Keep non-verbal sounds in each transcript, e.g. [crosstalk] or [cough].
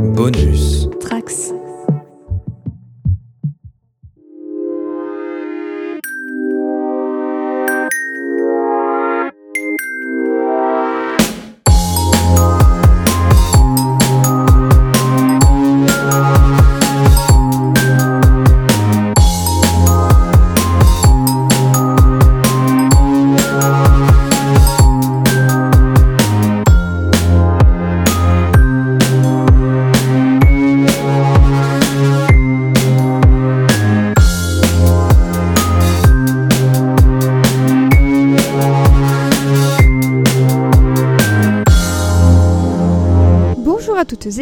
Bonus.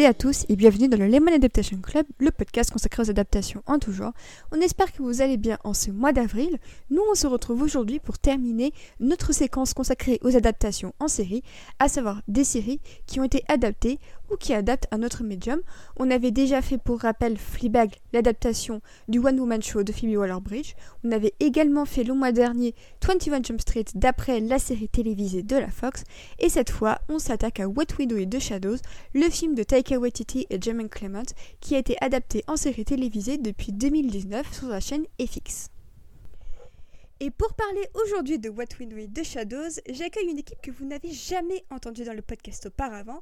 À tous et bienvenue dans le Lemon Adaptation Club, le podcast consacré aux adaptations en tout genre. On espère que vous allez bien en ce mois d'avril. Nous, on se retrouve aujourd'hui pour terminer notre séquence consacrée aux adaptations en série, à savoir des séries qui ont été adaptées ou qui adaptent un autre médium. On avait déjà fait pour rappel Fleabag, l'adaptation du One Woman Show de Phoebe Waller-Bridge. On avait également fait le mois dernier 21 Jump Street d'après la série télévisée de la Fox. Et cette fois, on s'attaque à What We Do et The Shadows, le film de Taika Waititi et Jermaine Clement, qui a été adapté en série télévisée depuis 2019 sur la chaîne FX. Et pour parler aujourd'hui de What We Do et The Shadows, j'accueille une équipe que vous n'avez jamais entendue dans le podcast auparavant.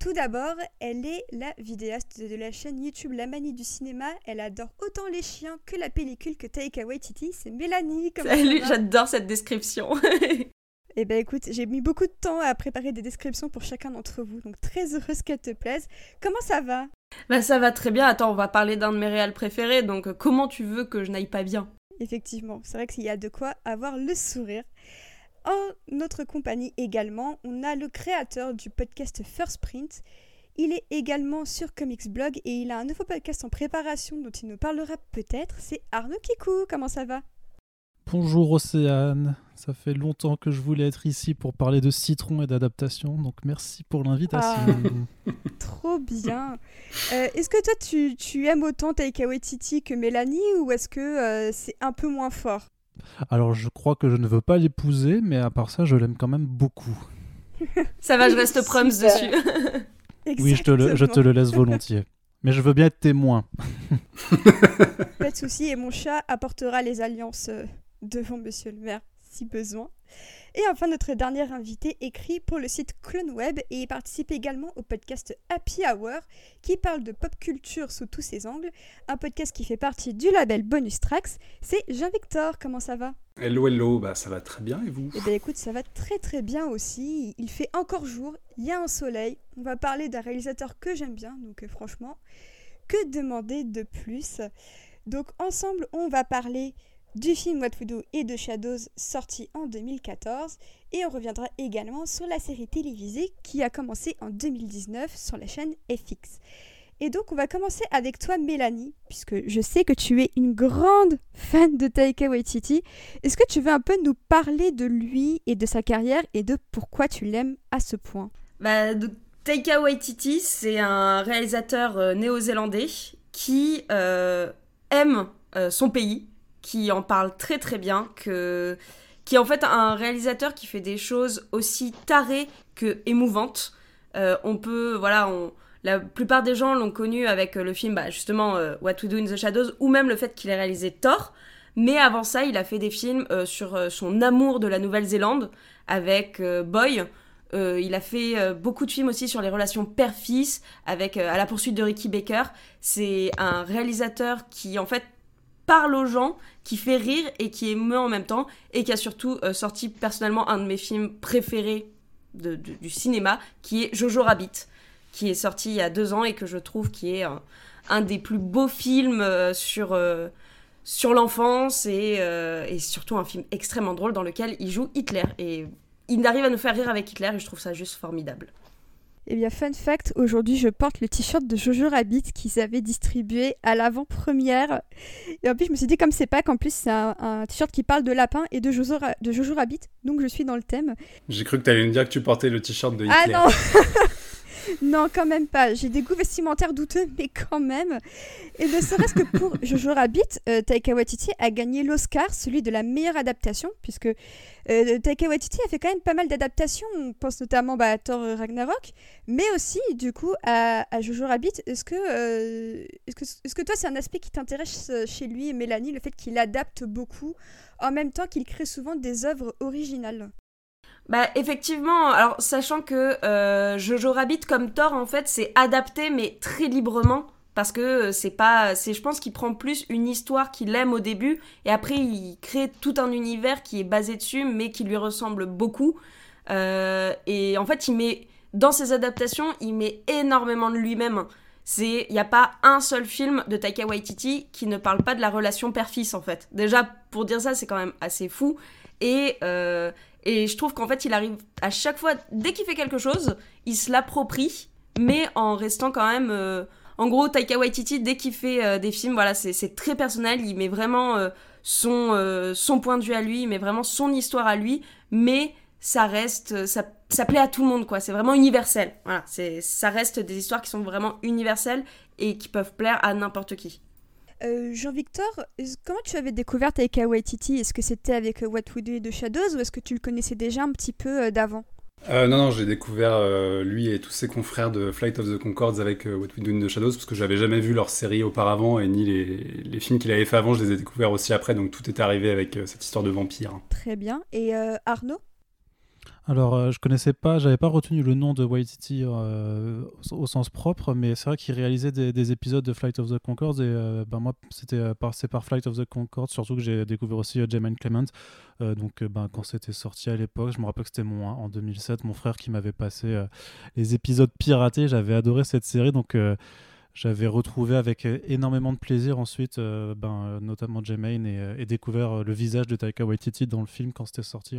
Tout d'abord, elle est la vidéaste de la chaîne YouTube La Manie du Cinéma. Elle adore autant les chiens que la pellicule que Taika Waititi. C'est Mélanie. Salut, j'adore cette description. [laughs] Eh ben écoute, j'ai mis beaucoup de temps à préparer des descriptions pour chacun d'entre vous, donc très heureuse qu'elle te plaise. Comment ça va? Bah ça va très bien. Attends, on va parler d'un de mes réels préférés, donc euh, comment tu veux que je n'aille pas bien? Effectivement, c'est vrai qu'il y a de quoi avoir le sourire. En notre compagnie également, on a le créateur du podcast First Print. Il est également sur Comics Blog et il a un nouveau podcast en préparation dont il nous parlera peut-être. C'est Arnaud Kikou, comment ça va? Bonjour Océane, ça fait longtemps que je voulais être ici pour parler de citron et d'adaptation, donc merci pour l'invitation. [laughs] Trop bien. Euh, est-ce que toi tu, tu aimes autant Taika Waititi que Mélanie ou est-ce que euh, c'est un peu moins fort? Alors je crois que je ne veux pas l'épouser, mais à part ça, je l'aime quand même beaucoup. [laughs] Ça va, je reste proms Super. dessus. [laughs] Oui, je te, le, je te le laisse volontiers. Mais je veux bien être témoin. [laughs] Pas de souci, et mon chat apportera les alliances euh, devant Monsieur le maire si besoin. Et enfin, notre dernier invité écrit pour le site Clone Web et participe également au podcast Happy Hour qui parle de pop culture sous tous ses angles. Un podcast qui fait partie du label Bonus Tracks. C'est Jean-Victor, comment ça va? Hello, hello, bah ça va très bien et vous? Eh bien écoute, ça va très très bien aussi. Il fait encore jour, il y a un soleil. On va parler d'un réalisateur que j'aime bien, donc euh, franchement, que demander de plus? Donc ensemble, on va parler du film What We Do et de Shadows sorti en 2014 et on reviendra également sur la série télévisée qui a commencé en 2019 sur la chaîne FX. Et donc on va commencer avec toi Mélanie, puisque je sais que tu es une grande fan de Taika Waititi. Est-ce que tu veux un peu nous parler de lui et de sa carrière et de pourquoi tu l'aimes à ce point? Bah, Taika Waititi, c'est un réalisateur euh, néo-zélandais qui euh, aime euh, son pays, qui en parle très très bien, qui est en fait un réalisateur qui fait des choses aussi tarées que émouvantes. Euh, on peut, voilà, on... la plupart des gens l'ont connu avec euh, le film, bah, justement, euh, What We Do in the Shadows, ou même le fait qu'il ait réalisé Thor. Mais avant ça, il a fait des films sur son amour de la Nouvelle-Zélande avec Boy. Il a fait beaucoup de films aussi sur les relations père-fils avec À la poursuite de Ricky Baker. C'est un réalisateur qui en fait parle aux gens, qui fait rire et qui émeut en même temps et qui a surtout euh, sorti personnellement un de mes films préférés du cinéma qui est Jojo Rabbit qui est sorti il y a deux ans et que je trouve qui est un, un des plus beaux films euh, sur, euh, sur l'enfance et, euh, et surtout un film extrêmement drôle dans lequel il joue Hitler. Et il arrive à nous faire rire avec Hitler et je trouve ça juste formidable. Eh bien, fun fact, aujourd'hui je porte le t-shirt de Jojo Rabbit qu'ils avaient distribué à l'avant-première. Et en plus, je me suis dit, comme c'est pas qu'en plus c'est un, un t-shirt qui parle de lapin et de Jojo, de Jojo Rabbit, donc je suis dans le thème. J'ai cru que t'allais me dire que tu portais le t-shirt de Ah Hitler. non [laughs] [laughs] non, quand même pas. J'ai des goûts vestimentaires douteux, [laughs] mais quand même. Et ne serait-ce que pour [laughs] Jojo Rabbit, euh, Taika Waititi a gagné l'Oscar, celui de la meilleure adaptation, puisque euh, Taika Waititi a fait quand même pas mal d'adaptations. On pense notamment bah, à Thor Ragnarok, mais aussi, du coup, à, Jojo Rabbit. Est-ce que, euh, est-ce que, est-ce que toi, c'est un aspect qui t'intéresse chez lui, Mélanie, le fait qu'il adapte beaucoup, en même temps qu'il crée souvent des œuvres originales? Bah effectivement, alors sachant que euh, Jojo Rabbit comme Thor en fait c'est adapté mais très librement parce que euh, c'est pas c'est je pense qu'il prend plus une histoire qu'il aime au début et après il crée tout un univers qui est basé dessus mais qui lui ressemble beaucoup. Euh, et en fait il met dans ses adaptations il met énormément de lui-même. C'est il n'y a pas un seul film de Taika Waititi qui ne parle pas de la relation père-fils en fait. Déjà pour dire ça c'est quand même assez fou. Et et je trouve qu'en fait, il arrive à chaque fois, dès qu'il fait quelque chose, il se l'approprie, mais en restant quand même. Euh, en gros, Taika Waititi, dès qu'il fait euh, des films, voilà, c'est très personnel. Il met vraiment euh, son, son point de vue à lui, il met vraiment son histoire à lui, mais ça reste. Ça, ça plaît à tout le monde, quoi. C'est vraiment universel. Voilà, ça reste des histoires qui sont vraiment universelles et qui peuvent plaire à n'importe qui. Euh, Jean-Victor, comment tu avais découvert Taika Waititi? Est-ce que c'était avec euh, What We Do de Shadows ou est-ce que tu le connaissais déjà un petit peu euh, d'avant? Non, non, j'ai découvert lui et tous ses confrères de Flight of the Concords avec What We Do in the Shadows parce que j'avais jamais vu leur série auparavant et ni les, les films qu'il avait fait avant, je les ai découverts aussi après, donc tout est arrivé avec cette histoire de vampire. Très bien. Et Arnaud? Alors, euh, je connaissais pas, j'avais pas retenu le nom de Waititi euh, au, sens propre, mais c'est vrai qu'il réalisait des, épisodes de Flight of the Concords et euh, ben moi, c'était par, c'est par Flight of the Concords surtout que j'ai découvert aussi Jemaine Clement. donc, ben, quand c'était sorti à l'époque, je me rappelle que c'était mon en 2007, mon frère qui m'avait passé les épisodes piratés. J'avais adoré cette série, donc j'avais retrouvé avec énormément de plaisir ensuite, ben, notamment Jemaine et, et, découvert le visage de Taika Waititi dans le film quand c'était sorti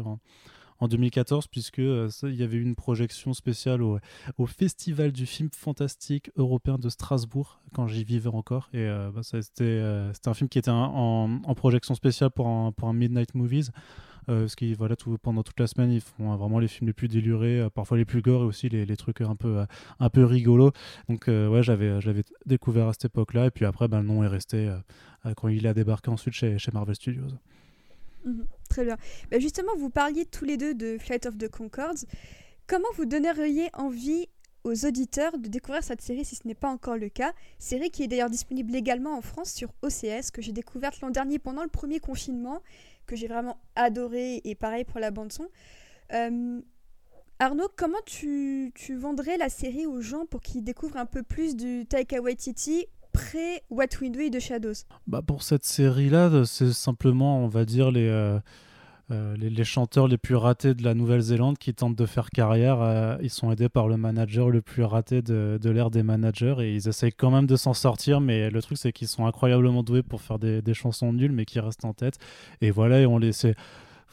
2014, puisque euh, il y avait une projection spéciale au, Festival du film fantastique européen de Strasbourg, quand j'y vivais encore. Et euh, bah, euh, c'était un film qui était en, en, projection spéciale pour un, Midnight Movies. parce que voilà, tout, pendant toute la semaine, ils font vraiment les films les plus délurés, parfois les plus gore et aussi les, trucs un peu, un peu rigolos. Donc, ouais, j'avais découvert à cette époque-là. Et puis après, ben, le nom est resté quand il a débarqué ensuite chez Marvel Studios. Mhm. très bien. Bah, justement, vous parliez tous les deux de Flight of the Concords. Comment vous donneriez envie aux auditeurs de découvrir cette série si ce n'est pas encore le cas? Série qui est d'ailleurs disponible également en France sur OCS, que j'ai découverte l'an dernier pendant le premier confinement, que j'ai vraiment adoré, et pareil pour la bande-son. Euh, Arnaud, comment tu, tu, vendrais la série aux gens pour qu'ils découvrent un peu plus du Taika Waititi What We Do de Shadows bah Pour cette série-là, c'est simplement, on va dire, les, euh, euh, les, chanteurs les plus ratés de la Nouvelle-Zélande qui tentent de faire carrière. Euh, ils sont aidés par le manager le plus raté de, de l'ère des managers et ils essayent quand même de s'en sortir. Mais le truc, c'est qu'ils sont incroyablement doués pour faire des, des, chansons nulles, mais qui restent en tête. Et voilà, et on les.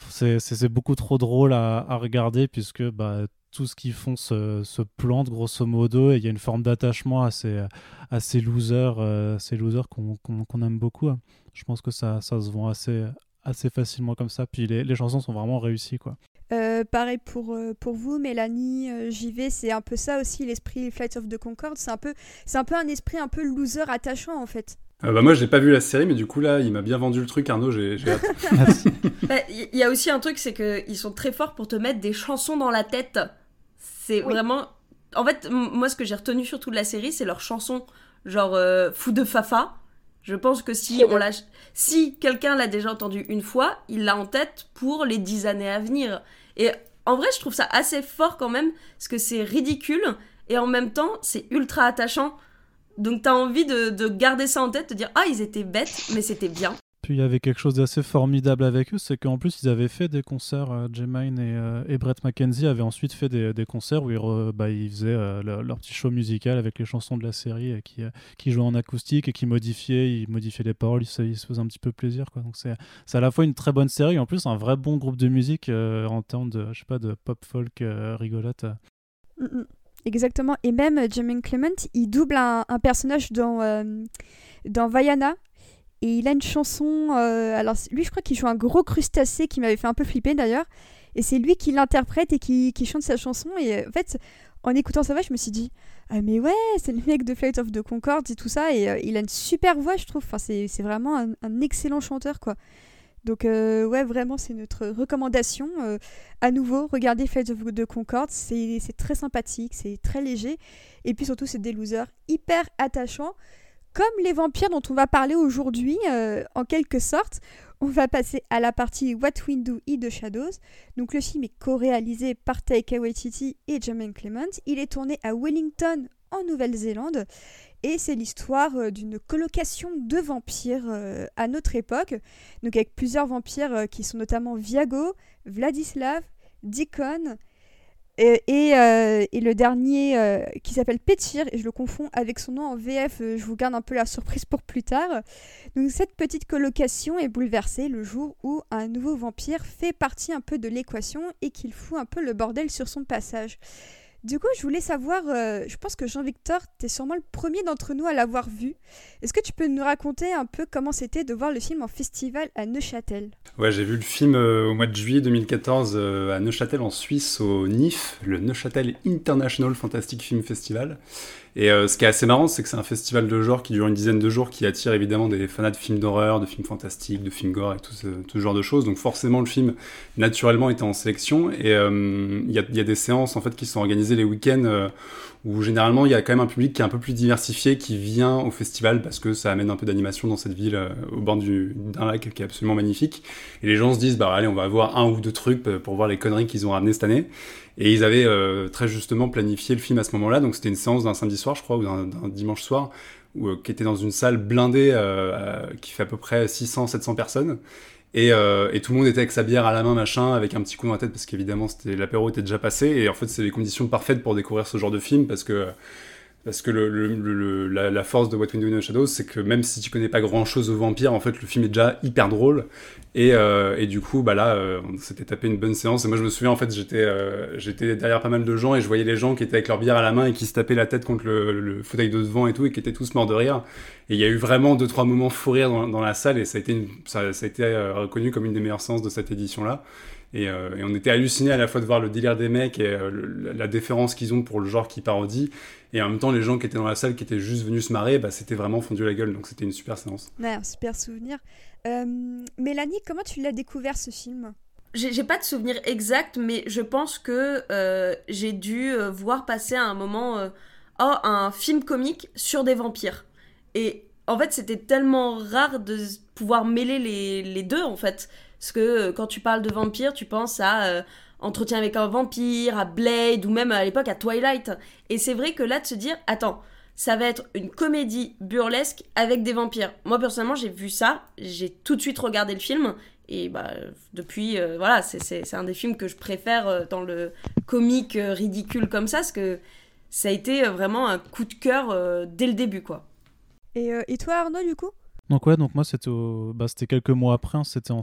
C'est beaucoup trop drôle à, à regarder puisque bah, tout ce qu'ils font se, se, plante grosso modo et il y a une forme d'attachement à ces, à ces losers, euh, ces losers qu'on aime beaucoup. Hein. Je pense que ça, ça se vend assez, assez facilement comme ça. Puis les, les chansons sont vraiment réussies. Quoi. Euh, pareil pour, euh, pour vous, Mélanie, JV, c'est un peu ça aussi l'esprit Flight of the Concorde. C'est un, peu, un peu un esprit un peu loser attachant en fait. bah moi j'ai pas vu la série mais du coup là il m'a bien vendu le truc Arnaud j'ai hâte. [laughs] Bah, il y a aussi un truc c'est qu'ils sont très forts pour te mettre des chansons dans la tête. C'est vraiment en fait, moi, ce que j'ai retenu surtout de la série, c'est leurs chansons, genre euh, Fou de Fafa. Je pense que si on l'a, si quelqu'un l'a déjà entendu une fois, il l'a en tête pour les dix années à venir. Et en vrai, je trouve ça assez fort quand même, parce que c'est ridicule et en même temps, c'est ultra attachant. Donc t'as envie de, de, garder ça en tête, de dire ah ils étaient bêtes, mais c'était bien il y avait quelque chose d'assez formidable avec eux, c'est qu'en plus ils avaient fait des concerts, euh, Jemine et, euh, et, Brett McKenzie avaient ensuite fait des, concerts où ils, bah, faisaient euh, leur, petit show musical avec les chansons de la série qui, qui jouaient en acoustique et qui modifiaient, ils modifiaient les paroles, ils se, faisaient un petit peu plaisir. C'est à la fois une très bonne série en plus un vrai bon groupe de musique en termes de, je sais pas, de pop folk rigolote. Mm, mm. Exactement, et même Jemine Clement, il double un, un personnage dans, dans Vaiana, et il a une chanson. Euh, alors, lui, je crois qu'il joue un gros crustacé qui m'avait fait un peu flipper d'ailleurs. Et c'est lui qui l'interprète et qui, chante sa chanson. Et en fait, en écoutant sa voix, je me suis dit, ah mais ouais, c'est le mec de Flight of the Concorde et tout ça. Et il a une super voix, je trouve. Enfin, c'est vraiment un, excellent chanteur, quoi. Donc euh, ouais, vraiment, c'est notre recommandation. Euh, à nouveau, regardez Flight of the Concorde, c'est très sympathique, c'est très léger. Et puis surtout, c'est des losers hyper attachants. Comme les vampires dont on va parler aujourd'hui, euh, en quelque sorte, on va passer à la partie What We Do in the Shadows. Donc le film est co-réalisé par Taika Waititi et Jermaine Clement. Il est tourné à Wellington en Nouvelle-Zélande et c'est l'histoire euh, d'une colocation de vampires euh, à notre époque, donc avec plusieurs vampires qui sont notamment Viago, Vladislav, Dikon, et, et, le dernier qui s'appelle Petir, et je le confonds avec son nom en VF, je vous garde un peu la surprise pour plus tard. Donc cette petite colocation est bouleversée le jour où un nouveau vampire fait partie un peu de l'équation et qu'il fout un peu le bordel sur son passage. Du coup, je voulais savoir, euh, je pense que Jean-Victor, tu es sûrement le premier d'entre nous à l'avoir vu. Est-ce que tu peux nous raconter un peu comment c'était de voir le film en festival à Neuchâtel? Ouais, j'ai vu le film euh, au mois de juillet 2014 euh, à Neuchâtel en Suisse, au NIF, le Neuchâtel International Fantastic Film Festival. Et euh, ce qui est assez marrant, c'est que c'est un festival de genre qui dure une dizaine de jours, qui attire évidemment des fanats de films d'horreur, de films fantastiques, de films gore et tout ce, genre de choses. Donc forcément, le film, naturellement, était en sélection. Et euh, il y, a, des séances en fait qui sont organisées les week-ends euh, où généralement il y a quand même un public qui est un peu plus diversifié, qui vient au festival parce que ça amène un peu d'animation dans cette ville au bord d'un lac qui est absolument magnifique. Et les gens se disent, bah allez, on va voir un ou deux trucs pour voir les conneries qu'ils ont ramenées cette année. Et ils avaient euh, très justement planifié le film à ce moment-là. Donc c'était une séance d'un samedi soir, je crois, ou d'un dimanche soir, où, euh, qui était dans une salle blindée euh, qui fait à peu près 600-700 personnes. Et, et, tout le monde était avec sa bière à la main, machin, avec un petit coup dans la tête, parce qu'évidemment l'apéro était déjà passé. Et en fait, c'est les conditions parfaites pour découvrir ce genre de film, parce que parce que la, force de What We Do in the Shadows, c'est que même si tu connais pas grand chose aux vampires, en fait, le film est déjà hyper drôle. Et, euh, du coup, bah là, euh, on s'était tapé une bonne séance. Et moi, je me souviens, en fait, j'étais euh, j'étais derrière pas mal de gens et je voyais les gens qui étaient avec leur bière à la main et qui se tapaient la tête contre le, fauteuil de devant et tout, et qui étaient tous morts de rire. Et il y a eu vraiment deux, trois moments fou rire dans, la salle, et ça a été, ça, a été reconnu comme une des meilleures séances de cette édition-là. Et, et, on était hallucinés à la fois de voir le délire des mecs et la déférence qu'ils ont pour le genre qu'ils parodient, et en même temps, les gens qui étaient dans la salle, qui étaient juste venus se marrer, bah, c'était vraiment fondu la gueule. Donc c'était une super séance. Ouais, un super souvenir. Euh, Mélanie, comment tu l'as découvert ce film? J'ai pas de souvenir exact, mais je pense que euh, j'ai dû euh, voir passer à un moment oh, un film comique sur des vampires. Et en fait, c'était tellement rare de pouvoir mêler les, deux, en fait. Parce que quand tu parles de vampires, tu penses à Entretien avec un vampire, à Blade ou même à l'époque à Twilight. Et c'est vrai que là de se dire, attends, ça va être une comédie burlesque avec des vampires. Moi personnellement j'ai vu ça, j'ai tout de suite regardé le film et bah depuis euh, voilà c'est un des films que je préfère euh, dans le comique euh, ridicule comme ça parce que ça a été vraiment un coup de cœur dès le début quoi. Et, et toi Arnaud du coup? Donc ouais, donc moi c'était bah, quelques mois après, hein, c'était en,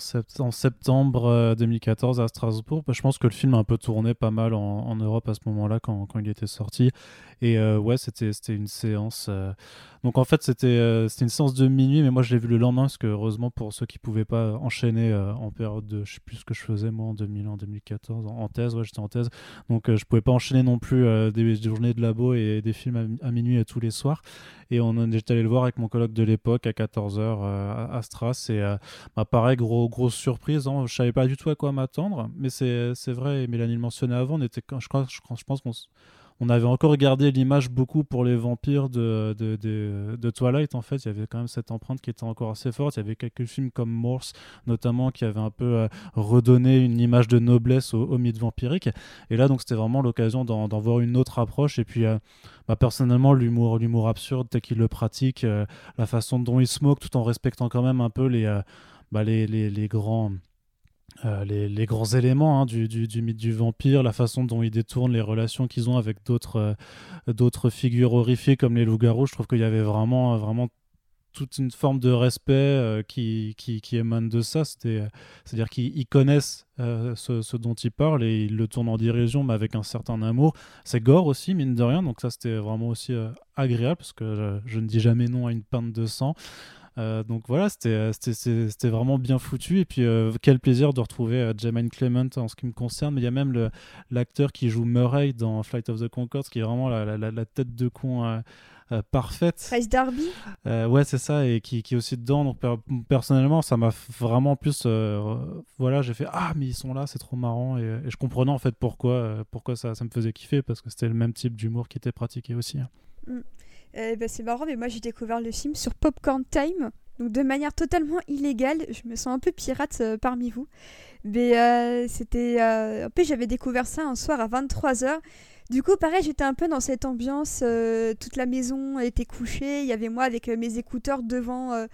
septembre 2014 euh, à Strasbourg. Bah, je pense que le film a un peu tourné pas mal en, Europe à ce moment-là quand, il était sorti. Et euh, ouais, c'était une séance. Euh, donc en fait, c'était une séance de minuit, mais moi je l'ai vu le lendemain parce que heureusement pour ceux qui pouvaient pas enchaîner en période de, je sais plus ce que je faisais moi en 2000, en 2014, en, thèse, ouais, j'étais en thèse, donc je pouvais pas enchaîner non plus des, journées de labo et des films à, minuit tous les soirs. Et on est allé le voir avec mon colloque de l'époque à 14h à Stras. Et bah, pareil, gros, grosse surprise. Hein. Je savais pas du tout à quoi m'attendre. Mais c'est vrai, Mélanie le mentionnait avant, on était, je, je, je pense qu'on on avait encore regardé l'image beaucoup pour les vampires de, de, Twilight, en fait. Il y avait quand même cette empreinte qui était encore assez forte. Il y avait quelques films comme Morse, notamment, qui avaient un peu euh, redonné une image de noblesse au, mythe vampirique. Et là, donc, c'était vraiment l'occasion d'en voir une autre approche. Et puis, euh, bah, personnellement, l'humour l'humour absurde, tel qu'il le pratique, euh, la façon dont il se moque, tout en respectant quand même un peu les, bah, les grands euh, les, grands éléments hein, du, mythe du vampire, la façon dont ils détournent les relations qu'ils ont avec d'autres euh, figures horrifiées comme les loups-garous, je trouve qu'il y avait vraiment, toute une forme de respect euh, qui, émane de ça. C'est-à-dire qu'ils connaissent ce, ce, dont ils parlent et ils le tournent en dérision, mais avec un certain amour. C'est gore aussi, mine de rien, donc ça c'était vraiment aussi agréable parce que je, je, ne dis jamais non à une pinte de sang. Donc voilà, c'était vraiment bien foutu. Et puis quel plaisir de retrouver Jermaine Clement en ce qui me concerne. Mais il y a même l'acteur qui joue Murray dans Flight of the Concords, qui est vraiment la, la, la tête de con euh, parfaite. Trace Darby euh, Ouais, c'est ça, et qui, qui, est aussi dedans. Donc, personnellement, ça m'a vraiment plus. Euh, voilà, j'ai fait Ah, mais ils sont là, c'est trop marrant. Et, je comprenais en fait pourquoi, pourquoi ça, ça me faisait kiffer, parce que c'était le même type d'humour qui était pratiqué aussi. Hein. Mm. ben, c'est marrant, mais moi j'ai découvert le film sur Popcorn Time. Donc de manière totalement illégale, je me sens un peu pirate parmi vous. Mais c'était... en plus j'avais découvert ça un soir à 23h. Du coup, pareil, j'étais un peu dans cette ambiance. Euh, toute la maison était couchée. Il y avait moi avec euh, mes écouteurs devant, euh,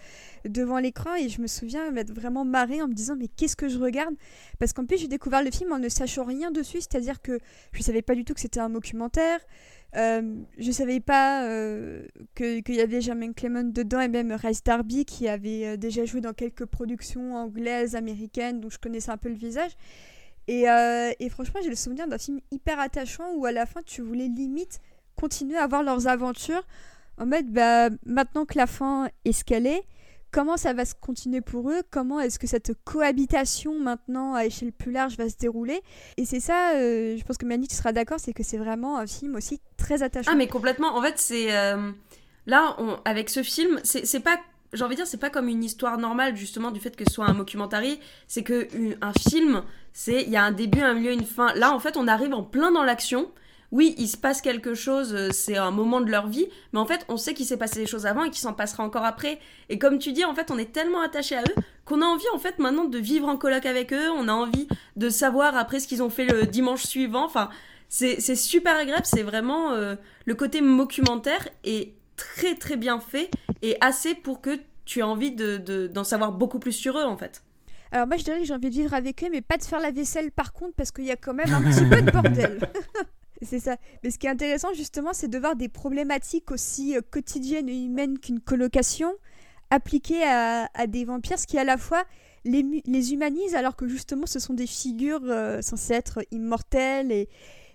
devant l'écran. Et je me souviens m'être vraiment marrée en me disant Mais qu'est-ce que je regarde? Parce qu'en plus, j'ai découvert le film en ne sachant rien dessus. C'est-à-dire que je ne savais pas du tout que c'était un documentaire. Je ne savais pas qu'il y avait Jermaine Clement dedans et même Rice Darby qui avait déjà joué dans quelques productions anglaises, américaines. Donc je connaissais un peu le visage. Euh, et, franchement, j'ai le souvenir d'un film hyper attachant où à la fin, tu voulais limite continuer à voir leurs aventures. En mode, bah, maintenant que la fin est ce qu'elle est, comment ça va se continuer pour eux? Comment est-ce que cette cohabitation maintenant à échelle plus large va se dérouler? Et c'est ça, euh, je pense que Mani, tu seras d'accord, c'est que c'est vraiment un film aussi très attachant. Ah, mais complètement. En fait, c'est. Euh, là, avec ce film, c'est pas j'ai envie de dire, c'est pas comme une histoire normale, justement, du fait que ce soit un documentary. C'est que un film, c'est il y a un début, un milieu, une fin. Là, en fait, on arrive en plein dans l'action. Oui, il se passe quelque chose, euh, c'est un moment de leur vie, mais en fait, on sait qu'il s'est passé des choses avant et qu'il s'en passera encore après. Et comme tu dis, en fait, on est tellement attaché à eux qu'on a envie, en fait, maintenant de vivre en coloc avec eux. On a envie de savoir après ce qu'ils ont fait le dimanche suivant. Enfin, c'est super agréable. C'est vraiment euh, le côté documentaire et très très bien fait et assez pour que tu aies envie d'en de, savoir beaucoup plus sur eux en fait. Alors moi je dirais que j'ai envie de vivre avec eux mais pas de faire la vaisselle par contre parce qu'il y a quand même un petit peu de bordel. [laughs] c'est ça. Mais ce qui est intéressant justement c'est de voir des problématiques aussi euh, quotidiennes et humaines qu'une colocation appliquées à, des vampires, ce qui à la fois les, humanise alors que justement ce sont des figures euh, censées être immortelles et,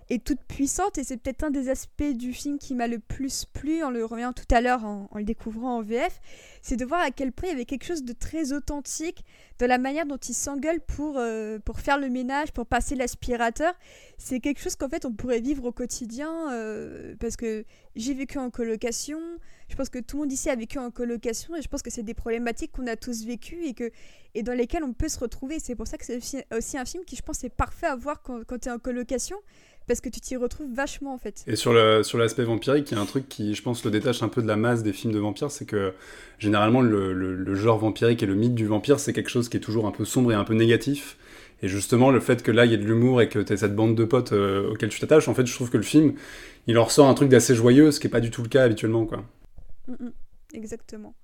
est toute puissante et c'est peut-être un des aspects du film qui m'a le plus plu en le revoyant tout à l'heure en, le découvrant en VF, c'est de voir à quel point il y avait quelque chose de très authentique dans la manière dont il s'engueule pour, euh, pour faire le ménage, pour passer l'aspirateur. C'est quelque chose qu'en fait on pourrait vivre au quotidien euh, parce que j'ai vécu en colocation, je pense que tout le monde ici a vécu en colocation et je pense que c'est des problématiques qu'on a tous vécues et, que, et dans lesquelles on peut se retrouver. C'est pour ça que c'est aussi un film qui je pense est parfait à voir quand, quand tu es en colocation parce que tu t'y retrouves vachement en fait. Et sur le sur l'aspect vampirique, il y a un truc qui, je pense, le détache un peu de la masse des films de vampires, c'est que généralement le, le, genre vampirique et le mythe du vampire, c'est quelque chose qui est toujours un peu sombre et un peu négatif. Et justement, le fait que là, il y ait de l'humour et que tu aies cette bande de potes euh, auxquels tu t'attaches, en fait, je trouve que le film, il en ressort un truc d'assez joyeux, ce qui n'est pas du tout le cas habituellement. quoi. Mm, mm. exactement.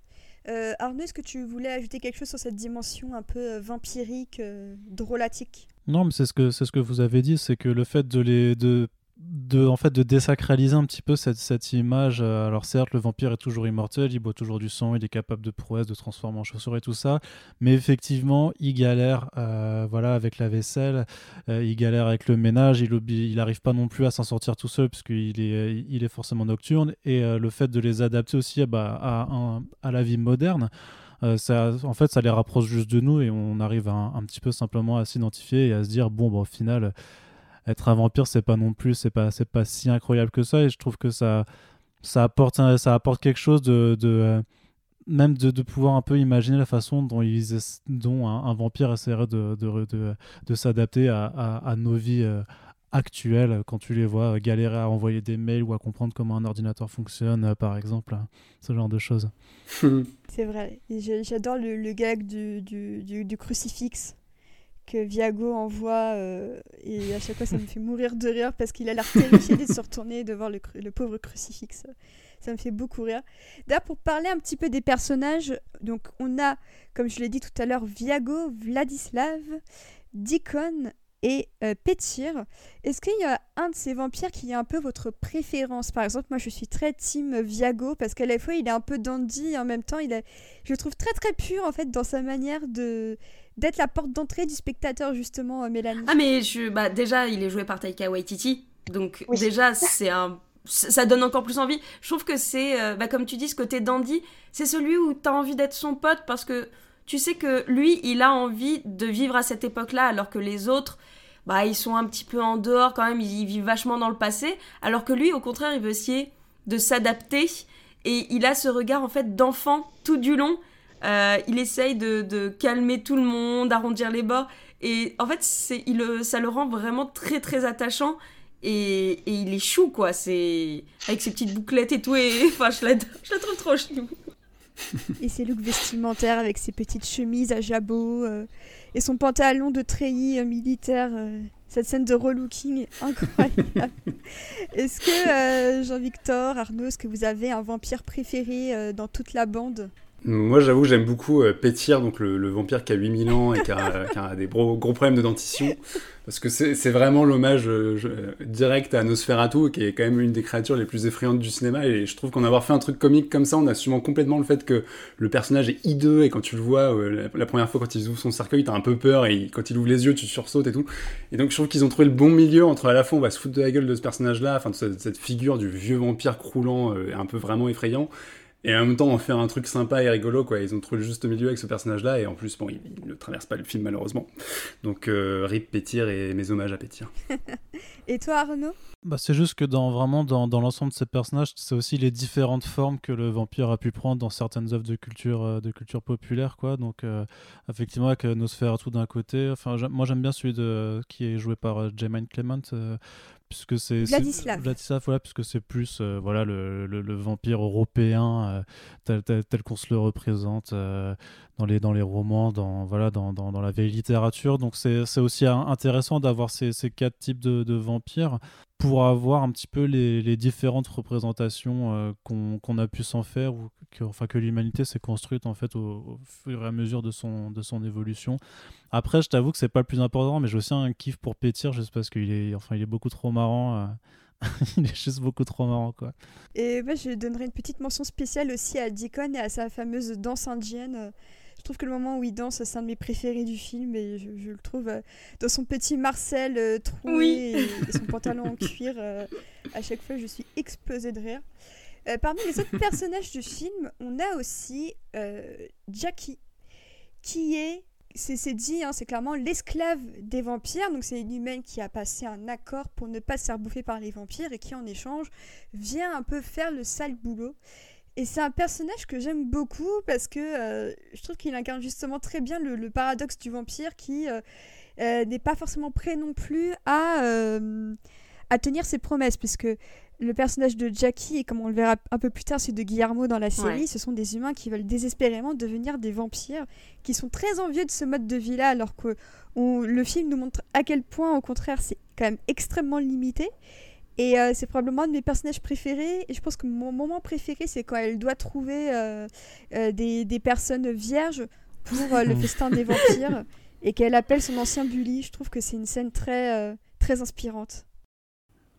Euh, Arnaud, est-ce que tu voulais ajouter quelque chose sur cette dimension un peu euh, vampirique, euh, drôlatique? Non, mais c'est ce que c'est ce que vous avez dit, c'est que le fait de les de de, en fait, de désacraliser un petit peu cette, cette image. Euh, alors certes, le vampire est toujours immortel, il boit toujours du sang, il est capable de prouesse, de transformer en chaussure et tout ça, mais effectivement, il galère euh, voilà, avec la vaisselle, euh, il galère avec le ménage, il n'arrive pas non plus à s'en sortir tout seul, puisqu'il est, il est forcément nocturne, et le fait de les adapter aussi bah, à, à la vie moderne, ça, en fait, ça les rapproche juste de nous et on arrive un, petit peu simplement à s'identifier et à se dire bon, bah, au final, être un vampire, c'est pas non plus, c'est pas, c'est pas si incroyable que ça. Et je trouve que ça, ça apporte, ça apporte quelque chose de, de euh, même de, de, pouvoir un peu imaginer la façon dont, ils, dont un, vampire essaierait de, de, de, de s'adapter à, à, nos vies euh, actuelles quand tu les vois galérer à envoyer des mails ou à comprendre comment un ordinateur fonctionne, euh, par exemple, hein, ce genre de choses. [laughs] C'est vrai. J'adore le, le, gag du, du, du, du crucifix que Viago envoie euh, et à chaque fois ça me fait mourir de rire parce qu'il a l'air terrifié de se retourner de voir le, le, pauvre crucifix. Ça me fait beaucoup rire. D'ailleurs, pour parler un petit peu des personnages, donc on a, comme je l'ai dit tout à l'heure, Viago, Vladislav, Dikon et euh, Petir. Est-ce qu'il y a un de ces vampires qui est un peu votre préférence? Par exemple, moi je suis très team Viago parce qu'à la fois il est un peu dandy et en même temps il est, je le trouve très très pur en fait dans sa manière de d'être la porte d'entrée du spectateur justement euh, Mélanie. Ah mais je bah déjà il est joué par Taika Waititi donc déjà c'est un ça donne encore plus envie. Je trouve que c'est, euh, bah, comme tu dis, ce côté dandy, c'est celui où t'as envie d'être son pote parce que tu sais que lui, il a envie de vivre à cette époque-là, alors que les autres, bah, ils sont un petit peu en dehors quand même, ils vivent vachement dans le passé, alors que lui, au contraire, il veut essayer de s'adapter et il a ce regard en fait d'enfant tout du long. Euh, il essaye de, calmer tout le monde, arrondir les bords. Et en fait, ça le rend vraiment très très attachant. Et, et il est chou, quoi. C'est avec ses petites bouclettes et tout. Et [laughs] enfin, je la, je la trouve trop chou. et ses looks vestimentaires avec ses petites chemises à jabot euh, et son pantalon de treillis euh, militaire. cette scène de relooking est [laughs] incroyable. est-ce que Jean-Victor, Arnaud, est-ce que vous avez un vampire préféré dans toute la bande? Moi, j'avoue, j'aime beaucoup euh, Pétir, donc le, vampire qui a 8000 ans et [laughs] qui a, des gros, gros, problèmes de dentition. Parce que c'est vraiment l'hommage euh, direct à Nosferatu, qui est quand même une des créatures les plus effrayantes du cinéma. Et je trouve qu'en avoir fait un truc comique comme ça, on assume complètement le fait que le personnage est hideux. Et quand tu le vois, euh, la, première fois, quand il ouvre son cercueil, t'as un peu peur. Et quand il ouvre les yeux, tu sursautes et tout. Et donc, je trouve qu'ils ont trouvé le bon milieu entre à la fois, on va se foutre de la gueule de ce personnage-là, enfin, de cette, cette, figure du vieux vampire croulant, un peu vraiment effrayant et en même temps, en faire un truc sympa et rigolo, quoi. Ils ont trouvé le juste milieu avec ce personnage-là, et en plus, bon, il, ne traverse pas le film, malheureusement. Donc, euh, Rip Pétir et mes hommages à Pétir. [laughs] et toi, Arnaud? Bah, C'est juste que dans, vraiment, dans, dans l'ensemble de ces personnages, c'est aussi les différentes formes que le vampire a pu prendre dans certaines œuvres de culture, euh, de culture populaire, quoi. Donc, euh, effectivement, avec Nosferatu d'un côté, enfin, moi, j'aime bien celui de, qui est joué par J.M. Clement, puisque c'est Vladislav. Vladislav voilà puisque c'est plus euh, voilà le, le, vampire européen euh, tel, tel, qu'on se le représente euh, dans les dans les romans dans voilà dans, dans, dans la vieille littérature donc c'est aussi intéressant d'avoir ces, ces, quatre types de, vampires pour avoir un petit peu les, les différentes représentations qu'on a pu s'en faire ou que enfin que l'humanité s'est construite en fait au, fur et à mesure de son de son évolution après, je t'avoue que c'est pas le plus important, mais j'ai aussi un kiff pour Pétir, juste parce qu'il est, enfin, il est beaucoup trop marrant. Euh. [laughs] il est juste beaucoup trop marrant, quoi. Et je donnerai une petite mention spéciale aussi à Deacon et à sa fameuse danse indienne. Je trouve que le moment où il danse, c'est un de mes préférés du film et je, le trouve euh, dans son petit Marcel euh, troué et, son pantalon en cuir. à chaque fois, je suis explosée de rire. parmi les autres personnages du film, on a aussi Jackie, qui est c'est dit, hein, c'est clairement l'esclave des vampires. Donc c'est une humaine qui a passé un accord pour ne pas se faire bouffer par les vampires et qui en échange vient un peu faire le sale boulot. Et c'est un personnage que j'aime beaucoup parce que euh, je trouve qu'il incarne justement très bien le, paradoxe du vampire qui euh, euh, n'est pas forcément prêt non plus à, à tenir ses promesses puisque le personnage de Jackie, et comme on le verra un peu plus tard, c'est de Guillermo dans la série, ce sont des humains qui veulent désespérément devenir des vampires, qui sont très envieux de ce mode de vie-là, alors que le film nous montre à quel point, au contraire, c'est quand même extrêmement limité. Et euh, c'est probablement un de mes personnages préférés. Et je pense que mon moment préféré, c'est quand elle doit trouver euh, euh, des, des, personnes vierges pour le [laughs] festin des vampires et qu'elle appelle son ancien bully. Je trouve que c'est une scène très, très inspirante.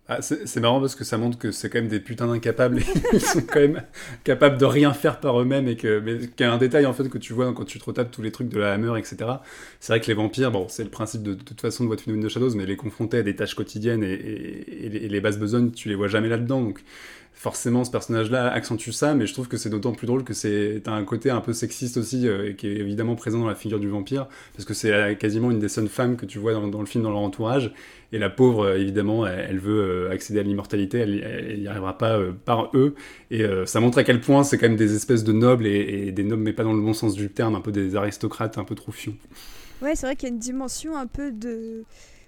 Ah, c'est marrant parce que ça montre que c'est quand même des putains d'incapables. Et [laughs] ils sont quand même capables de rien faire par eux-mêmes et que qu'il y a un détail en fait que tu vois quand tu te retapes tous les trucs de la Hammer etc c'est vrai que les vampires bon c'est le principe de, toute façon de Do in the Shadows mais les confronter à des tâches quotidiennes et, et, les, bases besognes tu les vois jamais là-dedans. Donc forcément ce personnage-là accentue ça, mais je trouve que c'est d'autant plus drôle que c'est un côté un peu sexiste aussi, euh, qui est évidemment présent dans la figure du vampire, parce que c'est euh, quasiment une des seules femmes que tu vois dans, le film, dans leur entourage, et la pauvre, euh, évidemment, elle, veut accéder à l'immortalité, elle n'y arrivera pas par eux, et ça montre à quel point c'est quand même des espèces de nobles, et, des nobles, mais pas dans le bon sens du terme, un peu des aristocrates un peu troufions. Ouais, c'est vrai qu'il y a une dimension un peu de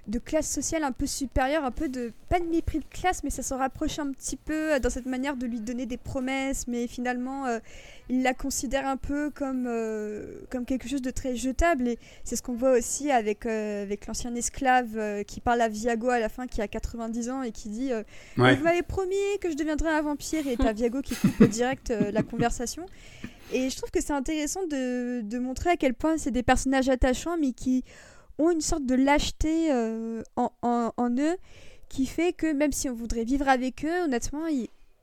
de classe sociale un peu supérieure, un peu de, pas de mépris de classe, mais ça se rapproche un petit peu euh, dans cette manière de lui donner des promesses, mais finalement, euh, il la considère un peu comme, euh, comme quelque chose de très jetable, et c'est ce qu'on voit aussi avec, avec l'ancien esclave qui parle à Viago à la fin, qui a 90 ans, et qui dit Vous m'avez promis que je deviendrais un vampire, et t'as [laughs] Viago qui coupe direct la conversation. Et je trouve que c'est intéressant de, de montrer à quel point c'est des personnages attachants, mais qui ont une sorte de lâcheté euh, en, en, eux qui fait que même si on voudrait vivre avec eux, honnêtement, moi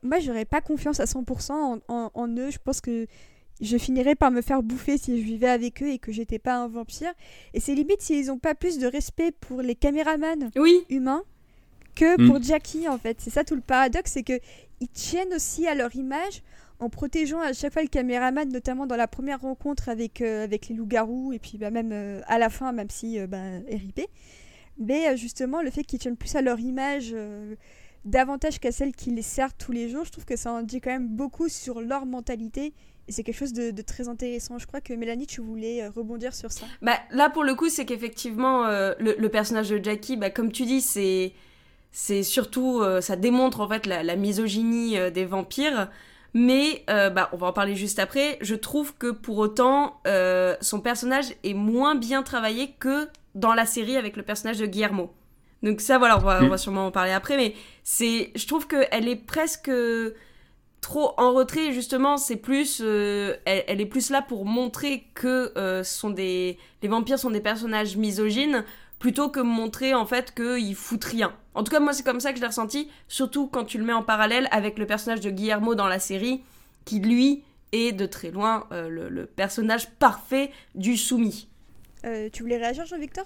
moi j'aurais pas confiance à 100% en, en, eux. Je pense que je finirais par me faire bouffer si je vivais avec eux et que j'étais pas un vampire. Et c'est limite s'ils ont pas plus de respect pour les caméramans oui. humains que mm. pour Jackie en fait. C'est ça tout le paradoxe, c'est que ils tiennent aussi à leur image en protégeant à chaque fois le caméraman, notamment dans la première rencontre avec, euh, avec les loups-garous, et puis bah, même euh, à la fin, même si euh, bah, RIP. Mais justement, le fait qu'ils tiennent plus à leur image davantage qu'à celle qui les sert tous les jours, je trouve que ça en dit quand même beaucoup sur leur mentalité. Et c'est quelque chose de, très intéressant. Je crois que Mélanie, tu voulais rebondir sur ça. Bah, là, pour le coup, c'est qu'effectivement, le, personnage de Jackie, bah, comme tu dis, c'est c'est surtout, ça démontre en fait la, la misogynie des vampires. Mais euh, bah, on va en parler juste après. Je trouve que pour autant, euh, son personnage est moins bien travaillé que dans la série avec le personnage de Guillermo. Donc ça, voilà, on va, on va sûrement en parler après. Mais c'est, je trouve qu'elle est presque trop en retrait. Justement, c'est plus, euh, elle, elle, est plus là pour montrer que sont des, les vampires sont des personnages misogynes plutôt que montrer en fait qu'ils foutent rien. En tout cas, moi c'est comme ça que je l'ai ressenti, surtout quand tu le mets en parallèle avec le personnage de Guillermo dans la série, qui lui est de très loin euh, le, personnage parfait du soumis. Euh, tu voulais réagir, Jean-Victor?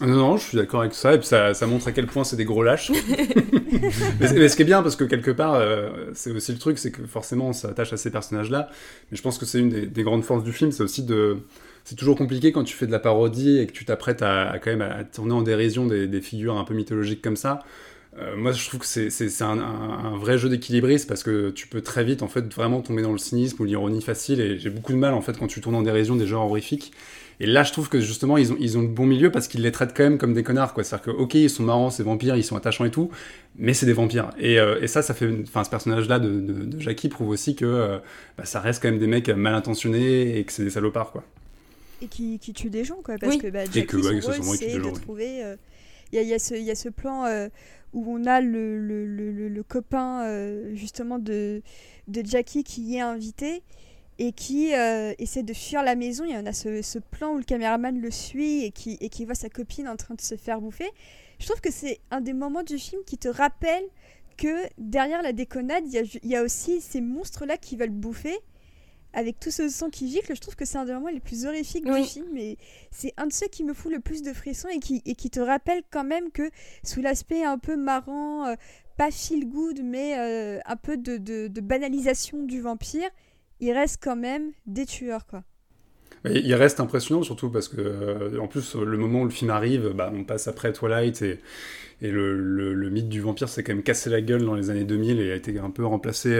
Non, non, je suis d'accord avec ça, et puis ça, ça, montre à quel point c'est des gros lâches. [laughs] mais, ce qui est bien, parce que quelque part, euh, c'est aussi le truc, c'est que forcément on s'attache à ces personnages-là, mais je pense que c'est une des, des, grandes forces du film, c'est aussi de, c'est toujours compliqué quand tu fais de la parodie et que tu t'apprêtes à, quand même à tourner en dérision des, figures un peu mythologiques comme ça. Euh, moi, je trouve que c'est un, vrai jeu d'équilibriste parce que tu peux très vite en fait vraiment tomber dans le cynisme ou l'ironie facile. Et j'ai beaucoup de mal en fait quand tu tournes en dérision des genres horrifiques. Et là, je trouve que justement, ils ont, ils ont le bon milieu parce qu'ils les traitent quand même comme des connards. C'est-à-dire que, ok, ils sont marrants, ces vampires, ils sont attachants et tout, mais c'est des vampires. Et, euh, ça, ça fait, enfin, ce personnage-là de, de, Jackie prouve aussi que euh, bah, ça reste quand même des mecs mal intentionnés et que c'est des salopards, quoi et qui, qui tue des gens, quoi. Parce que bah, Jackie, que, ouais, son rôle, c'est de trouver... Euh, il y, y, a ce, y a ce plan euh, où on a le, le, le, le copain, euh, justement, de, de Jackie qui y est invité et qui essaie de fuir la maison. Il y en a ce, ce, plan où le caméraman le suit et qui, et qui voit sa copine en train de se faire bouffer. Je trouve que c'est un des moments du film qui te rappelle que derrière la déconnade, il y a, y a aussi ces monstres-là qui veulent bouffer avec tout ce sang qui gicle, je trouve que c'est un des moments les plus horrifiques du film. Et c'est un de ceux qui me fout le plus de frissons et qui, et qui te rappelle quand même que sous l'aspect un peu marrant, euh, pas feel good, mais euh, un peu de, de, banalisation du vampire, il reste quand même des tueurs, quoi. Il reste impressionnant, surtout parce que, euh, en plus, le moment où le film arrive, bah, on passe après Twilight et, et le, le, mythe du vampire s'est quand même cassé la gueule dans les années 2000 et a été un peu remplacé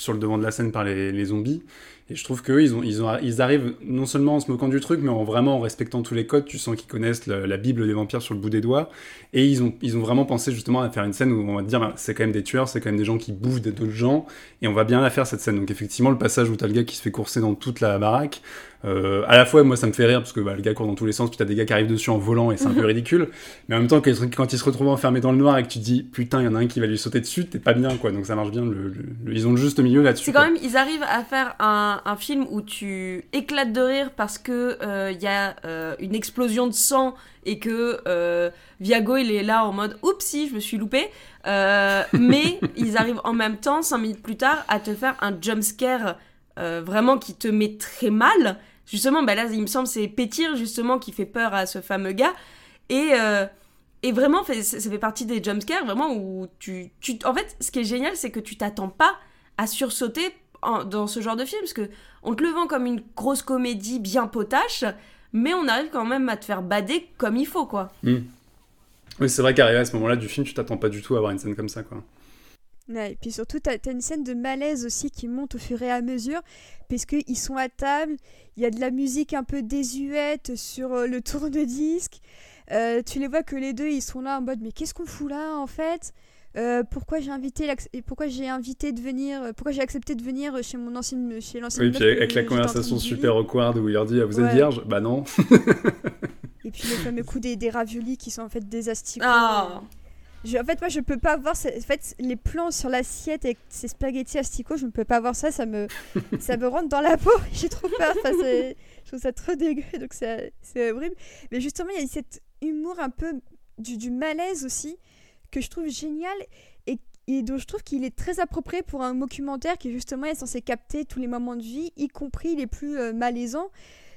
sur le devant de la scène par les, zombies. Et je trouve qu'eux, ils, ont, ils, ont, ils arrivent non seulement en se moquant du truc, mais en vraiment en respectant tous les codes. Tu sens qu'ils connaissent la, Bible des vampires sur le bout des doigts. Et ils ont, ils ont vraiment pensé justement à faire une scène où on va dire, bah, c'est quand même des tueurs, c'est quand même des gens qui bouffent d'autres gens. Et on va bien la faire cette scène. Donc effectivement, le passage où t'as le gars qui se fait courser dans toute la baraque, euh, à la fois, moi, ça me fait rire parce que bah, le gars court dans tous les sens, puis t'as des gars qui arrivent dessus en volant et c'est un peu ridicule. Mais en même temps, quand il se retrouve enfermé dans le noir et que tu te dis putain, il y en a un qui va lui sauter dessus, t'es pas bien quoi. Donc ça marche bien. Le, ils ont le juste milieu là-dessus. C'est quand même, ils arrivent à faire un, un, film où tu éclates de rire parce que il euh, y a euh, une explosion de sang et que Viago il est là en mode oups si je me suis loupé. [laughs] mais ils arrivent en même temps, cinq minutes plus tard, à te faire un jump scare. vraiment qui te met très mal Justement, bah là, il me semble, c'est Pétir, justement, qui fait peur à ce fameux gars. Et, euh, et vraiment, ça fait partie des jumpscares, vraiment, où tu, tu... En fait, ce qui est génial, c'est que tu t'attends pas à sursauter dans ce genre de film, parce que on te le vend comme une grosse comédie bien potache, mais on arrive quand même à te faire bader comme il faut, quoi. Hmm. Oui, c'est vrai qu'arrivé à ce moment-là du film, tu t'attends pas du tout à avoir une scène comme ça, quoi et puis surtout, tu as, une scène de malaise aussi qui monte au fur et à mesure, puisqu'ils sont à table, il y a de la musique un peu désuète sur euh, le [laughs] tourne-disque. Euh, tu les vois que les deux, ils sont là en mode Mais qu'est-ce qu'on fout là en fait? Euh, pourquoi j'ai invité pourquoi j'ai invité de venir pourquoi j'ai accepté de venir chez mon ancienne chez l'ancienne oui puis avec, la conversation super awkward où il leur dit ah, vous êtes vierge? Bah non. Et puis le fameux coup des, des raviolis qui sont en fait des asticots en fait, moi, je peux pas voir. En fait, les plans sur l'assiette avec ces spaghettis asticots, je ne peux pas voir ça. Ça me, [laughs] ça me rentre dans la peau. J'ai trop peur. Enfin, je trouve ça trop dégueu. Donc, c'est horrible. Mais justement, il y a cet humour un peu du, du malaise aussi que je trouve génial et, et dont je trouve qu'il est très approprié pour un documentaire qui, justement, est censé capter tous les moments de vie, y compris les plus euh, malaisants.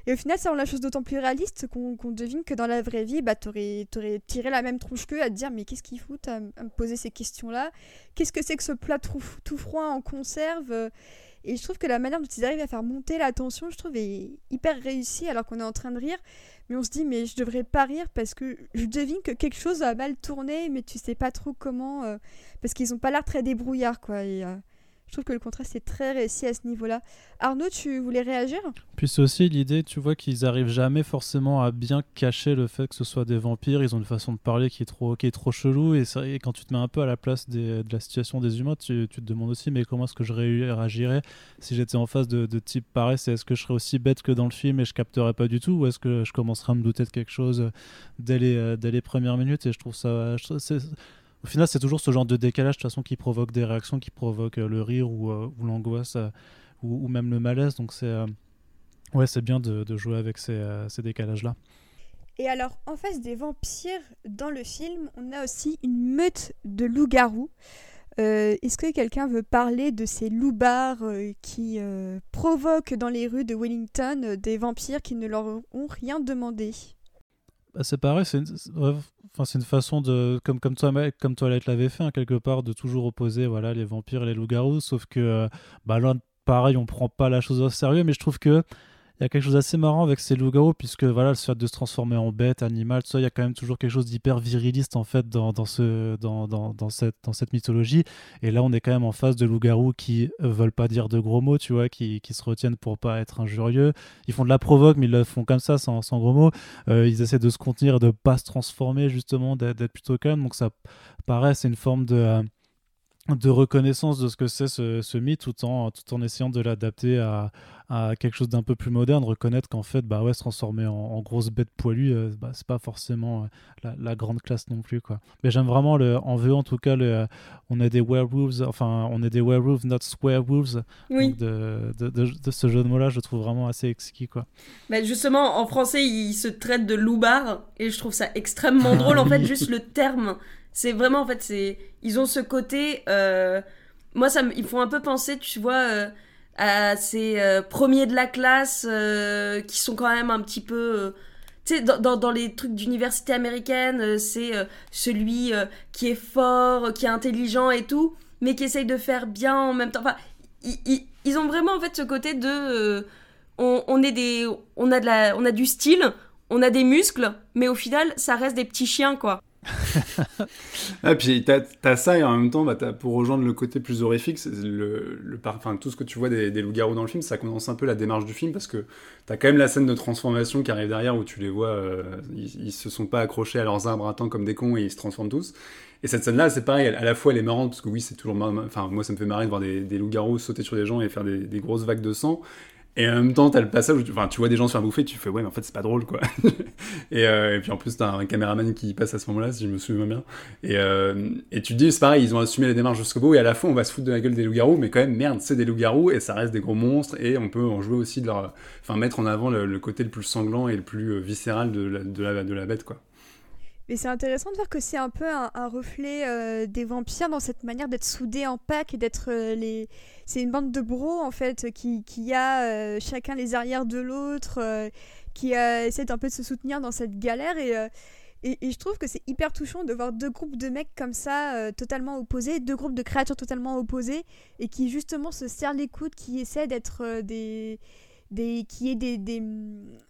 Et au final, ça rend la chose d'autant plus réaliste qu'on devine que dans la vraie vie, bah, t'aurais aurais tiré la même tronche qu'eux à te dire mais qu'est-ce qu'il fout à, me poser ces questions-là? Qu'est-ce que c'est que ce plat tout, froid en conserve? Et je trouve que la manière dont ils arrivent à faire monter la tension, je trouve, est hyper réussie alors qu'on est en train de rire. Mais on se dit, mais je devrais pas rire parce que je devine que quelque chose a mal tourné, mais tu sais pas trop comment. Euh, parce qu'ils ont pas l'air très débrouillards, quoi. Euh, je trouve que le contraste est très réussi à ce niveau-là. Arnaud, tu voulais réagir? Puis c'est aussi l'idée, tu vois, qu'ils arrivent jamais forcément à bien cacher le fait que ce soit des vampires. Ils ont une façon de parler qui est trop, qui est trop chelou. Et, quand tu te mets un peu à la place de la situation des humains, tu, te demandes aussi, mais comment est-ce que je réagirais si j'étais en face de, de pareils? Est-ce que je serais aussi bête que dans le film et je capterais pas du tout? Ou est-ce que je commencerais à me douter de quelque chose dès les premières minutes? Et je trouve ça au final, c'est toujours ce genre de décalage de façon qui provoque des réactions, qui provoque euh, le rire ou, euh, l'angoisse euh, ou, même le malaise. Donc c'est ouais, c'est bien de, jouer avec ces, décalages-là. Et alors, en face des vampires dans le film, on a aussi une meute de loups-garous. Est-ce que quelqu'un veut parler de ces loupards qui provoquent dans les rues de Wellington des vampires qui ne leur ont rien demandé? Bah, c'est pareil, c'est une... Façon de, comme, comme, toi, comme Toilette l'avait fait, hein, quelque part, de toujours opposer voilà, les vampires et les loups-garous, sauf que euh, bah, là, pareil, on prend pas la chose au sérieux, mais je trouve que il y a quelque chose d'assez marrant avec ces loups-garous, puisque voilà, le fait de se transformer en bête, animal, ça, il y a quand même toujours quelque chose d'hyper viriliste en fait dans, dans, ce, dans, dans, dans, cette, dans cette mythologie. Et là, on est quand même en face de loups-garous qui veulent pas dire de gros mots, tu vois, qui, qui, se retiennent pour pas être injurieux. Ils font de la provoque, mais ils le font comme ça, sans, sans gros mots. Euh, ils essaient de se contenir, de pas se transformer, justement, d'être plutôt calme. Donc ça paraît, c'est une forme de. Euh, de reconnaissance de ce que c'est ce, ce, mythe tout en, tout en essayant de l'adapter à, à, quelque chose d'un peu plus moderne, reconnaître qu'en fait, bah ouais, se transformer en, grosse bête poilue, euh, bah, c'est pas forcément euh, la, grande classe non plus, quoi. Mais j'aime vraiment, le, en VO en tout cas, le, euh, on est des werewolves, enfin, on est des werewolves, not swearwolves. Oui. De, de, de, ce jeu de mots-là, je trouve vraiment assez exquis, quoi. Bah justement, en français, il se traite de loubar, et je trouve ça extrêmement drôle, en fait, [laughs] juste le terme c'est vraiment, en fait, c'est. Ils ont ce côté. Euh, moi, ça me... ils font un peu penser, tu vois, euh, à ces euh, premiers de la classe qui sont quand même un petit peu. tu sais, dans, dans, les trucs d'université américaine, c'est celui qui est fort, qui est intelligent et tout, mais qui essaye de faire bien en même temps. Enfin, ils, ils, ont vraiment, en fait, ce côté de. On, on, est des, on, a de la, on a du style, on a des muscles, mais au final, ça reste des petits chiens, quoi. [laughs] ah, puis t'as as ça et en même temps, bah, as, pour rejoindre le côté plus horrifique, le, le, enfin, tout ce que tu vois des, des loups-garous dans le film, ça condense un peu la démarche du film parce que t'as quand même la scène de transformation qui arrive derrière où tu les vois, euh, ils, se sont pas accrochés à leurs arbres à temps comme des cons et ils se transforment tous. Et cette scène-là, c'est pareil, à la fois elle est marrante parce que oui, c'est toujours Enfin, moi, ça me fait marrer de voir des, des loups-garous sauter sur des gens et faire des, des grosses vagues de sang. Et en même temps, t'as le passage où tu, tu vois des gens se faire bouffer, tu fais ouais, mais en fait, c'est pas drôle, quoi. [laughs] et, euh, et, puis en plus, t'as un caméraman qui passe à ce moment-là, si je me souviens bien. Et, euh, et tu te dis, c'est pareil, ils ont assumé les démarches jusqu'au bout, et à la fin, on va se foutre de la gueule des loups-garous, mais quand même, merde, c'est des loups-garous, et ça reste des gros monstres, et on peut en jouer aussi de leur. Enfin, mettre en avant le, côté le plus sanglant et le plus euh, viscéral de la, de la, de la bête, quoi. Mais c'est intéressant de voir que c'est un peu un, reflet euh, des vampires dans cette manière d'être soudés en pack et d'être euh, les. C'est une bande de bros en fait qui, qui a euh, chacun les arrières de l'autre, qui essaie un peu de se soutenir dans cette galère et. Et, je trouve que c'est hyper touchant de voir deux groupes de mecs comme ça, totalement opposés, deux groupes de créatures totalement opposées, et qui justement se serrent les coudes, qui essaient d'être des, des. qui est des, des.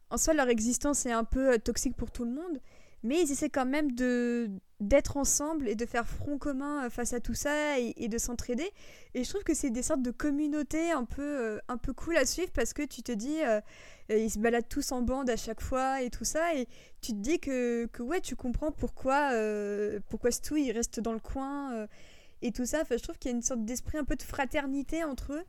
En soi, leur existence est un peu toxique pour tout le monde, mais ils essaient quand même de d'être ensemble et de faire front commun euh, face à tout ça et, de s'entraider. Et je trouve que c'est des sortes de communautés un peu euh, un peu cool à suivre parce que tu te dis euh, ils se baladent tous en bande à chaque fois et tout ça. Et tu te dis que, que ouais tu comprends pourquoi pourquoi Stu il reste dans le coin et tout ça. Enfin, je trouve qu'il y a une sorte d'esprit un peu de fraternité entre eux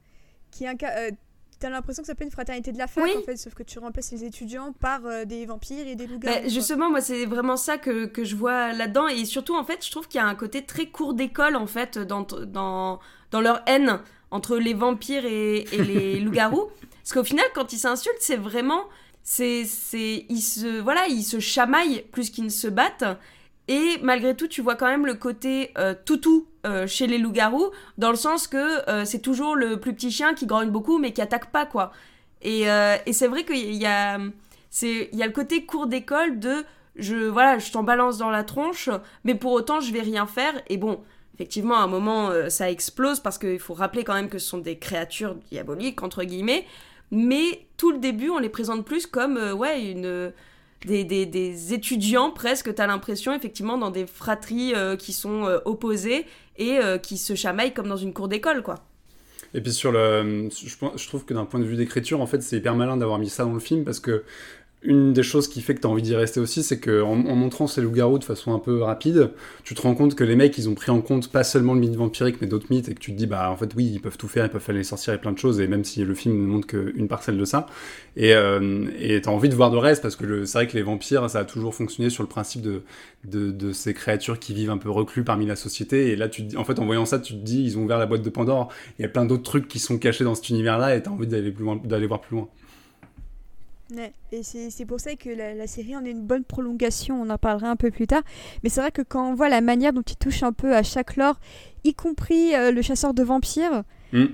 qui est T'as l'impression que ça peut être une fraternité de la fac en fait, sauf que tu remplaces les étudiants par euh, des vampires et des loups bah, Justement, moi c'est vraiment ça que, que je vois là-dedans. Et surtout en fait, je trouve qu'il y a un côté très court d'école en fait dans, dans, dans leur haine entre les vampires et, et les [laughs] loups-garous. Parce qu'au final, quand ils s'insultent, c'est vraiment c'est c'est ils se voilà ils se chamaillent plus qu'ils ne se battent et malgré tout, tu vois quand même le côté euh, toutou euh, chez les loups-garous, dans le sens que euh, c'est toujours le plus petit chien qui grogne beaucoup mais qui attaque pas, quoi. Et, euh, c'est vrai qu'il y a, y a le côté cours d'école de je, voilà, je t'en balance dans la tronche, mais pour autant, je vais rien faire. Et bon, effectivement, à un moment, ça explose parce qu'il faut rappeler quand même que ce sont des créatures diaboliques, entre guillemets. Mais tout le début, on les présente plus comme, ouais, une. Des, des, étudiants presque, t'as l'impression effectivement dans des fratries qui sont opposées et qui se chamaillent comme dans une cour d'école quoi. Et puis sur le, je, je trouve que d'un point de vue d'écriture, en fait, c'est hyper malin d'avoir mis ça dans le film parce que une des choses qui fait que tu envie d'y rester aussi, c'est qu'en en montrant ces loups-garous de façon un peu rapide, tu te rends compte que les mecs, ils ont pris en compte pas seulement le mythe vampirique, mais d'autres mythes, et que tu te dis, bah en fait, oui, ils peuvent tout faire, ils peuvent les sorcières et plein de choses, et même si le film ne montre qu'une parcelle de ça, et euh, tu as envie de voir de reste, parce que c'est vrai que les vampires, ça a toujours fonctionné sur le principe de, ces créatures qui vivent un peu reclus parmi la société, et là, tu en fait, en voyant ça, tu te dis, ils ont ouvert la boîte de Pandore, il y a plein d'autres trucs qui sont cachés dans cet univers-là, et tu as envie d'aller voir plus loin. Ouais, et c'est pour ça que la, série en est une bonne prolongation, on en parlera un peu plus tard. Mais c'est vrai que quand on voit la manière dont il touche un peu à chaque lore, y compris euh, le chasseur de vampires, mm.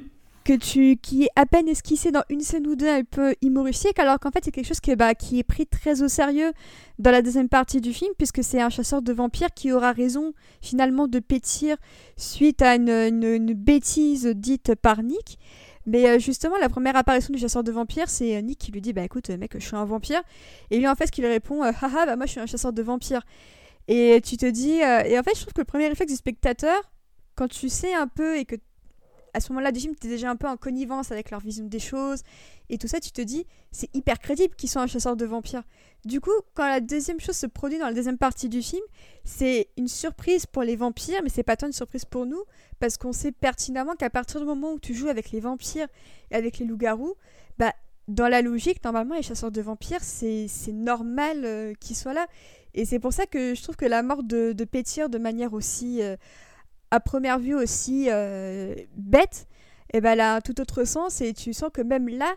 que tu, qui est à peine esquissé dans une scène ou deux un peu humoristique, alors qu'en fait c'est quelque chose qui, bah, qui est pris très au sérieux dans la deuxième partie du film, puisque c'est un chasseur de vampires qui aura raison finalement de pétir suite à une, une bêtise dite par Nick. Mais euh, justement, la première apparition du chasseur de vampires, c'est euh, Nick qui lui dit Bah écoute, mec, je suis un vampire. Et lui, en fait, ce qu'il répond euh, Haha, bah moi, je suis un chasseur de vampires. Et tu te dis. et en fait, je trouve que le premier réflexe du spectateur, quand tu sais un peu et que à ce moment-là du film, tu es déjà un peu en connivence avec leur vision des choses et tout ça, tu te dis, c'est hyper crédible qu'ils sont un chasseur de vampires. Du coup, quand la deuxième chose se produit dans la deuxième partie du film, c'est une surprise pour les vampires, mais c'est pas tant une surprise pour nous, parce qu'on sait pertinemment qu'à partir du moment où tu joues avec les vampires et avec les loups-garous, bah, dans la logique, normalement, les chasseurs de vampires, c'est normal euh, qu'ils soient là. Et c'est pour ça que je trouve que la mort de, de Pétir, de manière aussi. Euh, à première vue aussi euh, bête, et eh ben elle a un tout autre sens et tu sens que même là,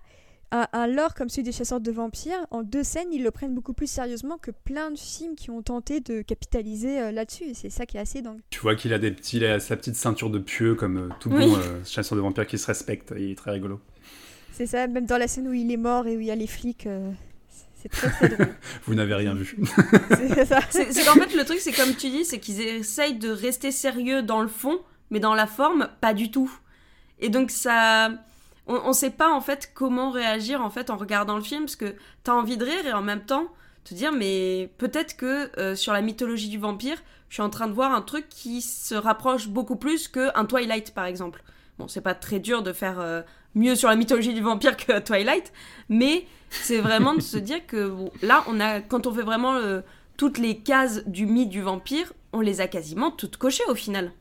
un, lore comme celui des chasseurs de vampires, en deux scènes, ils le prennent beaucoup plus sérieusement que plein de films qui ont tenté de capitaliser euh, là-dessus. Et c'est ça qui est assez dingue. Tu vois qu'il a des petits, sa petite ceinture de pieux comme euh, tout bon chasseur de vampires qui se respecte. Il est très rigolo. C'est ça, même dans la scène où il est mort et où il y a les flics. C'est très très drôle. [laughs] Vous n'avez rien vu. [laughs] c'est ça. C'est qu'en fait, le truc, c'est comme tu dis, c'est qu'ils essayent de rester sérieux dans le fond, mais dans la forme, pas du tout. Et donc, ça. On ne sait pas, en fait, comment réagir, en fait, en regardant le film, parce que tu as envie de rire et en même temps te dire, mais peut-être que euh, sur la mythologie du vampire, je suis en train de voir un truc qui se rapproche beaucoup plus qu'un Twilight, par exemple. Bon, c'est pas très dur de faire euh, mieux sur la mythologie du vampire [laughs] que Twilight, mais c'est vraiment de se dire que là, on a, quand on fait vraiment euh, toutes les cases du mythe du vampire, on les a quasiment toutes cochées au final.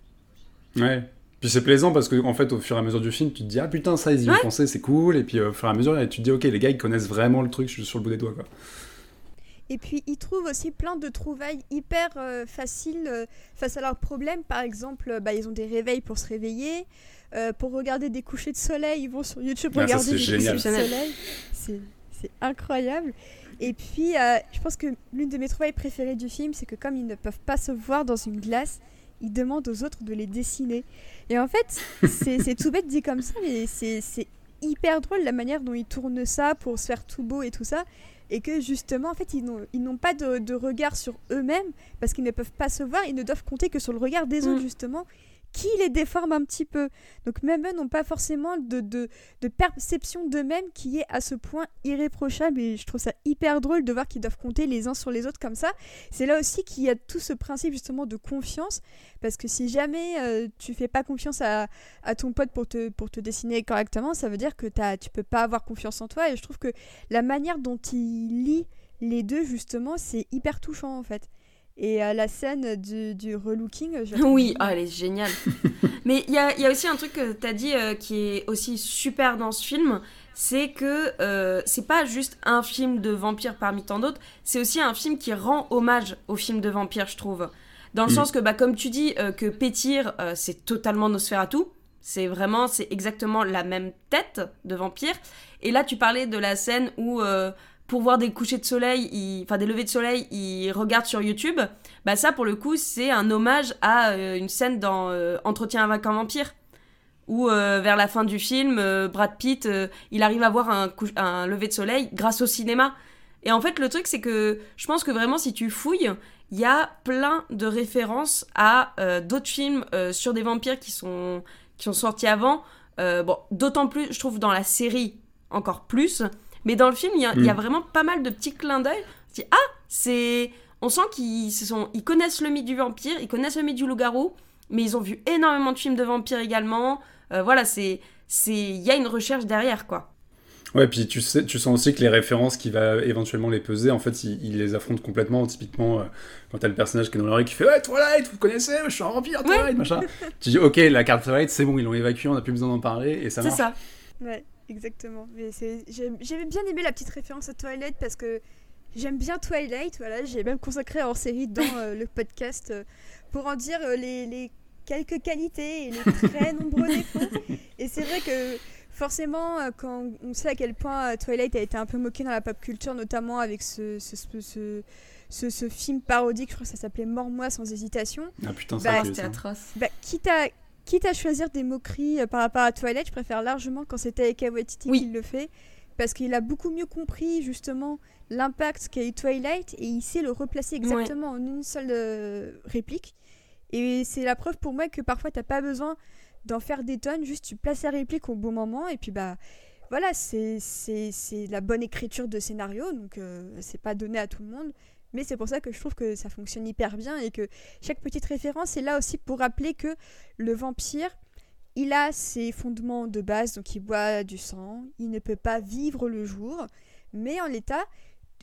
Ouais. Puis c'est plaisant parce qu'en en fait, au fur et à mesure du film, tu te dis ah putain, ça ils y ont pensé, c'est cool. Et puis au fur et à mesure, tu te dis ok, les gars ils connaissent vraiment le truc sur le bout des doigts quoi. Et puis ils trouvent aussi plein de trouvailles hyper euh, faciles euh, face à leurs problèmes. Par exemple, bah, ils ont des réveils pour se réveiller. Euh, pour regarder des couchers de soleil, ils vont sur YouTube ah, regarder des couchers de soleil. C'est incroyable. Et puis, euh, je pense que l'une de mes trouvailles préférées du film, c'est que comme ils ne peuvent pas se voir dans une glace, ils demandent aux autres de les dessiner. Et en fait, c'est tout bête dit comme ça, mais c'est hyper drôle la manière dont ils tournent ça pour se faire tout beau et tout ça. Et que justement, en fait, ils n'ont pas de, de, regard sur eux-mêmes parce qu'ils ne peuvent pas se voir, ils ne doivent compter que sur le regard des autres, mm. justement qui les déforme un petit peu. Donc même eux n'ont pas forcément de, de, de perception d'eux-mêmes qui est à ce point irréprochable et je trouve ça hyper drôle de voir qu'ils doivent compter les uns sur les autres comme ça. C'est là aussi qu'il y a tout ce principe justement de confiance parce que si jamais euh, tu fais pas confiance à, ton pote pour te, pour te dessiner correctement, ça veut dire que as, tu peux pas avoir confiance en toi et je trouve que la manière dont il lit les deux justement c'est hyper touchant en fait. Et euh, la scène du, du relooking, [laughs] Oui, ah, elle est géniale. [laughs] Mais il y a, y a, aussi un truc que tu as dit euh, qui est aussi super dans ce film, c'est que euh, c'est pas juste un film de vampire parmi tant d'autres, c'est aussi un film qui rend hommage au film de vampire, je trouve. Dans le mm. sens que, bah, comme tu dis, que Pétir, c'est totalement Nosferatu. C'est vraiment, c'est exactement la même tête de vampire. Et là, tu parlais de la scène où pour voir des couchers de soleil, enfin des levées de soleil, ils regardent sur YouTube. Bah ça, pour le coup, c'est un hommage à euh, une scène dans euh, Entretien avec un vampire, où vers la fin du film, Brad Pitt, il arrive à voir un, un lever de soleil grâce au cinéma. Et en fait, le truc, c'est que je pense que vraiment, si tu fouilles, il y a plein de références à d'autres films sur des vampires qui sont, qui sont sortis avant. bon, d'autant plus, je trouve, dans la série, encore plus. Mais dans le film, il y, a mm. vraiment pas mal de petits clins d'œil. Ah, c'est. On sent qu'ils sont... ils connaissent le mythe du vampire, ils connaissent le mythe du loup-garou, mais ils ont vu énormément de films de vampires également. Euh, voilà, c'est. Il y a une recherche derrière, quoi. Ouais, puis tu, sais, tu sens aussi que les références qui va éventuellement les peser, en fait, il, les affronte complètement. Typiquement, euh, quand t'as le personnage qui est dans le qui fait Ouais, Twilight, vous connaissez, je suis un vampire, Twilight, machin. tu dis Ok, la carte Twilight, c'est bon, ils l'ont évacué, on n'a plus besoin d'en parler, et ça marche. C'est ça. Ouais. Exactement. Mais j'avais bien aimé la petite référence à Twilight parce que j'aime bien Twilight. Voilà, j'ai même consacré hors série dans euh, le podcast euh, pour en dire euh, les, les, quelques qualités et les très [laughs] nombreux défauts. Et c'est vrai que forcément, quand on sait à quel point Twilight a été un peu moqué dans la pop culture, notamment avec ce, ce, ce, ce film parodique, je crois que ça s'appelait Mort-moi sans hésitation. Ah putain, bah, c'était atroce. Bah, quitte à quitte à choisir des moqueries euh, par rapport à Twilight, je préfère largement quand c'était Eka Waititi qui le fait, parce qu'il a beaucoup mieux compris justement l'impact qu'a eu Twilight et il sait le replacer exactement en une seule euh, réplique. Et c'est la preuve pour moi que parfois t'as pas besoin d'en faire des tonnes, juste tu places la réplique au bon moment et puis bah voilà, c'est la bonne écriture de scénario, donc euh, c'est pas donné à tout le monde. Mais c'est pour ça que je trouve que ça fonctionne hyper bien et que chaque petite référence est là aussi pour rappeler que le vampire, il a ses fondements de base, donc il boit du sang, il ne peut pas vivre le jour, mais en l'état,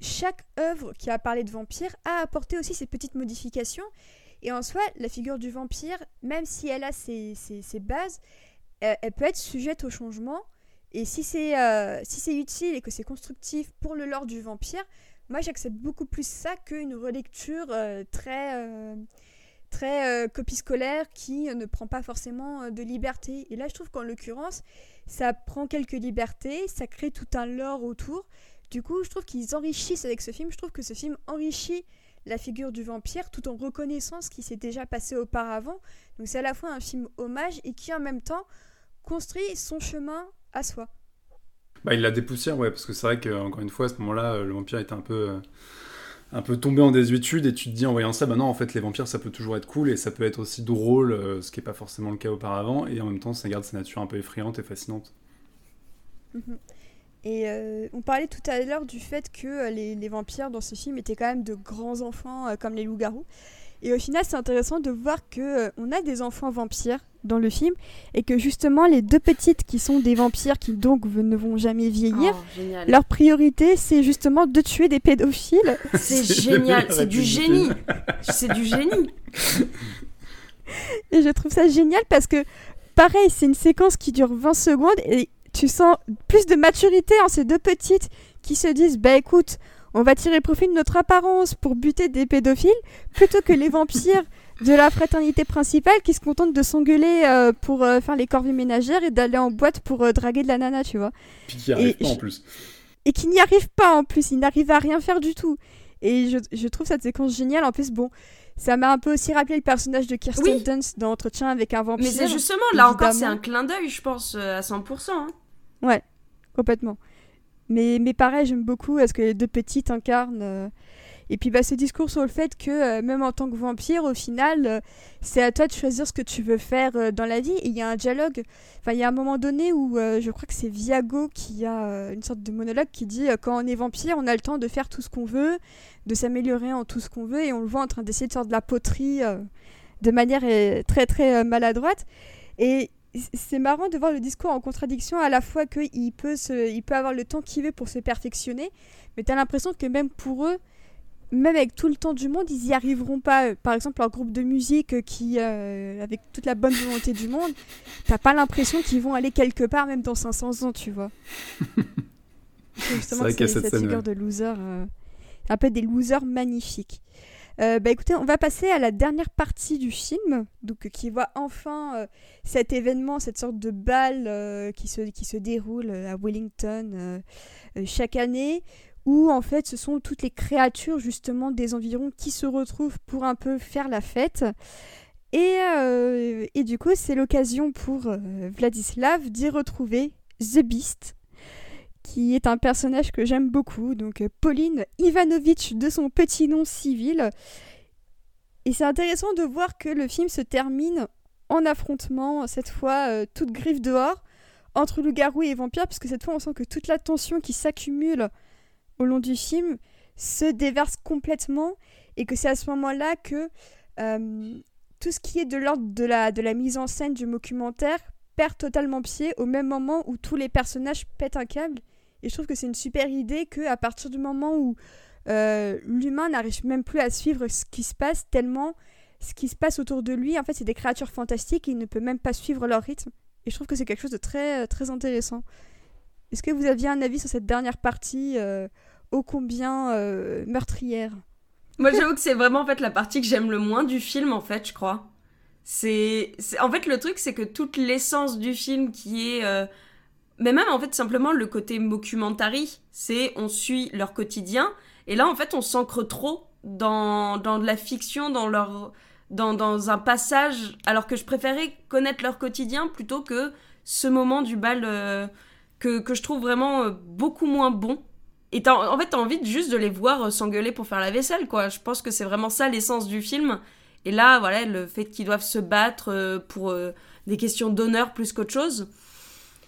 chaque œuvre qui a parlé de vampire a apporté aussi ses petites modifications. Et en soi, la figure du vampire, même si elle a ses, bases, euh, elle, peut être sujette au changement. Et si c'est euh, si utile et que c'est constructif pour le lore du vampire, moi, j'accepte beaucoup plus ça qu'une relecture euh, très, euh, très euh, copie scolaire qui ne prend pas forcément de liberté. Et là, je trouve qu'en l'occurrence, ça prend quelques libertés, ça crée tout un lore autour. Du coup, je trouve qu'ils enrichissent avec ce film. Je trouve que ce film enrichit la figure du vampire tout en reconnaissant ce qui s'est déjà passé auparavant. Donc c'est à la fois un film hommage et qui en même temps construit son chemin à soi. Bah, il la dépoussière, ouais, parce que c'est vrai qu'encore une fois, à ce moment-là, euh, le vampire était un peu, euh, un peu tombé en désuétude, et tu te dis en voyant ça, bah non, en fait, les vampires, ça peut toujours être cool, et ça peut être aussi drôle, euh, ce qui n'est pas forcément le cas auparavant, et en même temps, ça garde sa nature un peu effrayante et fascinante. Mhm. Et on parlait tout à l'heure du fait que les, les, vampires dans ce film étaient quand même de grands enfants, comme les loups-garous. Et au final, c'est intéressant de voir que euh, on a des enfants vampires dans le film et que justement les deux petites qui sont des vampires qui donc ne vont jamais vieillir, oh, leur priorité c'est justement de tuer des pédophiles. [laughs] C'est génial, c'est du génie. C'est du génie. Et je trouve ça génial parce que pareil, c'est une séquence qui dure 20 secondes et tu sens plus de maturité en ces deux petites qui se disent bah écoute, on va tirer profit de notre apparence pour buter des pédophiles plutôt que les vampires de la fraternité principale qui se contentent de s'engueuler euh, pour euh, faire les corvées ménagères et d'aller en boîte pour euh, draguer de la nana, tu vois. Puis qui n'y arrivent pas en plus. Et qui n'y arrivent pas en plus, ils n'arrivent à rien faire du tout. Et je, trouve cette séquence géniale. En plus, bon, ça m'a un peu aussi rappelé le personnage de Kirsten Dunst dans Entretien avec un vampire. Mais c'est justement, là encore, c'est un clin d'œil, je pense, à 100%. Hein. Ouais, complètement. Mais, mais pareil, j'aime beaucoup parce que les deux petites incarnent. Euh, et puis bah, ce discours sur le fait que euh, même en tant que vampire, au final, euh, c'est à toi de choisir ce que tu veux faire dans la vie. Il y a un dialogue, enfin il y a un moment donné où je crois que c'est Viago qui a une sorte de monologue qui dit quand on est vampire, on a le temps de faire tout ce qu'on veut, de s'améliorer en tout ce qu'on veut, et on le voit en train d'essayer de faire de la poterie de manière très très maladroite. Et c'est marrant de voir le discours en contradiction à la fois qu'il peut, il peut avoir le temps qu'il veut pour se perfectionner, mais tu as l'impression que même pour eux, même avec tout le temps du monde, ils y arriveront pas. Par exemple, leur groupe de musique qui, euh, avec toute la bonne volonté du monde, t'as pas l'impression qu'ils vont aller quelque part, même dans 500 ans, tu vois. [laughs] c'est y a cette, figure de loser, euh, un peu des losers magnifiques. Euh, bah écoutez, on va passer à la dernière partie du film, donc qui voit enfin euh, cet événement, cette sorte de bal euh, qui, se, qui se déroule à Wellington chaque année, où en fait ce sont toutes les créatures justement des environs qui se retrouvent pour un peu faire la fête. Et, et du coup, c'est l'occasion pour Vladislav d'y retrouver The Beast, qui est un personnage que j'aime beaucoup, donc Pauline Ivanovitch de son petit nom civil. Et c'est intéressant de voir que le film se termine en affrontement, cette fois toute griffe dehors, entre loup-garou et vampire, puisque cette fois on sent que toute la tension qui s'accumule au long du film se déverse complètement et que c'est à ce moment-là que euh, tout ce qui est de l'ordre de la, de la mise en scène du documentaire perd totalement pied au même moment où tous les personnages pètent un câble. Et je trouve que c'est une super idée que à partir du moment où euh, l'humain n'arrive même plus à suivre ce qui se passe tellement ce qui se passe autour de lui, en fait, c'est des créatures fantastiques et il ne peut même pas suivre leur rythme. Et je trouve que c'est quelque chose de très, très intéressant. Est-ce que vous aviez un avis sur cette dernière partie euh, ô combien euh, meurtrière? Moi, j'avoue que c'est vraiment en fait la partie que j'aime le moins du film, en fait, je crois. C'est, en fait le truc, c'est que toute l'essence du film qui est, euh, mais même en fait simplement le côté mockumentary, c'est on suit leur quotidien et là en fait on s'ancre trop dans dans de la fiction, dans leur dans, dans un passage, alors que je préférais connaître leur quotidien plutôt que ce moment du bal euh, que, que je trouve vraiment beaucoup moins bon et en fait, t'as envie juste de les voir euh, s'engueuler pour faire la vaisselle, quoi. Je pense que c'est vraiment ça l'essence du film. Et là, voilà, le fait qu'ils doivent se battre euh, pour euh, des questions d'honneur plus qu'autre chose,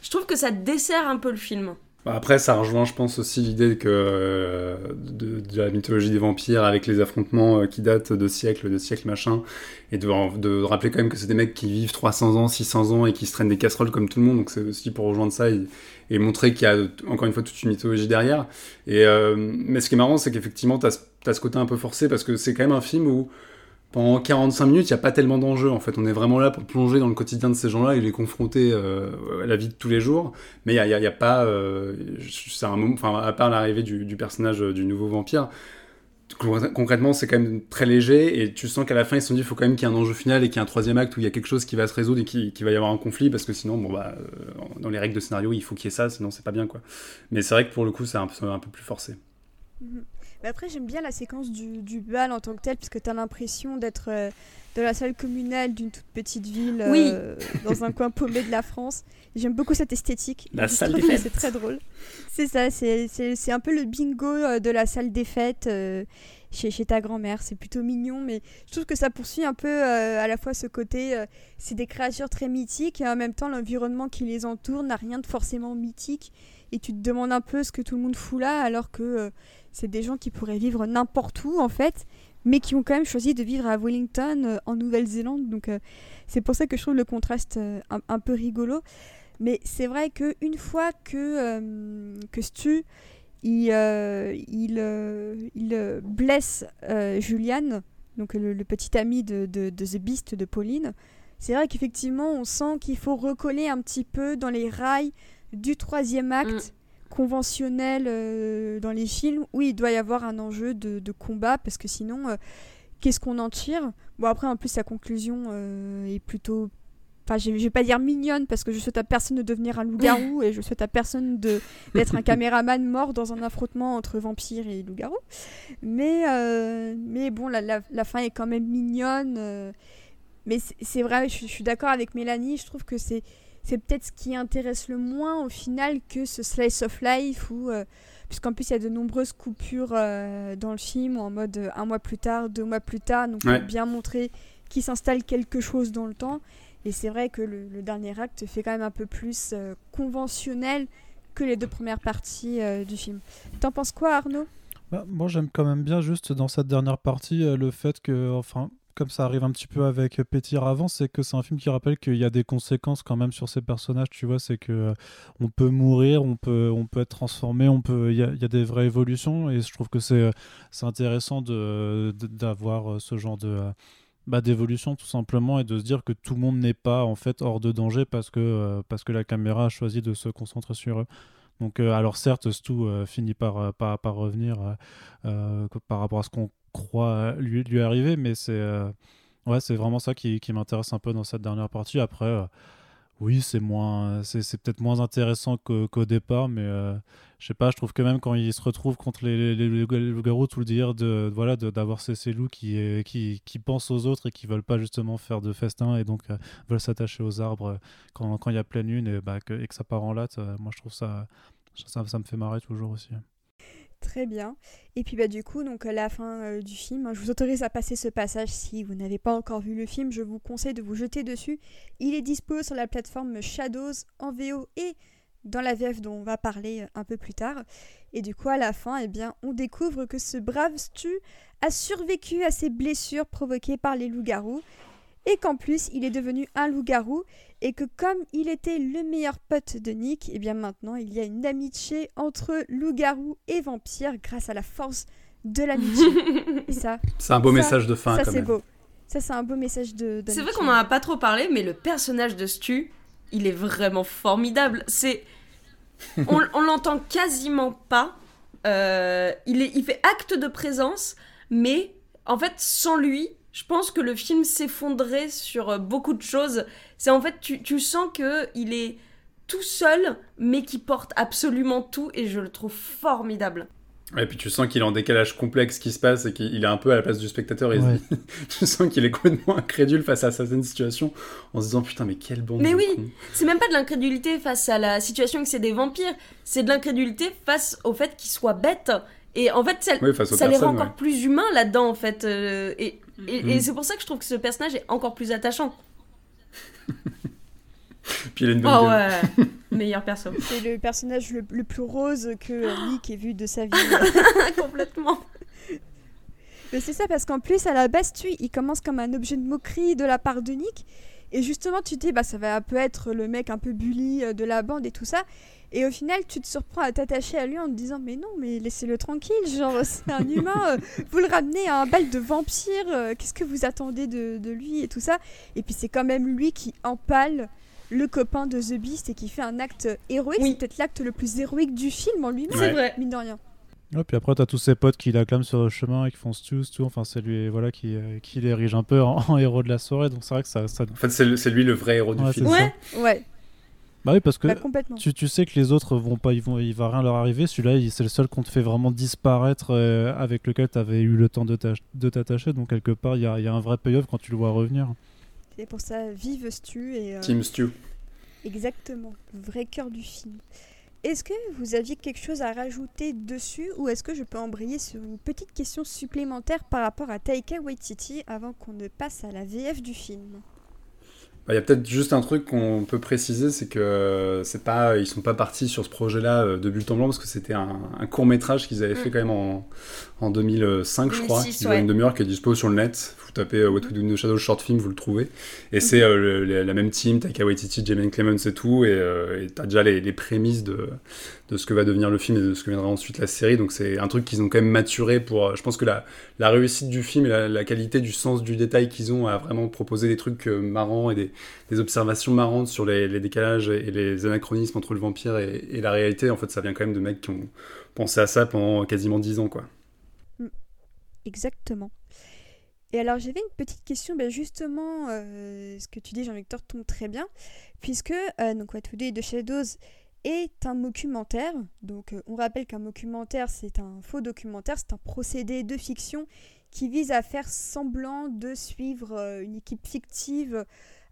je trouve que ça dessert un peu le film. Bah, après, ça rejoint, je pense, aussi l'idée que de, la mythologie des vampires avec les affrontements qui datent de siècles, de siècles machin, et de, rappeler quand même que c'est des mecs qui vivent 300 ans, 600 ans et qui se traînent des casseroles comme tout le monde. Donc c'est aussi pour rejoindre ça et, montrer qu'il y a encore une fois toute une mythologie derrière. Et euh, mais ce qui est marrant, c'est qu'effectivement, tu as, ce côté un peu forcé parce que c'est quand même un film où pendant 45 minutes, il n'y a pas tellement d'enjeux. En fait, on est vraiment là pour plonger dans le quotidien de ces gens-là et les confronter euh, à la vie de tous les jours. Mais il n'y a, a, pas. Euh, c'est un moment, enfin, à part l'arrivée du, personnage du nouveau vampire, concrètement, c'est quand même très léger et tu sens qu'à la fin, ils se sont dit il faut quand même qu'il y ait un enjeu final et qu'il y ait un troisième acte où il y a quelque chose qui va se résoudre et qu'il qui va y avoir un conflit parce que sinon, bon, bah, euh, dans les règles de scénario, il faut qu'il y ait ça, sinon c'est pas bien quoi. Mais c'est vrai que pour le coup, c'est un, un, peu plus forcé. Mhm. Mais après, j'aime bien la séquence du, du, bal en tant que tel puisque tu as l'impression d'être. Euh, de la salle communale d'une toute petite ville euh, dans un coin paumé de la France. J'aime beaucoup cette esthétique. La salle des fêtes. C'est très drôle. C'est ça, c'est un peu le bingo de la salle des fêtes chez, ta grand-mère. C'est plutôt mignon, mais je trouve que ça poursuit un peu euh, à la fois ce côté, euh, c'est des créatures très mythiques, et en même temps l'environnement qui les entoure n'a rien de forcément mythique. Et tu te demandes un peu ce que tout le monde fout là, alors que euh, c'est des gens qui pourraient vivre n'importe où en fait, mais qui ont quand même choisi de vivre à Wellington, en Nouvelle-Zélande. Donc c'est pour ça que je trouve le contraste un, peu rigolo. Mais c'est vrai que une fois que, que Stu il, euh, il, euh, euh, blesse Julian, donc le, petit ami de, de, The Beast de Pauline. C'est vrai qu'effectivement, on sent qu'il faut recoller un petit peu dans les rails du troisième acte mm. conventionnel dans les films où il doit y avoir un enjeu de, de combat parce que sinon, qu'est-ce qu'on en tire? Bon, après, en plus, sa conclusion est plutôt Enfin, je, vais pas dire mignonne parce que je souhaite à personne de devenir un loup-garou [laughs] et je souhaite à personne d'être un caméraman mort dans un affrontement entre vampires et loup-garou. Mais, euh, mais bon, la, la, fin est quand même mignonne. Euh. mais c'est vrai, je, suis d'accord avec Mélanie, je trouve que c'est c'est peut-être ce qui intéresse le moins au final que ce slice of life où euh, puisqu'en plus il y a de nombreuses coupures dans le film en mode un mois plus tard, deux mois plus tard, donc bien montrer qu'il s'installe quelque chose dans le temps. Et c'est vrai que le, dernier acte fait quand même un peu plus euh, conventionnel que les deux premières parties euh, du film. T'en penses quoi, Arnaud? Bah, Moi, j'aime quand même bien juste dans cette dernière partie euh, le fait que, enfin, comme ça arrive un petit peu avec Pétir avant, c'est que c'est un film qui rappelle qu'il y a des conséquences quand même sur ces personnages. Tu vois, c'est que on peut mourir, on peut, on peut être transformé, on peut, il y, a, des vraies évolutions, et je trouve que c'est, c'est intéressant de, d'avoir ce genre de bah, d'évolution tout simplement et de se dire que tout le monde n'est pas en fait hors de danger parce que, euh, parce que la caméra a choisi de se concentrer sur eux. Donc, euh, alors certes, Stu euh, finit par, par, par revenir par rapport à ce qu'on croit lui, lui arriver, mais c'est ouais, c'est vraiment ça qui, qui m'intéresse un peu dans cette dernière partie. Après, oui, c'est moins, c'est peut-être moins intéressant qu'au départ, mais euh, je sais pas, je trouve que même quand il se retrouve contre les, les, loups-garous, tout le dire de voilà d'avoir ces, ces, loups qui, qui, qui, pensent aux autres et qui veulent pas justement faire de festin et donc euh, veulent s'attacher aux arbres quand, quand il y a pleine lune et, bah, que, et que ça part en latte, euh, moi je trouve ça, ça, ça me fait marrer toujours aussi. Très bien. Et puis bah du coup, donc à la fin euh, du film, hein, je vous autorise à passer ce passage si vous n'avez pas encore vu le film, je vous conseille de vous jeter dessus. Il est dispo sur la plateforme Shadows en VO et dans la VF dont on va parler euh, un peu plus tard. Et du coup, à la fin, eh bien, on découvre que ce brave Stu a survécu à ses blessures provoquées par les loups-garous et qu'en plus il est devenu un loup-garou et que comme il était le meilleur pote de Nick, et eh bien maintenant il y a une amitié entre loup-garou et vampire grâce à la force de l'amitié. [laughs] et ça, c'est un beau message de fin. Ça c'est beau. Ça c'est un beau message de. C'est vrai qu'on en a pas trop parlé, mais le personnage de Stu, il est vraiment formidable. C'est, on, [laughs] l'entend quasiment pas. Euh, il, est, il fait acte de présence, mais en fait sans lui, je pense que le film s'effondrait sur euh, beaucoup de choses. C'est en fait, tu, tu sens que il est tout seul, mais qui porte absolument tout, et je le trouve formidable. Et puis tu sens qu'il est en décalage complexe qui se passe et qu'il est un peu à la place du spectateur. Et [laughs] tu sens qu'il est complètement incrédule face à certaines situations en se disant putain mais quelle bande. Mais oui, c'est même pas de l'incrédulité face à la situation que c'est des vampires, c'est de l'incrédulité face au fait qu'ils soient bêtes. Et en fait, ça, ça les rend encore plus humains là-dedans en fait. Euh, et et, mm. c'est pour ça que je trouve que ce personnage est encore plus attachant. [laughs] Puis il a une bonne Oh ouais, [laughs] meilleur perso. C'est le personnage le, plus rose que [gasps] Nick ait vu de sa vie. [laughs] Complètement. Mais c'est ça parce qu'en plus à la base tu, il commence comme un objet de moquerie de la part de Nick et justement tu te dis bah ça va un peu être le mec un peu bully euh, de la bande et tout ça et au final, tu te surprends à t'attacher à lui en te disant Mais non, mais laissez-le tranquille, genre, [laughs] c'est un humain, euh, vous le ramenez à un bal de vampires, euh, qu'est-ce que vous attendez de, de, lui et tout ça. Et puis c'est quand même lui qui empale le copain de The Beast et qui fait un acte héroïque. C'est peut-être l'acte le plus héroïque du film en lui-même, c'est vrai. mine de rien. Et puis après, t'as tous ses potes qui l'acclament sur le chemin et qui font Stu, tout. Enfin, c'est lui voilà, qui, euh, qui l'érige un peu [laughs] en, héros de la soirée. Donc c'est vrai que ça. ça... En fait, c'est lui le vrai héros du film. Ouais, ouais. Bah oui, parce que bah, tu, tu, sais que les autres vont pas, ils vont, il va rien leur arriver. Celui-là, c'est le seul qu'on te fait vraiment disparaître, euh, avec lequel tu avais eu le temps de t'attacher. Donc quelque part, il y a, y a, un vrai payoff quand tu le vois revenir. C'est pour ça, vive Stu et. Euh, Team Stu. Exactement, le vrai cœur du film. Est-ce que vous aviez quelque chose à rajouter dessus ou est-ce que je peux embrayer sur une petite question supplémentaire par rapport à Taika Waititi avant qu'on ne passe à la VF du film? Bah, il y a peut-être juste un truc qu'on peut préciser, c'est que c'est pas, ils sont pas partis sur ce projet-là euh, de but en blanc parce que c'était un, court métrage qu'ils avaient fait mm. quand même en, en 2005, je crois, qui ouais. une demi-heure qui est dispo sur le net. Vous tapez euh, What We Do in the Shadows short film, vous le trouvez. Et mm. c'est euh, la même team, Taika Waititi, Jamie Clements et tout, et t'as déjà les, les prémices de, de ce que va devenir le film et de ce que viendra ensuite la série. Donc c'est un truc qu'ils ont quand même maturé pour. Je pense que la, la réussite du film et la, qualité du sens du détail qu'ils ont à vraiment proposer des trucs euh, marrants et des, des observations marrantes sur les, les, décalages et les anachronismes entre le vampire et, et, la réalité. En fait, ça vient quand même de mecs qui ont pensé à ça pendant quasiment dix ans, quoi. Mm. Exactement. Et alors j'avais une petite question, ben justement, euh, ce que tu dis Jean-Victor tombe très bien, puisque euh, donc What We Do Shadows est un documentaire. Donc euh, on rappelle qu'un documentaire c'est un faux documentaire, c'est un procédé de fiction qui vise à faire semblant de suivre euh, une équipe fictive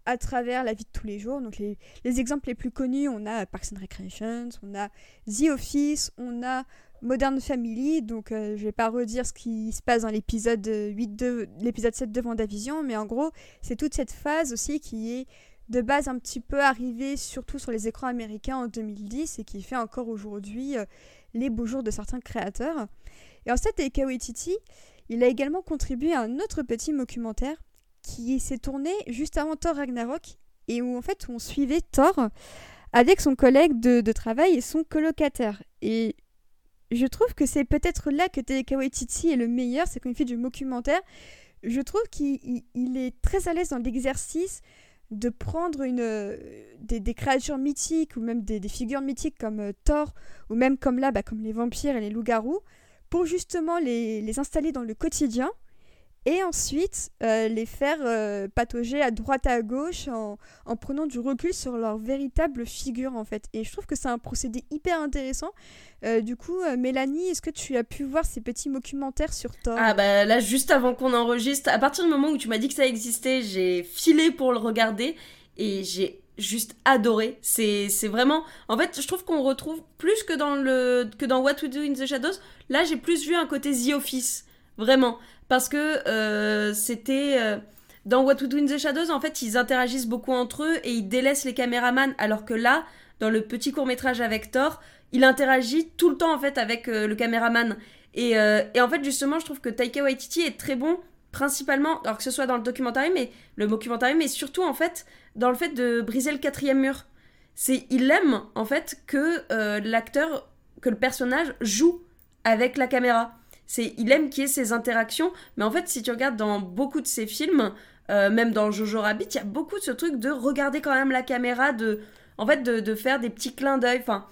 à travers la vie de tous les jours. Donc les, exemples les plus connus, on a Parks and Recreations, on a The Office, on a Modern Family. Donc euh, je vais pas redire ce qui se passe dans l'épisode 8 de l'épisode 7 de Vendavision, mais en gros, c'est toute cette phase aussi qui est de base un petit peu arrivé surtout sur les écrans américains en 2010 et qui fait encore aujourd'hui euh, les beaux jours de certains créateurs. Et en fait, Taika il a également contribué à un autre petit documentaire qui s'est tourné juste avant Thor Ragnarok et où en fait on suivait Thor avec son collègue de, travail et son colocataire. Et je trouve que c'est peut-être là que Taika Waititi est le meilleur, c'est quand fait du documentaire. Je trouve qu'il est très à l'aise dans l'exercice de prendre une, euh, des, créatures mythiques ou même des, figures mythiques comme euh, Thor ou même comme là, bah, comme les vampires et les loups-garous, pour justement les, installer dans le quotidien et ensuite euh, les faire euh, patauger à droite à gauche en, en, prenant du recul sur leur véritable figure en fait. Et je trouve que c'est un procédé hyper intéressant. Euh, du coup, Mélanie, est-ce que tu as pu voir ces petits documentaires sur Thor Ah bah là, juste avant qu'on enregistre, à partir du moment où tu m'as dit que ça existait, j'ai filé pour le regarder et j'ai juste adoré. C'est vraiment... En fait, je trouve qu'on retrouve plus que dans, le, que dans What We Do in the Shadows. Là, j'ai plus vu un côté The Office. Vraiment parce que euh, c'était euh, dans What to Do in the Shadows en fait ils interagissent beaucoup entre eux et ils délaissent les caméramans. Alors que là dans le petit court métrage avec Thor il interagit tout le temps en fait avec euh, le caméraman. Et, et, en fait justement je trouve que Taika Waititi est très bon principalement alors que ce soit dans le documentaire mais le documentaire mais surtout en fait dans le fait de briser le quatrième mur. C'est il aime en fait que l'acteur que le personnage joue avec la caméra c'est il aime qu'il y ait ces interactions, mais en fait, si tu regardes dans beaucoup de ses films, euh, même dans Jojo Rabbit, il y a beaucoup de ce truc de regarder quand même la caméra, de en fait de, faire des petits clins d'œil. Enfin,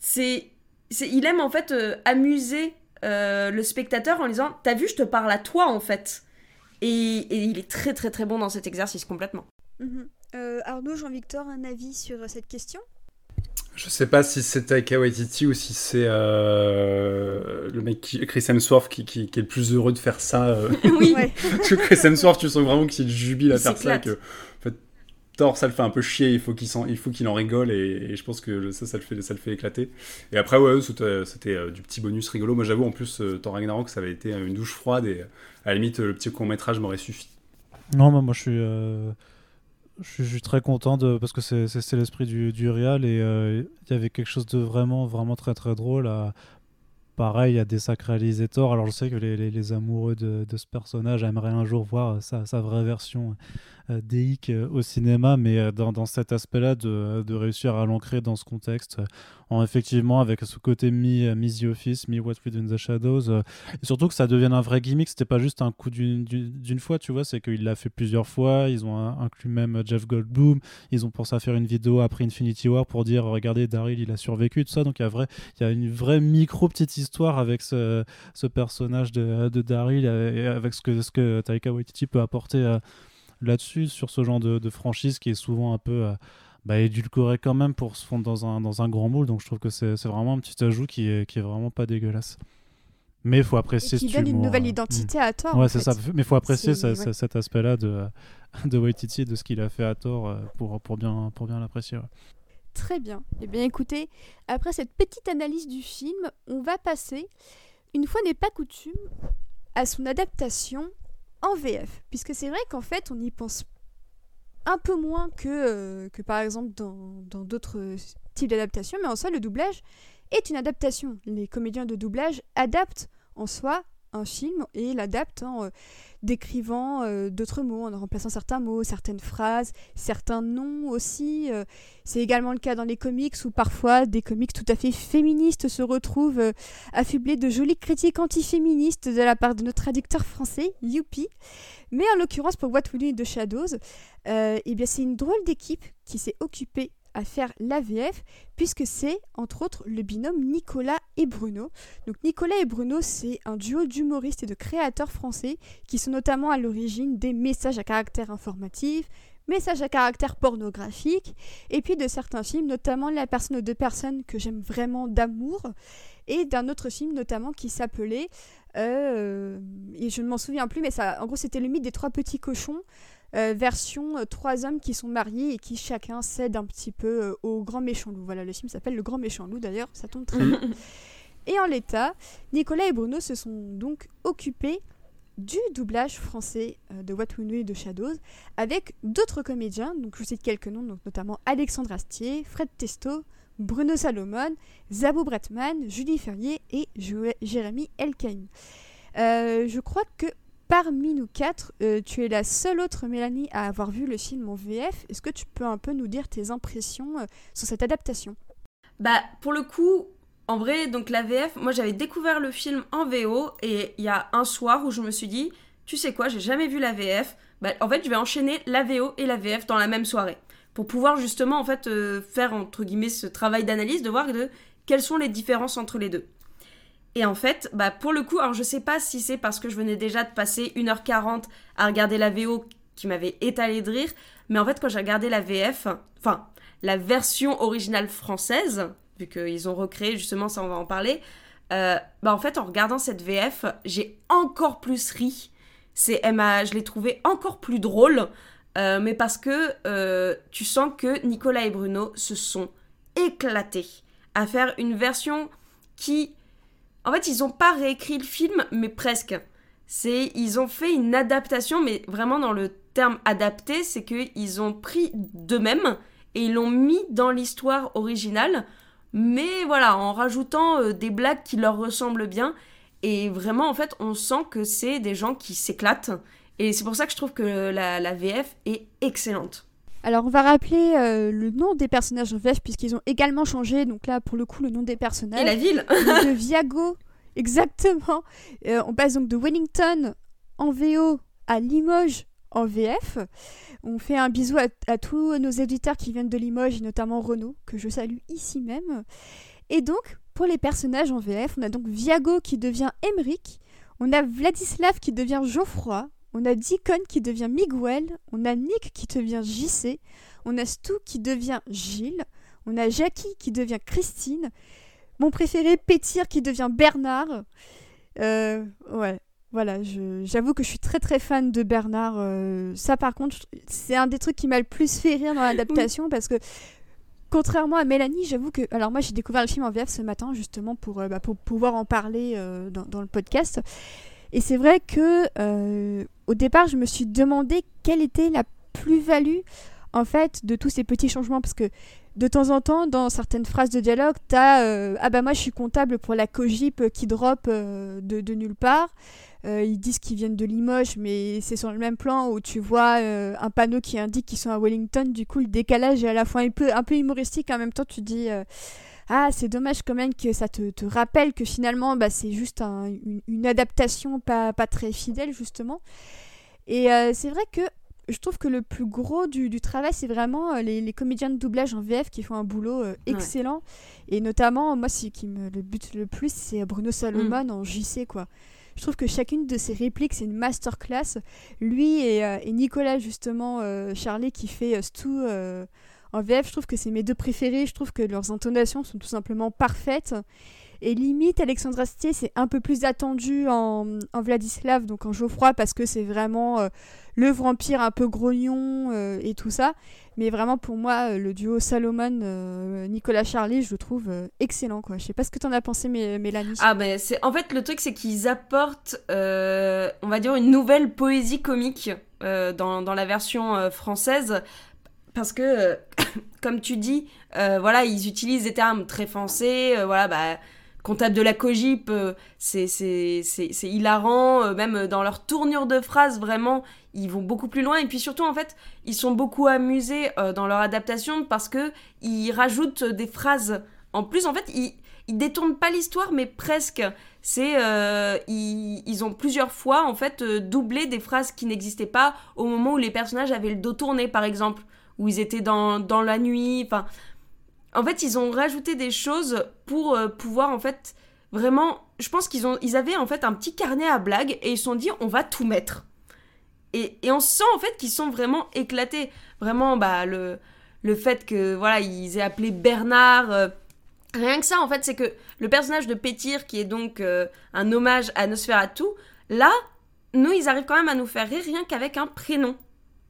c'est il aime en fait euh, amuser euh, le spectateur en disant T'as vu, je te parle à toi en fait. Et, il est très très très bon dans cet exercice complètement. Mhm. Arnaud, Jean-Victor, un avis sur cette question? Je sais pas si c'est Taika Waititi ou si c'est euh, le mec qui, Chris Hemsworth qui, qui, est le plus heureux de faire ça. Euh. oui. [laughs] Parce que Chris Hemsworth, tu sens vraiment qu'il jubile à faire ça. Que, en fait, Thor, ça le fait un peu chier. Il faut qu'il il faut qu'il en rigole et, je pense que ça, ça le fait, ça le fait éclater. Et après, ouais, c'était euh, du petit bonus rigolo. Moi, j'avoue, en plus, Thor Ragnarok, ça avait été une douche froide et à la limite, le petit court métrage m'aurait suffi. Non, moi, moi je suis je suis très content de, parce que c'est l'esprit du, du Real et euh, il y avait quelque chose de vraiment, vraiment très très drôle. À, pareil, à désacraliser Thor. Alors je sais que les, les, amoureux de, de, ce personnage aimeraient un jour voir sa, sa vraie version déique euh, au cinéma, mais dans, dans cet aspect-là, de, de, réussir à l'ancrer dans ce contexte effectivement avec ce côté mi, euh, mi The Office, mi What We Do in the Shadows. Euh, et surtout que ça devienne un vrai gimmick. C'était pas juste un coup d'une fois, tu vois. C'est qu'il l'a fait plusieurs fois. Ils ont inclus même Jeff Goldblum. Ils ont pensé à faire une vidéo après Infinity War pour dire regardez, Daryl, il a survécu, tout ça. Donc il y a, vrai, il y a une vraie micro petite histoire avec ce, ce personnage de, de Daryl et avec ce que, ce que Taika Waititi peut apporter euh, là-dessus, sur ce genre de, de, franchise qui est souvent un peu bah, édulcoré quand même pour se fondre dans un, dans un grand moule. Donc je trouve que c'est vraiment un petit ajout qui est, qui est vraiment pas dégueulasse. Mais il faut apprécier. Et qui donne une nouvelle identité à Thor. Ouais, c'est ça. Mais il faut apprécier cet aspect-là de, de Waititi de ce qu'il a fait à Thor euh, pour, pour bien, pour bien l'apprécier. Très bien. Eh bien, écoutez, après cette petite analyse du film, on va passer, une fois n'est pas coutume, à son adaptation en VF. Puisque c'est vrai qu'en fait, on n'y pense un peu moins que, euh, que par exemple dans d'autres types d'adaptations, mais en soi, le doublage est une adaptation. Les comédiens de doublage adaptent en soi un film et l'adaptent en euh, décrivant euh, d'autres mots, en remplaçant certains mots, certaines phrases, certains noms aussi. C'est également le cas dans les comics où parfois des comics tout à fait féministes se retrouvent affublés de jolies critiques antiféministes de la part de notre traducteur français, Youpi. Mais en l'occurrence, pour What We in the Shadows, euh, eh bien, c'est une drôle d'équipe qui s'est occupée à faire l'AVF, puisque c'est entre autres le binôme Nicolas et Bruno. Donc Nicolas et Bruno, c'est un duo d'humoristes et de créateurs français qui sont notamment à l'origine des messages à caractère informatif, messages à caractère pornographique, et puis de certains films, notamment La personne aux deux personnes que j'aime vraiment d'amour, et d'un autre film notamment qui s'appelait euh, et je ne m'en souviens plus, mais ça, en gros, c'était le mythe des trois petits cochons, euh, version euh, trois hommes qui sont mariés et qui chacun cède un petit peu au grand méchant loup. Voilà, le film s'appelle Le Grand Méchant Loup d'ailleurs, ça tombe très bien. [laughs] et en l'état, Nicolas et Bruno se sont donc occupés du doublage français de What We Know et de Shadows avec d'autres comédiens, donc je vous cite quelques noms, donc notamment Alexandre Astier, Fred Testo, Bruno Salomon, Zabou Bretman, Julie Ferrier et Jérémy Elkaïm. Euh, je crois que parmi nous quatre, euh, tu es la seule autre Mélanie à avoir vu le film en VF. Est-ce que tu peux un peu nous dire tes impressions euh, sur cette adaptation? Bah pour le coup, en vrai, donc la VF, moi j'avais découvert le film en VO et il y a un soir où je me suis dit, tu sais quoi, j'ai jamais vu la VF. Bah, en fait, je vais enchaîner la VO et la VF dans la même soirée pour pouvoir justement en fait euh, faire entre guillemets ce travail d'analyse, de voir de quelles sont les différences entre les deux. Et en fait, bah pour le coup, alors je sais pas si c'est parce que je venais déjà de passer 1h40 à regarder la VO qui m'avait étalé de rire, mais en fait quand j'ai regardé la VF, enfin la version originale française, vu qu'ils ont recréé justement, ça on va en parler, euh, bah en fait en regardant cette VF, j'ai encore plus ri. C'est, je l'ai trouvé encore plus drôle, euh, mais parce que euh, tu sens que Nicolas et Bruno se sont éclatés à faire une version qui en fait, ils n'ont pas réécrit le film, mais presque. C'est, ils ont fait une adaptation, mais vraiment dans le terme adapté, c'est qu'ils ont pris d'eux-mêmes et ils l'ont mis dans l'histoire originale, mais voilà, en rajoutant euh, des blagues qui leur ressemblent bien. Et vraiment, en fait, on sent que c'est des gens qui s'éclatent. Et c'est pour ça que je trouve que la VF est excellente. Alors on va rappeler euh, le nom des personnages en VF puisqu'ils ont également changé. Donc là pour le coup le nom des personnages. Et la ville De Viago, [laughs] exactement. Euh, on passe donc de Wellington en VO à Limoges en VF. On fait un bisou à, tous nos éditeurs qui viennent de Limoges et notamment Renaud que je salue ici même. Et donc pour les personnages en VF, on a donc Viago qui devient Emeric. On a Vladislav qui devient Geoffroy, on a Deacon qui devient Miguel, on a Nick qui devient JC, on a Stu qui devient Gilles, on a Jackie qui devient Christine, mon préféré Pétir qui devient Bernard. Euh, ouais, voilà, j'avoue que je suis très très fan de Bernard. Euh, ça par contre, c'est un des trucs qui m'a le plus fait rire dans l'adaptation parce que contrairement à Mélanie, j'avoue que. Alors, moi, j'ai découvert le film en VF ce matin, justement, pour, euh, bah, pour pouvoir en parler dans, dans, le podcast. Et c'est vrai que euh, au départ, je me suis demandé quelle était la plus-value en fait de tous ces petits changements parce que de temps en temps, dans certaines phrases de dialogue, t'as euh, ah bah moi je suis comptable pour la cogip qui drop euh, de, nulle part. ils disent qu'ils viennent de Limoges, mais c'est sur le même plan où tu vois un panneau qui indique qu'ils sont à Wellington. Du coup, le décalage est à la fois un peu, un peu humoristique. En même temps, tu dis ah c'est dommage quand même que ça te, rappelle que finalement bah, c'est juste une, adaptation pas, pas, très fidèle justement. Et euh, c'est vrai que je trouve que le plus gros du, travail, c'est vraiment euh, les, comédiens de doublage en VF qui font un boulot euh, excellent. Et notamment, moi, ce qui me le bute le plus, c'est Bruno Salomon mm. en JC, quoi. Je trouve que chacune de ses répliques, c'est une masterclass. Lui et, et Nicolas, justement, Charlie, qui fait Stu en VF, je trouve que c'est mes deux préférés. Je trouve que leurs intonations sont tout simplement parfaites. Et limite, Alexandre Astier, c'est un peu plus attendu en, Vladislav, donc en Geoffroy, parce que c'est vraiment euh, le vampire un peu grognon euh, et tout ça. Mais vraiment, pour moi, euh, le duo Salomon-Nicolas Charlie, je le trouve excellent. Quoi. Je sais pas ce que tu en as pensé, Mélanie. Ah, ben, c'est... en fait, le truc, c'est qu'ils apportent, on va dire, une nouvelle poésie comique dans, dans, la version française parce que, euh, [coughs] comme tu dis, euh, voilà, ils utilisent des termes très français, euh, voilà, bah, comptable de la cogip, c'est hilarant, même dans leur tournure de phrases, vraiment, ils vont beaucoup plus loin, et puis surtout, en fait, ils sont beaucoup amusés dans leur adaptation parce que ils rajoutent des phrases. En plus, en fait, ils, ils détournent pas l'histoire, mais presque. C'est ils, ils, ont plusieurs fois en fait doublé des phrases qui n'existaient pas au moment où les personnages avaient le dos tourné, par exemple où ils étaient dans, dans la nuit. En fait, ils ont rajouté des choses pour euh, pouvoir en fait vraiment. Je pense qu'ils ont, ils avaient en fait un petit carnet à blagues et ils se sont dit on va tout mettre. Et, on sent en fait qu'ils sont vraiment éclatés. Vraiment, bah le le fait que voilà ils aient appelé Bernard. Euh, rien que ça, en fait, c'est que le personnage de Pétir, qui est donc euh, un hommage à Nosferatu, là, nous, ils arrivent quand même à nous faire rire rien qu'avec un prénom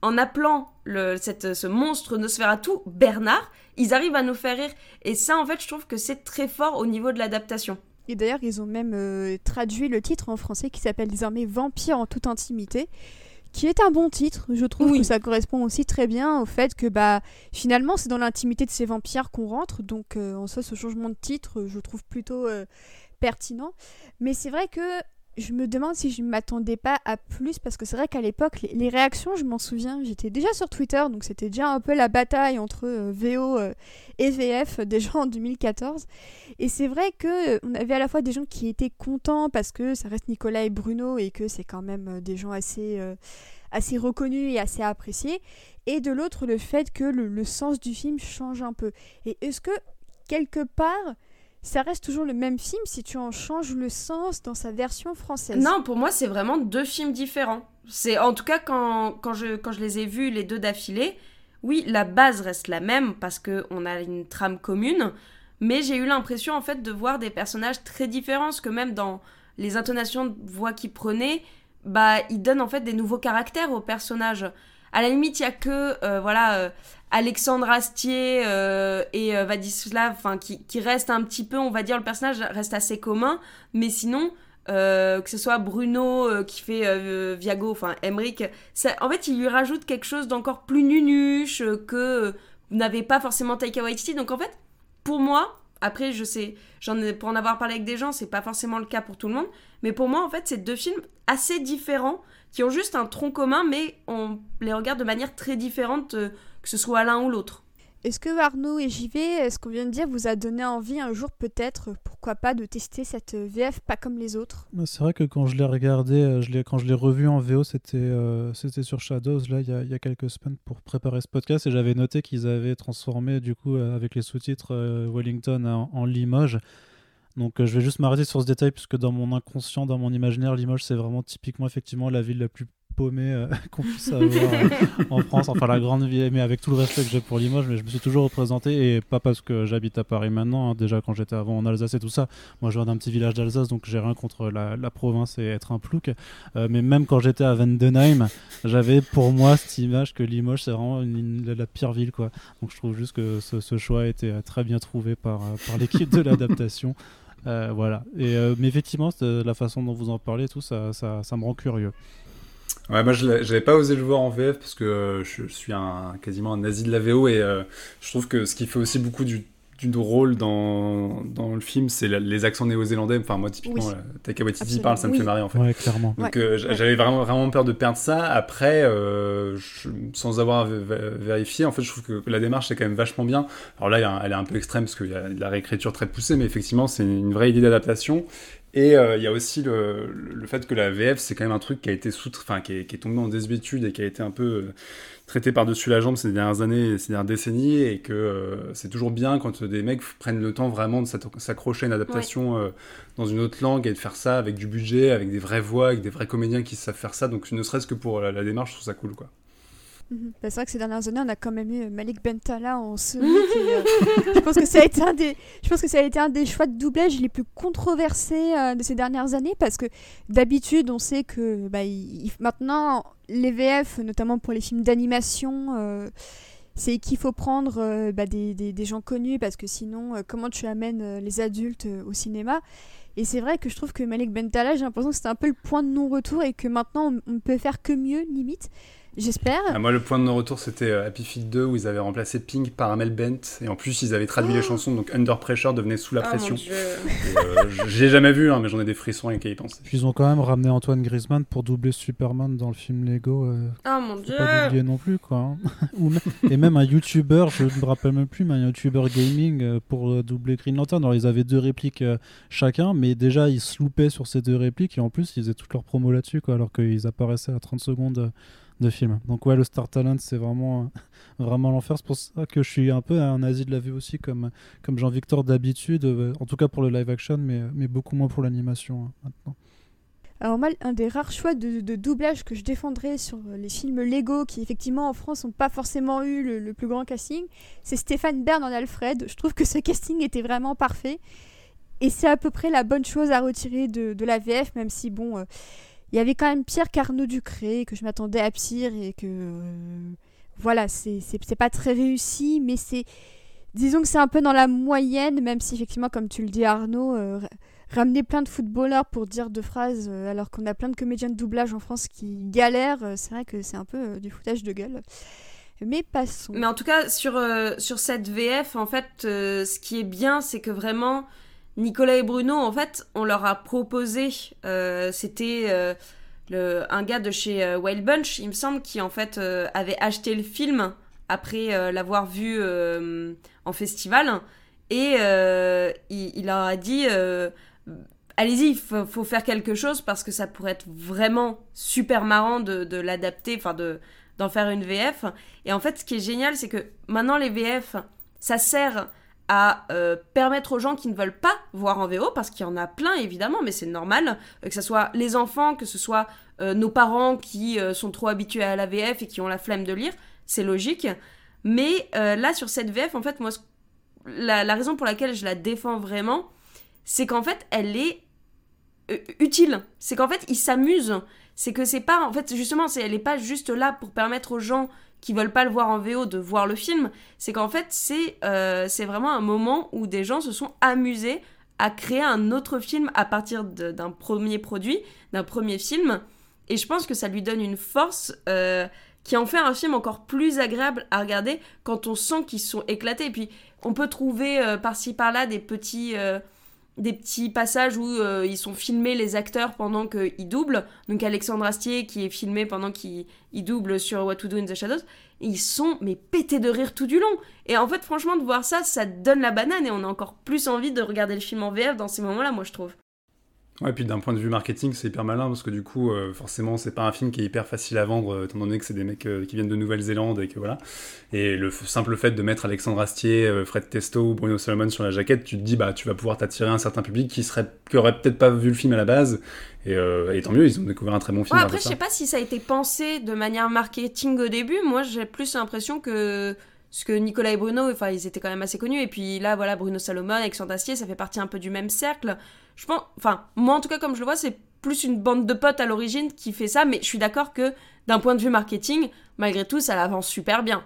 en appelant le, cette, ce monstre Nosferatu Bernard, ils arrivent à nous faire rire. Et ça, en fait, je trouve que c'est très fort au niveau de l'adaptation. Et d'ailleurs, ils ont même euh, traduit le titre en français qui s'appelle désormais Vampire en toute intimité, qui est un bon titre. Je trouve que ça correspond aussi très bien au fait que bah finalement c'est dans l'intimité de ces vampires qu'on rentre. Donc euh, en soi, ce changement de titre, je trouve plutôt euh, pertinent. Mais c'est vrai que je me demande si je m'attendais pas à plus parce que c'est vrai qu'à l'époque les, réactions je m'en souviens j'étais déjà sur Twitter donc c'était déjà un peu la bataille entre euh, VO euh, et VF déjà en 2014 et c'est vrai que euh, on avait à la fois des gens qui étaient contents parce que ça reste Nicolas et Bruno et que c'est quand même des gens assez assez reconnus et assez appréciés. Et de l'autre le fait que le sens du film change un peu. Et est-ce que quelque part ça reste toujours le même film si tu en changes le sens dans sa version française. Non, pour moi, c'est vraiment deux films différents. C'est en tout cas quand, quand, je, quand je les ai vus les deux d'affilée, oui, la base reste la même parce que on a une trame commune, mais j'ai eu l'impression en fait de voir des personnages très différents, parce que même dans les intonations de voix qu'ils prenaient, bah ils donnent en fait des nouveaux caractères aux personnages. À la limite, il y a que euh, voilà euh, Alexandre Astier euh, et Vadislav, enfin qui, qui restent un petit peu, on va dire, le personnage reste assez commun, mais sinon. que ce soit Bruno qui fait Viago, enfin Emmerich, en fait il lui rajoute quelque chose d'encore plus nunuche que n'avait pas forcément Taika Waititi. Donc en fait, pour moi, après je sais, j'en ai pour en avoir parlé avec des gens, c'est pas forcément le cas pour tout le monde, mais pour moi en fait c'est deux films assez différents qui ont juste un tronc commun, mais on les regarde de manière très différente, euh, que ce soit l'un ou l'autre. Est-ce que Arnaud et JV, ce qu'on vient de dire, vous a donné envie un jour peut-être, pourquoi pas, de tester cette VF pas comme les autres? C'est vrai que quand je l'ai regardé, euh, quand je l'ai revu en VO, c'était euh, c'était sur Shadows, là, il y, a, y, a, quelques semaines pour préparer ce podcast, et j'avais noté qu'ils avaient transformé, du coup, avec les sous-titres Wellington en Limoges. Donc euh, je vais juste m'arrêter sur ce détail puisque dans mon inconscient, dans mon imaginaire, Limoges c'est vraiment typiquement effectivement la ville la plus paumée euh, [laughs] qu'on puisse avoir euh, en France. Enfin la grande ville, mais avec tout le respect que j'ai pour Limoges, mais je me suis toujours représenté et pas parce que j'habite à Paris maintenant. Hein, déjà quand j'étais avant en Alsace et tout ça, moi je viens d'un petit village d'Alsace donc j'ai rien contre la, province et être un plouc. mais même quand j'étais à Vendenheim, j'avais pour moi cette image que Limoges c'est vraiment la pire ville quoi. Donc je trouve juste que ce, choix a été très bien trouvé par, par l'équipe de l'adaptation. Euh, voilà. Et, euh, mais effectivement, la façon dont vous en parlez, tout ça, ça, ça me rend curieux. Ouais, moi, je n'avais pas osé le voir en VF parce que euh, je, suis un, quasiment un nazi de la VO et je trouve que ce qui fait aussi beaucoup du du rôle dans, dans le film, c'est les accents néo-zélandais. Enfin, moi, typiquement, oui. Taika Waititi parle, ça me fait marrer en fait. Ouais, clairement. Donc, j'avais vraiment, vraiment peur de perdre ça. Après, sans avoir vérifié, en fait, je trouve que la démarche est quand même vachement bien. Alors là, elle est un peu extrême parce qu'il y a de la réécriture très poussée, mais effectivement, c'est une vraie idée d'adaptation. Et il y a aussi le, le, fait que la VF, c'est quand même un truc qui a été sous, enfin, qui, qui, est tombé en désuétude et qui a été un peu traité par-dessus la jambe ces dernières années, ces dernières décennies, et que euh, c'est toujours bien quand des mecs prennent le temps vraiment de s'accrocher à une adaptation euh, dans une autre langue et de faire ça avec du budget, avec des vraies voix, avec des vrais comédiens qui savent faire ça. Donc ne serait-ce que pour la, démarche, je trouve ça cool, quoi. Mhm. Bah, c'est vrai que ces dernières années, on a quand même eu Malik Bentala en série. Euh, je pense que ça a été un des, je pense que ça a été un des choix de doublage les plus controversés de ces dernières années parce que d'habitude, on sait que bah, maintenant les VF, notamment pour les films d'animation, euh, c'est qu'il faut prendre euh, bah, des, des, gens connus parce que sinon, euh, comment tu amènes les adultes au cinéma? Et c'est vrai que je trouve que Malik Bentala, j'ai l'impression que c'était un peu le point de non-retour et que maintenant on, on peut faire que mieux, limite. J'espère. Ah, moi, le point de non-retour, c'était euh, Happy Feet 2 où ils avaient remplacé Pink par Amel Bent. Et en plus, ils avaient traduit les oh chansons, donc Under Pressure devenait sous la oh pression. euh, J'ai jamais vu, hein, mais j'en ai des frissons avec y penser. Puis ils ont quand même ramené Antoine Griezmann pour doubler Superman dans le film Lego. Euh, oh mon dieu! Pas oublier non plus, quoi. Hein. [laughs] et même un YouTuber, je ne me rappelle même plus, mais un YouTuber gaming euh, pour doubler Green Lantern. Alors, ils avaient deux répliques chacun, mais déjà, ils se loupaient sur ces deux répliques et en plus, ils faisaient toute leur promo là-dessus, quoi, alors qu'ils apparaissaient à 30 secondes de film. Donc ouais, le Star Talent, c'est vraiment, [laughs] vraiment l'enfer. C'est pour ça que je suis un peu un Asie de la vue aussi, comme, comme Jean-Victor d'habitude, euh, en tout cas pour le live action, mais, mais beaucoup moins pour l'animation hein, maintenant. Alors moi, un des rares choix de, doublage que je défendrais sur les films Lego, qui effectivement en France n'ont pas forcément eu le, plus grand casting, c'est Stéphane Bern en Alfred. Je trouve que ce casting était vraiment parfait. Et c'est à peu près la bonne chose à retirer de, de la VF, même si bon... Euh, il y avait quand même pire qu'Arnaud Ducré, que je m'attendais à pire et que. Euh, voilà, c'est pas très réussi, mais c'est. Disons que c'est un peu dans la moyenne, même si effectivement, comme tu le dis Arnaud, euh, ramener plein de footballeurs pour dire deux phrases euh, alors qu'on a plein de comédiens de doublage en France qui galèrent, c'est vrai que c'est un peu du foutage de gueule. Mais passons. Mais en tout cas, sur, sur cette VF, en fait, ce qui est bien, c'est que vraiment, Nicolas et Bruno, en fait, on leur a proposé, euh, c'était euh, un gars de chez euh, Wild Bunch, il me semble, qui en fait avait acheté le film après l'avoir vu en festival, et il, leur a dit allez-y, il faut, faire quelque chose parce que ça pourrait être vraiment super marrant de, de l'adapter, enfin de d'en faire une VF. Et en fait, ce qui est génial, c'est que maintenant les VF, ça sert à euh, permettre aux gens qui ne veulent pas voir en VO, parce qu'il y en a plein évidemment, mais c'est normal, euh, que ce soit les enfants, que ce soit euh, nos parents qui sont trop habitués à la VF et qui ont la flemme de lire, c'est logique. Mais là, sur cette VF, en fait, moi, la, raison pour laquelle je la défends vraiment, c'est qu'en fait, elle est utile. C'est qu'en fait, ils s'amusent. C'est que c'est pas, en fait, justement, elle est pas juste là pour permettre aux gens qui veulent pas le voir en VO de voir le film, c'est qu'en fait c'est euh, c'est vraiment un moment où des gens se sont amusés à créer un autre film à partir d'un premier produit, d'un premier film, et je pense que ça lui donne une force euh, qui en fait un film encore plus agréable à regarder quand on sent qu'ils sont éclatés. Et puis on peut trouver euh, par-ci par-là des petits des petits passages où euh, ils sont filmés les acteurs pendant qu'ils doublent. Donc Alexandre Astier qui est filmé pendant qu'il double sur What to Do in the Shadows. ils sont mais pétés de rire tout du long. Et en fait franchement de voir ça, ça donne la banane et on a encore plus envie de regarder le film en VF dans ces moments-là moi je trouve. Ouais, et puis d'un point de vue marketing, c'est hyper malin parce que du coup, euh, forcément, c'est pas un film qui est hyper facile à vendre, euh, étant donné que c'est des mecs euh, qui viennent de Nouvelle-Zélande et que voilà. Et le simple fait de mettre Alexandre Astier, Fred Testo ou Bruno Solomon sur la jaquette, tu te dis, bah, tu vas pouvoir t'attirer un certain public qui serait, qui aurait peut-être pas vu le film à la base. Et, et tant mieux, ils ont découvert un très bon film. Ouais, après, je sais pas si ça a été pensé de manière marketing au début. Moi, j'ai plus l'impression que parce que Nicolas et Bruno, enfin, ils étaient quand même assez connus. Et puis là, voilà, Bruno Salomon, Alexandre Astier, ça fait partie un peu du même cercle. Je pense, enfin, moi en tout cas, comme je le vois, c'est plus une bande de potes à l'origine qui fait ça. Mais je suis d'accord que d'un point de vue marketing, malgré tout, ça l'avance super bien.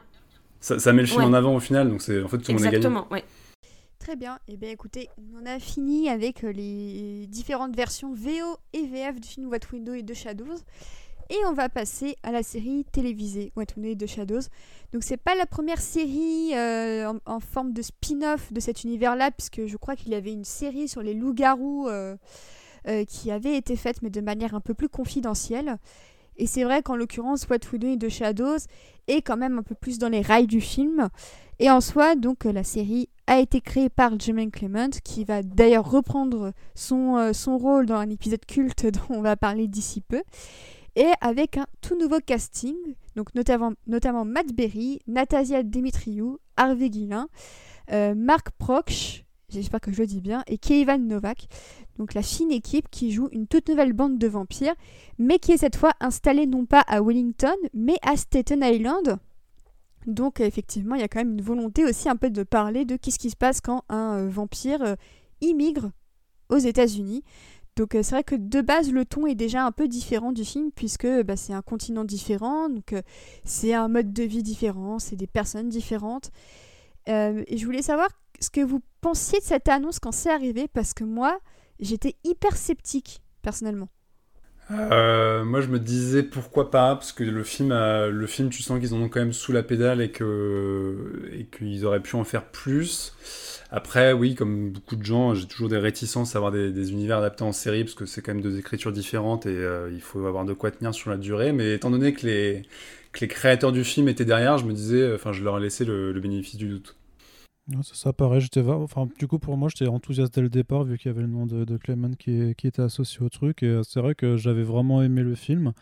Ça, met le film en avant au final, donc c'est en fait tout le monde est. Exactement, ouais. Très bien. Et eh bien écoutez, on a fini avec les différentes versions VO et VF du film What Window et de Shadows. Et on va passer à la série télévisée What We de Shadows. Donc c'est pas la première série euh, en, forme de spin-off de cet univers-là, puisque je crois qu'il y avait une série sur les loups-garous euh, euh, qui avait été faite, mais de manière un peu plus confidentielle. Et c'est vrai qu'en l'occurrence, What We Know de Shadows est quand même un peu plus dans les rails du film. Et en soi, donc la série a été créée par Jermaine Clement, qui va d'ailleurs reprendre son, son rôle dans un épisode culte [laughs] dont on va parler d'ici peu et avec un tout nouveau casting, notamment, Matt Berry, Natasia Dimitriou, Harvey Guilin, euh, Marc Proksch, j'espère que je le dis bien, et Keivan Novak, donc la fine équipe qui joue une toute nouvelle bande de vampires, mais qui est cette fois installée non pas à Wellington, mais à Staten Island. Donc effectivement, il y a quand même une volonté aussi un peu de parler de qu'est-ce qui se passe quand un euh, vampire euh, immigre aux États-Unis. Donc euh, c'est vrai que de base le ton est déjà un peu différent du film puisque bah, c'est un continent différent, donc euh, c'est un mode de vie différent, c'est des personnes différentes. Euh, et je voulais savoir ce que vous pensiez de cette annonce quand c'est arrivé parce que moi j'étais hyper sceptique personnellement. moi, je me disais pourquoi pas, parce que le film, le film, tu sens qu'ils en ont quand même sous la pédale et qu'ils auraient pu en faire plus. Après, oui, comme beaucoup de gens, j'ai toujours des réticences à avoir des, univers adaptés en série, parce que c'est quand même deux écritures différentes et euh, il faut avoir de quoi tenir sur la durée. Mais étant donné que les, créateurs du film étaient derrière, je me disais, enfin, je leur ai laissé le, bénéfice du doute. ça, ça paraît, j'étais enfin, du coup pour moi j'étais enthousiaste dès le départ vu qu'il y avait le nom de, de qui, qui, était associé au truc et euh, c'est vrai que j'avais vraiment aimé le film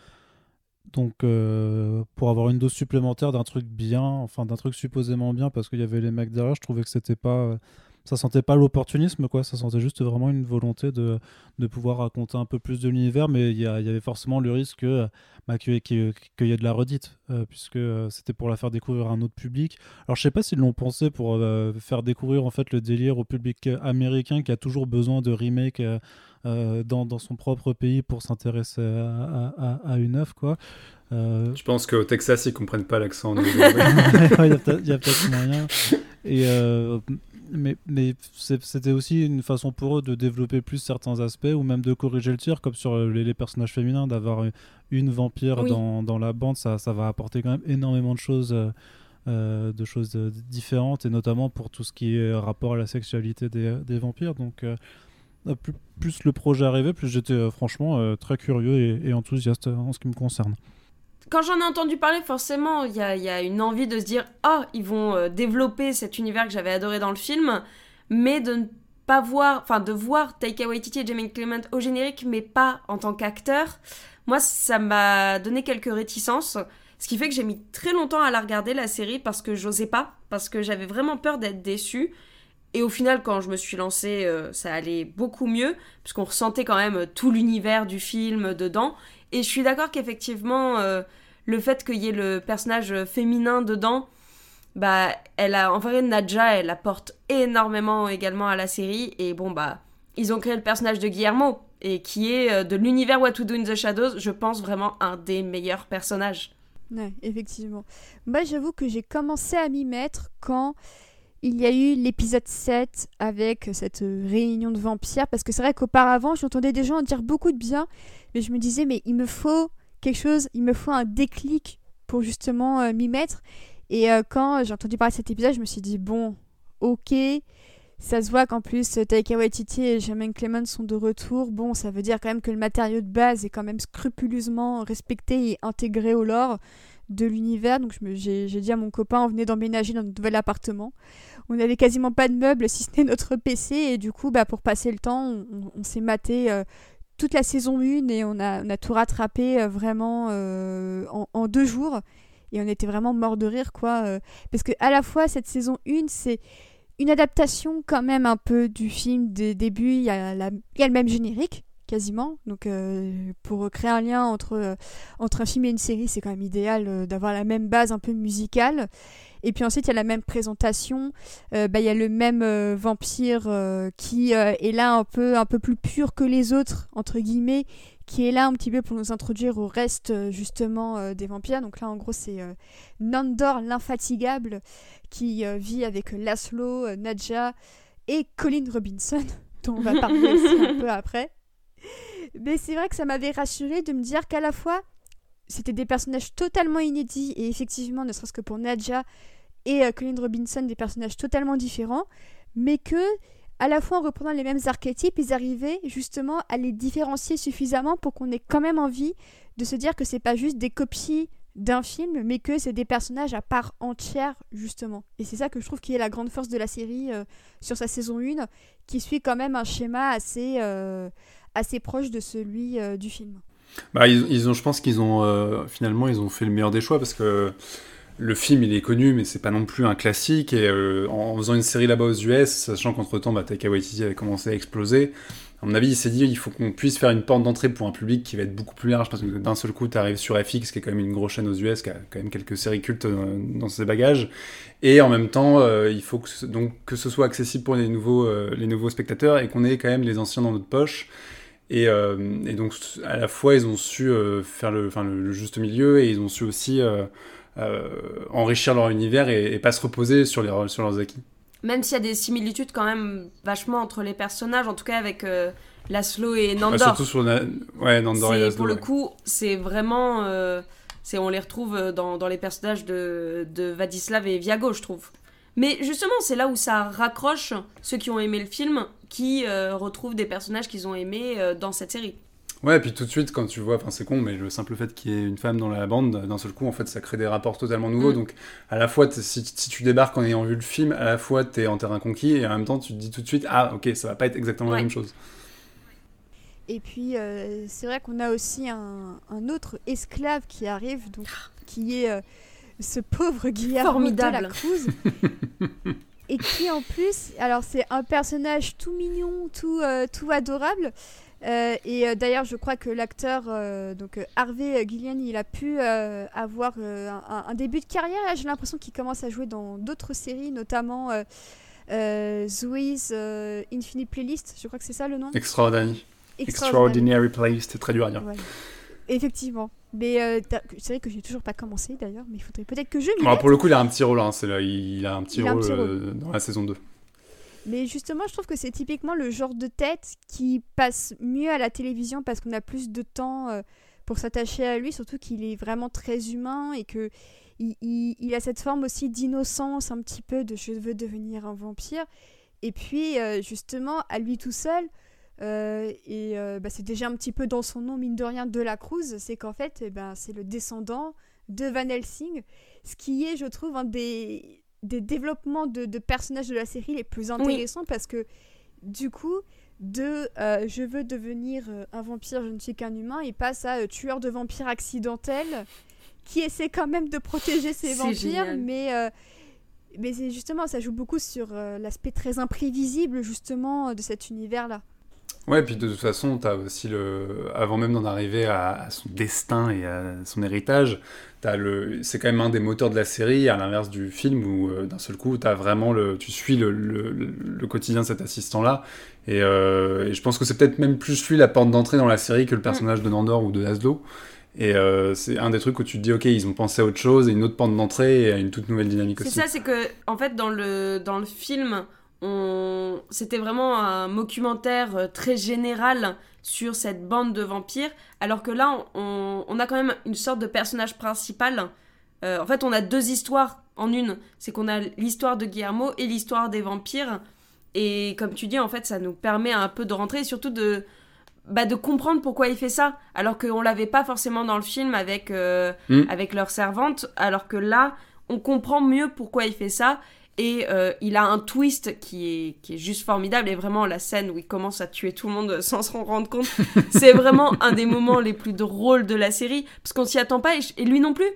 donc euh, pour avoir une dose supplémentaire d'un truc bien enfin d'un truc supposément bien parce qu'il y avait les mecs derrière je trouvais que c'était pas ça sentait pas l'opportunisme, quoi. Ça sentait juste vraiment une volonté de, de pouvoir raconter un peu plus de l'univers, mais il y, y, avait forcément le risque bah, qu'il y ait de la redite, euh, puisque euh, c'était pour la faire découvrir à un autre public. Alors je sais pas s'ils l'ont pensé pour euh, faire découvrir en fait le délire au public américain qui a toujours besoin de remake. dans, dans, son propre pays pour s'intéresser à, à, à, une œuvre quoi. Je pense qu'au Texas ils comprennent pas l'accent. [laughs] il y a peut-être moyen. Et mais, mais c'était aussi une façon pour eux de développer plus certains aspects ou même de corriger le tir, comme sur euh, les, personnages féminins, d'avoir une vampire dans, dans, la bande, ça, ça va apporter quand même énormément de choses. Euh, euh, de choses différentes et notamment pour tout ce qui est rapport à la sexualité des, des vampires donc plus, plus, le projet arrivait plus j'étais franchement très curieux et, et, enthousiaste en ce qui me concerne quand j'en ai entendu parler, forcément, il y a, une envie de se dire Oh, ils vont euh, développer cet univers que j'avais adoré dans le film, mais de ne pas voir, enfin, de voir Taika Waititi et Jamie Clement au générique, mais pas en tant qu'acteur. Moi, ça m'a donné quelques réticences. Ce qui fait que j'ai mis très longtemps à la regarder, la série, parce que j'osais pas, parce que j'avais vraiment peur d'être déçue. Et au final, quand je me suis lancée, euh, ça allait beaucoup mieux, puisqu'on ressentait quand même tout l'univers du film dedans. Et je suis d'accord qu'effectivement, euh, le fait qu'il y ait le personnage féminin dedans, bah, elle a, en vrai, Nadja, elle apporte énormément également à la série. Et bon, bah, ils ont créé le personnage de Guillermo, et qui est euh, de l'univers What to Do in the Shadows, je pense vraiment un des meilleurs personnages. Ouais, effectivement. Moi, j'avoue que j'ai commencé à m'y mettre quand il y a eu l'épisode 7 avec cette réunion de vampires. Parce que c'est vrai qu'auparavant, j'entendais des gens en dire beaucoup de bien. Mais je me disais, mais il me faut quelque chose, il me faut un déclic pour justement euh, m'y mettre. Et euh, quand j'ai entendu parler de cet épisode, je me suis dit, bon, ok. Ça se voit qu'en plus, Taika Waititi et Jermaine Clement sont de retour. Bon, ça veut dire quand même que le matériau de base est quand même scrupuleusement respecté et intégré au lore de l'univers. Donc j'ai dit à mon copain, on venait d'emménager dans notre nouvel appartement. On n'avait quasiment pas de meubles si ce n'est notre PC. Et du coup, bah, pour passer le temps, on, s'est maté euh, toute la saison 1 et on a, on a tout rattrapé euh, vraiment euh, en, deux jours. Et on était vraiment mort de rire, quoi. parce que à la fois, cette saison 1, c'est une adaptation quand même un peu du film des débuts. Il y la, il y a le même générique quasiment. Donc euh, pour créer un lien entre, euh, entre un film et une série, c'est quand même idéal euh, d'avoir la même base un peu musicale. Et puis ensuite, il y a la même présentation. bah, il y a le même vampire qui est là un peu, un peu plus pur que les autres, entre guillemets, qui est là un petit peu pour nous introduire au reste justement des vampires. Donc là, en gros, c'est Nandor l'infatigable qui vit avec Laszlo, Nadja et Colin Robinson, [laughs] dont on va parler aussi un [laughs] peu après. Mais c'est vrai que ça m'avait rassuré de me dire qu'à la fois, c'était des personnages totalement inédits, et effectivement, ne serait-ce que pour Nadja et euh, Colin Robinson, des personnages totalement différents, mais que, à la fois en reprenant les mêmes archétypes, ils arrivaient justement à les différencier suffisamment pour qu'on ait quand même envie de se dire que c'est pas juste des copies d'un film, mais que c'est des personnages à part entière, justement. Et c'est ça que je trouve qui est la grande force de la série euh, sur sa saison 1, qui suit quand même un schéma assez, euh, assez proche de celui euh, du film. Bah, ils, ont, je pense qu'ils ont euh, finalement ils ont fait le meilleur des choix parce que le film il est connu mais c'est pas non plus un classique. Et euh, en faisant une série là-bas aux US, sachant qu'entre temps bah, Taika Waititi avait commencé à exploser, à mon avis il s'est dit il faut qu'on puisse faire une porte d'entrée pour un public qui va être beaucoup plus large parce que d'un seul coup tu arrives sur FX qui est quand même une grosse chaîne aux US qui a quand même quelques séries cultes dans, ses bagages. Et en même temps il faut que ce, donc que ce soit accessible pour les nouveaux les nouveaux spectateurs et qu'on ait quand même les anciens dans notre poche euh, et, donc, à la fois, ils ont su euh, faire le, le, juste milieu et ils ont su aussi euh, enrichir leur univers et, pas se reposer sur, les, sur leurs acquis. Même s'il y a des similitudes quand même vachement entre les personnages, en tout cas avec Laszlo et Nandor. surtout sur ouais, Nandor et Laszlo. Pour le coup, c'est vraiment. c'est on les retrouve dans, dans les personnages de, de Vadislav et Viago, je trouve. Mais justement, c'est là où ça raccroche ceux qui ont aimé le film, qui euh, retrouvent des personnages qu'ils ont aimés euh, dans cette série. Ouais, et puis tout de suite, quand tu vois, enfin c'est con, mais le simple fait qu'il y ait une femme dans la bande, d'un seul coup, en fait, ça crée des rapports totalement nouveaux. Mm. Donc, à la fois, si, tu débarques en ayant vu le film, à la fois, t'es en terrain conquis, et en même temps, tu te dis tout de suite, ah, ok, ça va pas être exactement la même chose. Et puis, euh, c'est vrai qu'on a aussi un, un, autre esclave qui arrive, donc, qui est ce pauvre Guillermo de la Cruz. [laughs] et qui en plus, alors c'est un personnage tout mignon, tout, euh, tout adorable. Euh, et euh, d'ailleurs, je crois que l'acteur, donc Harvey Gillian, il a pu avoir un, début de carrière. J'ai l'impression qu'il commence à jouer dans d'autres séries, notamment Zoe's Infinite Playlist. Je crois que c'est ça le nom. Extraordinary. Extraordinary, Playlist, c'est très dur à dire. Effectivement. Mais euh, c'est vrai que j'ai toujours pas commencé d'ailleurs, mais il faudrait peut-être que je m'y Pour le coup, il a un petit rôle, hein, là, il a un petit, rôle, euh, dans la saison 2. Mais justement, je trouve que c'est typiquement le genre de tête qui passe mieux à la télévision parce qu'on a plus de temps euh, pour s'attacher à lui, surtout qu'il est vraiment très humain et que il, il, a cette forme aussi d'innocence, un petit peu de je veux devenir un vampire. Et puis, justement, à lui tout seul, euh, et euh, bah, c'est déjà un petit peu dans son nom, mine de rien, de la Cruz, c'est qu'en fait, eh ben, c'est le descendant de Van Helsing, ce qui est, je trouve, un des, des développements de, de personnages de la série les plus intéressants parce que, du coup, de euh, je veux devenir un vampire, je ne suis qu'un humain, il passe à tueur de vampires accidentel qui essaie quand même de protéger ses vampires, mais mais justement, ça joue beaucoup sur l'aspect très imprévisible justement de cet univers-là. Ouais, puis de toute façon, as aussi le, avant même d'en arriver à, son destin et à son héritage, le, c'est quand même un des moteurs de la série, à l'inverse du film où euh, d'un seul coup, as vraiment le, tu suis le, le, quotidien de cet assistant-là. Euh, et, je pense que c'est peut-être même plus lui la porte d'entrée dans la série que le personnage de Nandor ou de Laszlo. Et euh, c'est un des trucs où tu te dis, ok, ils ont pensé à autre chose, et une autre porte d'entrée, et à une toute nouvelle dynamique aussi. C'est ça, c'est que, en fait, dans le, dans le film, c'était vraiment un documentaire euh, très général sur cette bande de vampires, alors que là, on, a quand même une sorte de personnage principal. Euh, en fait, on a deux histoires en une. C'est qu'on a l'histoire de Guillermo et l'histoire des vampires. Et comme tu dis, en fait, ça nous permet un peu de rentrer et surtout de, bah, de comprendre pourquoi il fait ça. Alors qu'on l'avait pas forcément dans le film avec, euh, mm. avec leur servante. Alors que là, on comprend mieux pourquoi il fait ça. Et euh, il a un twist qui est, qui est juste formidable. Et vraiment, la scène où il commence à tuer tout le monde sans se rendre compte, [laughs] c'est vraiment un des moments les plus drôles de la série. Parce qu'on s'y attend pas et, lui non plus.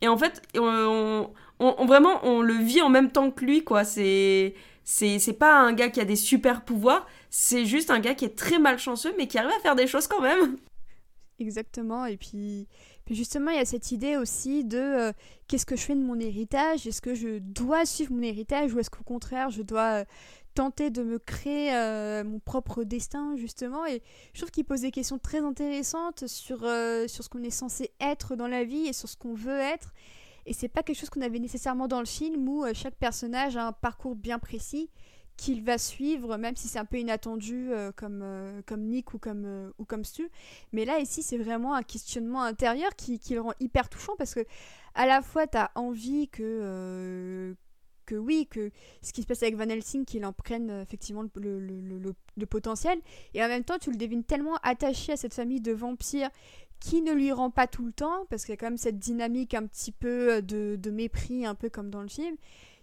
Et en fait, on, on, vraiment, on le vit en même temps que lui, quoi. C'est. C'est pas un gars qui a des super pouvoirs, c'est juste un gars qui est très malchanceux mais qui arrive à faire des choses quand même. Exactement, et puis justement, il y a cette idée aussi de euh, qu'est-ce que je fais de mon héritage? Est-ce que je dois suivre mon héritage ou est-ce qu'au contraire, je dois euh, tenter de me créer euh, mon propre destin, justement? Et je trouve qu'il pose des questions très intéressantes sur, sur ce qu'on est censé être dans la vie et sur ce qu'on veut être. Et c'est pas quelque chose qu'on avait nécessairement dans le film où chaque personnage a un parcours bien précis qu'il va suivre, même si c'est un peu inattendu euh, comme, euh, comme Nick ou comme, euh, ou comme Stu. Mais là, ici, c'est vraiment un questionnement intérieur qui, qui, le rend hyper touchant parce que à la fois, tu as envie que, que oui, que ce qui se passe avec Van Helsing, qu'il en prenne effectivement le, le, le, potentiel, et en même temps, tu le devines tellement attaché à cette famille de vampires qui ne lui rend pas tout le temps, parce qu'il y a quand même cette dynamique un petit peu de, de mépris, un peu comme dans le film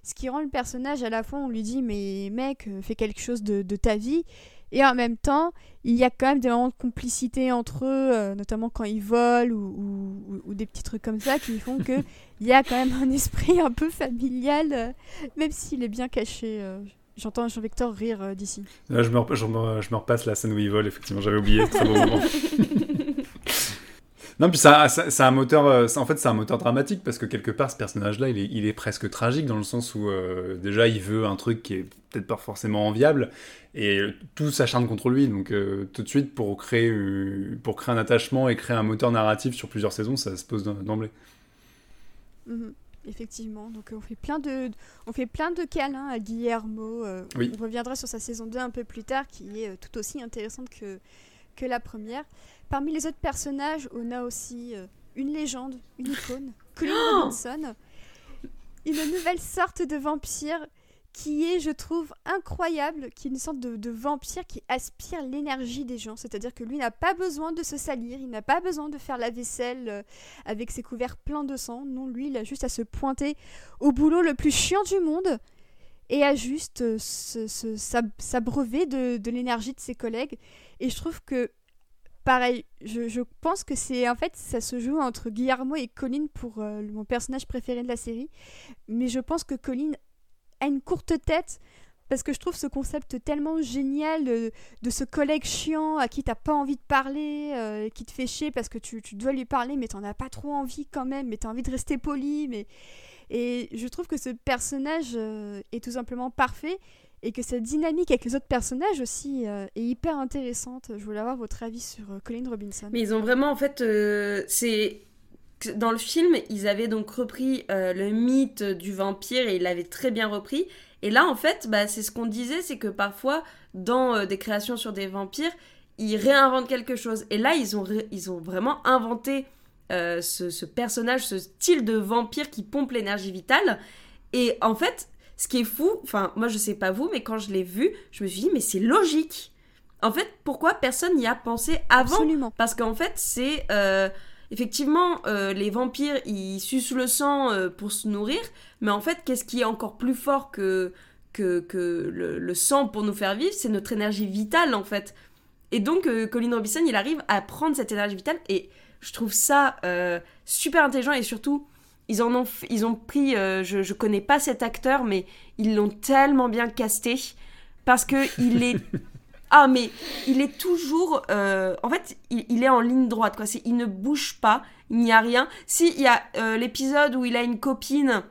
ce qui rend le personnage à la fois on lui dit mais mec euh, fais quelque chose de, ta vie et en même temps il y a quand même des moments de complicité entre eux euh, notamment quand ils volent ou, des petits trucs comme ça qui font que [laughs] il y a quand même un esprit un peu familial euh, même s'il est bien caché J'entends Jean-Victor rire d'ici. Là, je me, je, me, repasse la scène où il vole, effectivement, j'avais oublié. Très bon moment. [laughs] Non, puis ça, c'est un moteur. Euh, en fait, c'est un moteur dramatique parce que quelque part, ce personnage-là, il est, il est, presque tragique dans le sens où euh, déjà, il veut un truc qui est peut-être pas forcément enviable et tout s'acharne contre lui. Donc, euh, tout de suite, pour créer, pour créer un attachement et créer un moteur narratif sur plusieurs saisons, ça se pose d'emblée. Mhm, effectivement, donc on fait plein de, on fait plein de câlins à Guillermo. On reviendra sur sa saison 2 un peu plus tard, qui est tout aussi intéressante que, que la première. Parmi les autres personnages, on a aussi euh, une légende, une icône, [gasps] Colin oh Robinson. Une nouvelle sorte de vampire qui est, je trouve, incroyable, qui est une sorte de, vampire qui aspire l'énergie des gens. C'est-à-dire que lui n'a pas besoin de se salir, il n'a pas besoin de faire la vaisselle euh, avec ses couverts pleins de sang. Non, lui, il a juste à se pointer au boulot le plus chiant du monde et à juste euh, s'abreuver de, de l'énergie de ses collègues. Et je trouve que pareil, je, pense que c'est en fait ça se joue entre Guillermo et Colin pour euh, mon personnage préféré de la série, mais je pense que Colin a une courte tête parce que je trouve ce concept tellement génial euh, de, ce collègue chiant à qui t'as pas envie de parler, euh, qui te fait chier parce que tu, dois lui parler mais t'en as pas trop envie quand même, mais t'as envie de rester poli, mais et je trouve que ce personnage est tout simplement parfait et que cette dynamique avec les autres personnages aussi euh, est hyper intéressante. Je voulais avoir votre avis sur euh, Colin Robinson. Mais ils ont vraiment, en fait, euh, c'est dans le film, ils avaient donc repris le mythe du vampire et ils l'avaient très bien repris. Et là, en fait, bah, c'est ce qu'on disait, c'est que parfois, dans des créations sur des vampires, ils réinventent quelque chose. Et là, ils ont, ils ont vraiment inventé ce personnage, ce style de vampire qui pompe l'énergie vitale. Et en fait, ce qui est fou, enfin, moi je sais pas vous, mais quand je l'ai vu, je me suis dit, mais c'est logique. En fait, pourquoi personne n'y a pensé avant Absolument. Parce qu'en fait, c'est. Euh, effectivement, euh, les vampires, ils sucent le sang euh, pour se nourrir, mais en fait, qu'est-ce qui est encore plus fort que, que, que le, sang pour nous faire vivre C'est notre énergie vitale, en fait. Et donc, Colin Robinson, il arrive à prendre cette énergie vitale, et je trouve ça super intelligent, et surtout, ils en ont, ils ont pris, je, je connais pas cet acteur, mais ils l'ont tellement bien casté parce que il est [laughs] Ah, mais il est toujours. Euh, en fait, il, est en ligne droite, quoi. Il ne bouge pas, il n'y a rien. Si, il y a euh, l'épisode où il a une copine,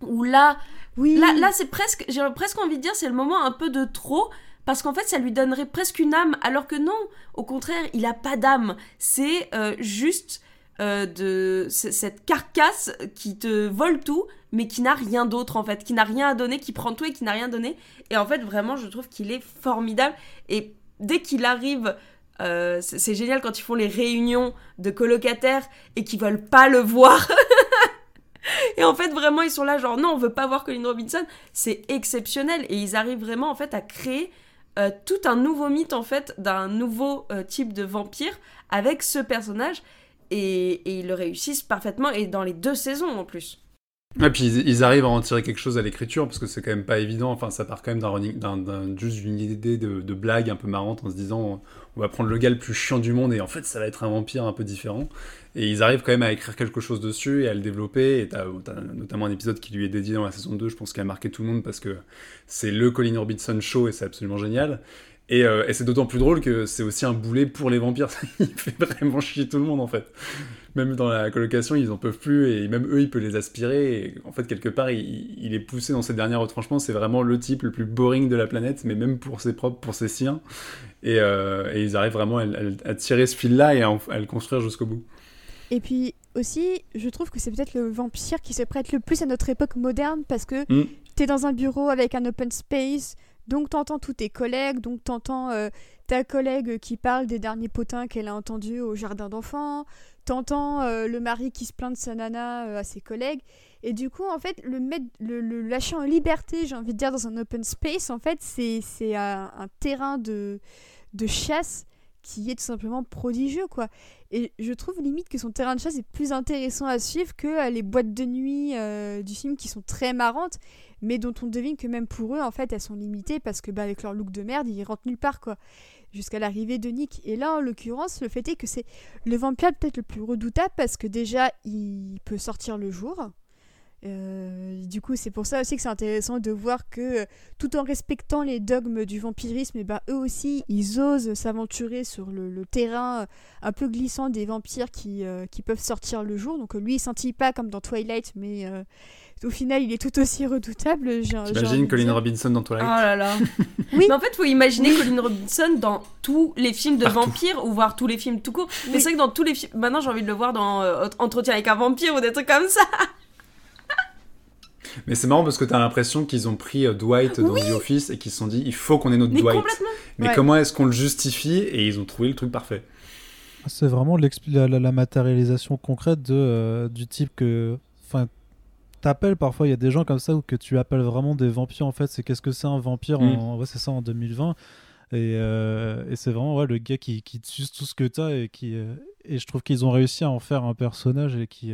où là. Oui. Là, là c'est presque. J'ai presque envie de dire, c'est le moment un peu de trop. Parce qu'en fait, ça lui donnerait presque une âme, alors que non, au contraire, il a pas d'âme. C'est euh, juste de cette carcasse qui te vole tout, mais qui n'a rien d'autre en fait, qui n'a rien à donner, qui prend tout et qui n'a rien donné. Et en fait, vraiment, je trouve qu'il est formidable. Et dès qu'il arrive, euh, c'est génial quand ils font les réunions de colocataires et qu'ils veulent pas le voir. [laughs] et en fait, vraiment, ils sont là, genre, non, on veut pas voir Colin Robinson. C'est exceptionnel. Et ils arrivent vraiment, en fait, à créer euh, tout un nouveau mythe, en fait, d'un nouveau euh, type de vampire avec ce personnage. Et, ils le réussissent parfaitement, et dans les deux saisons en plus. Et puis ils, arrivent à en tirer quelque chose à l'écriture parce que c'est quand même pas évident. Enfin, ça part quand même d'un, juste d'une idée de, de, blague un peu marrante en se disant on va prendre le gars le plus chiant du monde et en fait ça va être un vampire un peu différent. Et ils arrivent quand même à écrire quelque chose dessus et à le développer. Et t'as, as notamment un épisode qui lui est dédié dans la saison 2, je pense, qui a marqué tout le monde parce que c'est le Colin Robinson show et c'est absolument génial. Euh, et, c'est d'autant plus drôle que c'est aussi un boulet pour les vampires. [laughs] il fait vraiment chier tout le monde en fait. Même dans la colocation, ils en peuvent plus et même eux, ils peuvent les aspirer. Et en fait, quelque part, il, est poussé dans ces derniers retranchements. C'est vraiment le type le plus boring de la planète, mais même pour ses propres, pour ses siens. Et, euh, ils arrivent vraiment à, tirer ce fil-là et à, le construire jusqu'au bout. Et puis aussi, je trouve que c'est peut-être le vampire qui se prête le plus à notre époque moderne parce que mm. tu es dans un bureau avec un open space donc t'entends tous tes collègues, donc t'entends euh, ta collègue qui parle des derniers potins qu'elle a entendus au jardin d'enfants, t'entends euh, le mari qui se plaint de sa nana euh, à ses collègues, et du coup en fait le, mettre, le, lâcher en liberté, j'ai envie de dire dans un open space, en fait c'est un, un, terrain de, de chasse qui est tout simplement prodigieux quoi. Et je trouve limite que son terrain de chasse est plus intéressant à suivre que les boîtes de nuit du film qui sont très marrantes mais dont on devine que même pour eux, en fait, elles sont limitées parce que, bah, avec leur look de merde, ils rentrent nulle part, quoi. Jusqu'à l'arrivée de Nick. Et là, en l'occurrence, le fait est que c'est le vampire peut-être le plus redoutable parce que déjà, il peut sortir le jour. Euh, du coup, c'est pour ça aussi que c'est intéressant de voir que tout en respectant les dogmes du vampirisme, et eh ben, eux aussi, ils osent s'aventurer sur le, terrain un peu glissant des vampires qui, euh, qui peuvent sortir le jour. Donc lui, il scintille pas comme dans Twilight, mais euh, au final, il est tout aussi redoutable. J'imagine Colin Robinson dans Twilight. Oh là là. [laughs] oui. Mais en fait, il faut imaginer Colin Robinson dans tous les films de vampires ou voir tous les films tout court. Mais c'est vrai que dans tous les films, maintenant j'ai envie de le voir dans Entretien avec un vampire ou des trucs comme ça. Mais c'est marrant parce que tu as l'impression qu'ils ont pris euh, Dwight dans The Office et qu'ils se sont dit il faut qu'on ait notre Dwight. Mais comment est-ce qu'on le justifie Et ils ont trouvé le truc parfait. C'est vraiment la, la, matérialisation concrète de, euh, du type que. Enfin, t'appelles parfois, il y a des gens comme ça ou que tu appelles vraiment des vampires en fait. C'est qu'est-ce que c'est un vampire mm. en, ouais, c'est ça en 2020. Et, euh, et c'est vraiment ouais, le gars qui, qui tue tout ce que t'as et qui. et je trouve qu'ils ont réussi à en faire un personnage et qui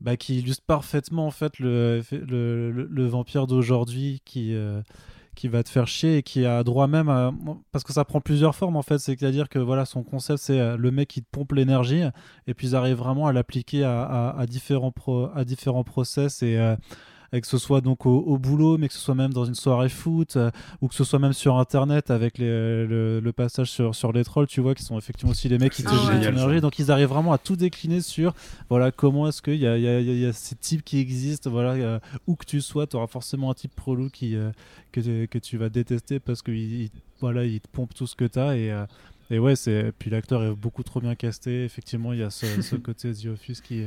bah, qui illustre parfaitement en fait le, le, le, vampire d'aujourd'hui qui, euh, qui va te faire chier et qui a droit même à... parce que ça prend plusieurs formes en fait. C'est à dire que voilà son concept c'est euh, le mec qui te pompe l'énergie et puis ils arrivent vraiment à l'appliquer à, à, différents pro... à différents process et euh, que ce soit donc au, boulot, mais que ce soit même dans une soirée foot, euh, ou que ce soit même sur Internet avec les, le, passage sur, sur les trolls, tu vois, qui sont effectivement aussi les mecs qui te ah énergie. Donc ils arrivent vraiment à tout décliner sur, voilà, comment est-ce qu'il y a, y, a, y a, ces types qui existent, voilà, où que tu sois, tu auras forcément un type prolo qui, euh, que, que tu vas détester parce qu'il voilà, il te pompe tout ce que tu as et... Euh, et ouais, c'est puis l'acteur est beaucoup trop bien casté. Effectivement, il y a ce, ce [laughs] côté The Office qui,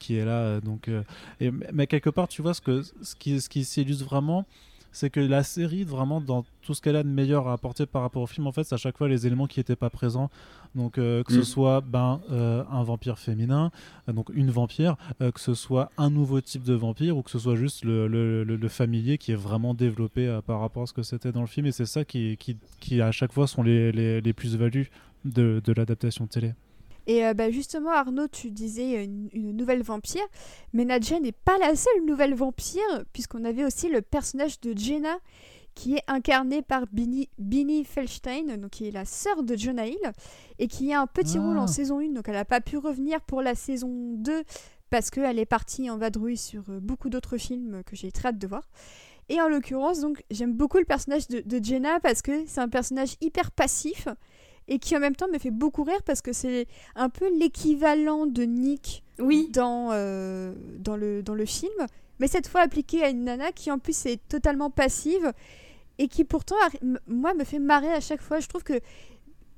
qui est là. Euh, donc, euh, et, mais quelque part, tu vois, ce, que, ce qui, ce qui s'illustre vraiment, c'est que la série, vraiment, dans tout ce qu'elle a de meilleur à apporter par rapport au film, en fait, c'est à chaque fois les éléments qui n'étaient pas présents. Donc, euh, que ce mm. soit ben, un vampire féminin, donc une vampire, que ce soit un nouveau type de vampire, ou que ce soit juste le, le, le, familier qui est vraiment développé par rapport à ce que c'était dans le film. Et c'est ça qui, qui, qui, à chaque fois, sont les, les, les plus-values de, de l'adaptation télé. Et euh, bah, justement, Arnaud, tu disais une, nouvelle vampire, mais Nadja n'est pas la seule nouvelle vampire, puisqu'on avait aussi le personnage de Jenna, qui est incarné par Binnie, Feldstein, donc qui est la sœur de Jonah Hill, et qui a un petit rôle en ah. saison 1, donc elle n'a pas pu revenir pour la saison 2 parce qu'elle est partie en vadrouille sur beaucoup d'autres films que j'ai très hâte de voir. Et en l'occurrence, donc, j'aime beaucoup le personnage de, de Jenna parce que c'est un personnage hyper passif et qui en même temps me fait beaucoup rire parce que c'est un peu l'équivalent de Nick oui. dans, euh, dans, le, dans le film, mais cette fois appliqué à une nana qui en plus est totalement passive et qui pourtant, moi, me fait marrer à chaque fois. Je trouve que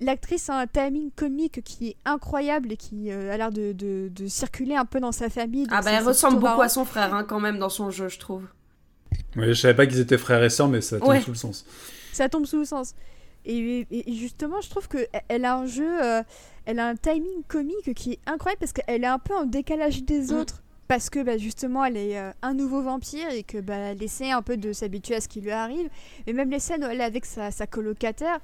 l'actrice a un timing comique qui est incroyable et qui euh, a l'air de, de, de, circuler un peu dans sa famille. Ah bah elle ressemble beaucoup à son frère hein, quand même dans son jeu, je trouve. Oui, je savais pas qu'ils étaient frères et sœurs, mais ça tombe sous le sens. Ça tombe sous le sens. Et, justement, je trouve qu'elle a un jeu, euh, elle a un timing comique qui est incroyable parce qu'elle est un peu en décalage des mm. autres. Parce que bah, justement, elle est euh, un nouveau vampire et que bah, elle essaie un peu de s'habituer à ce qui lui arrive. Et même les scènes où elle est avec sa, sa colocataire,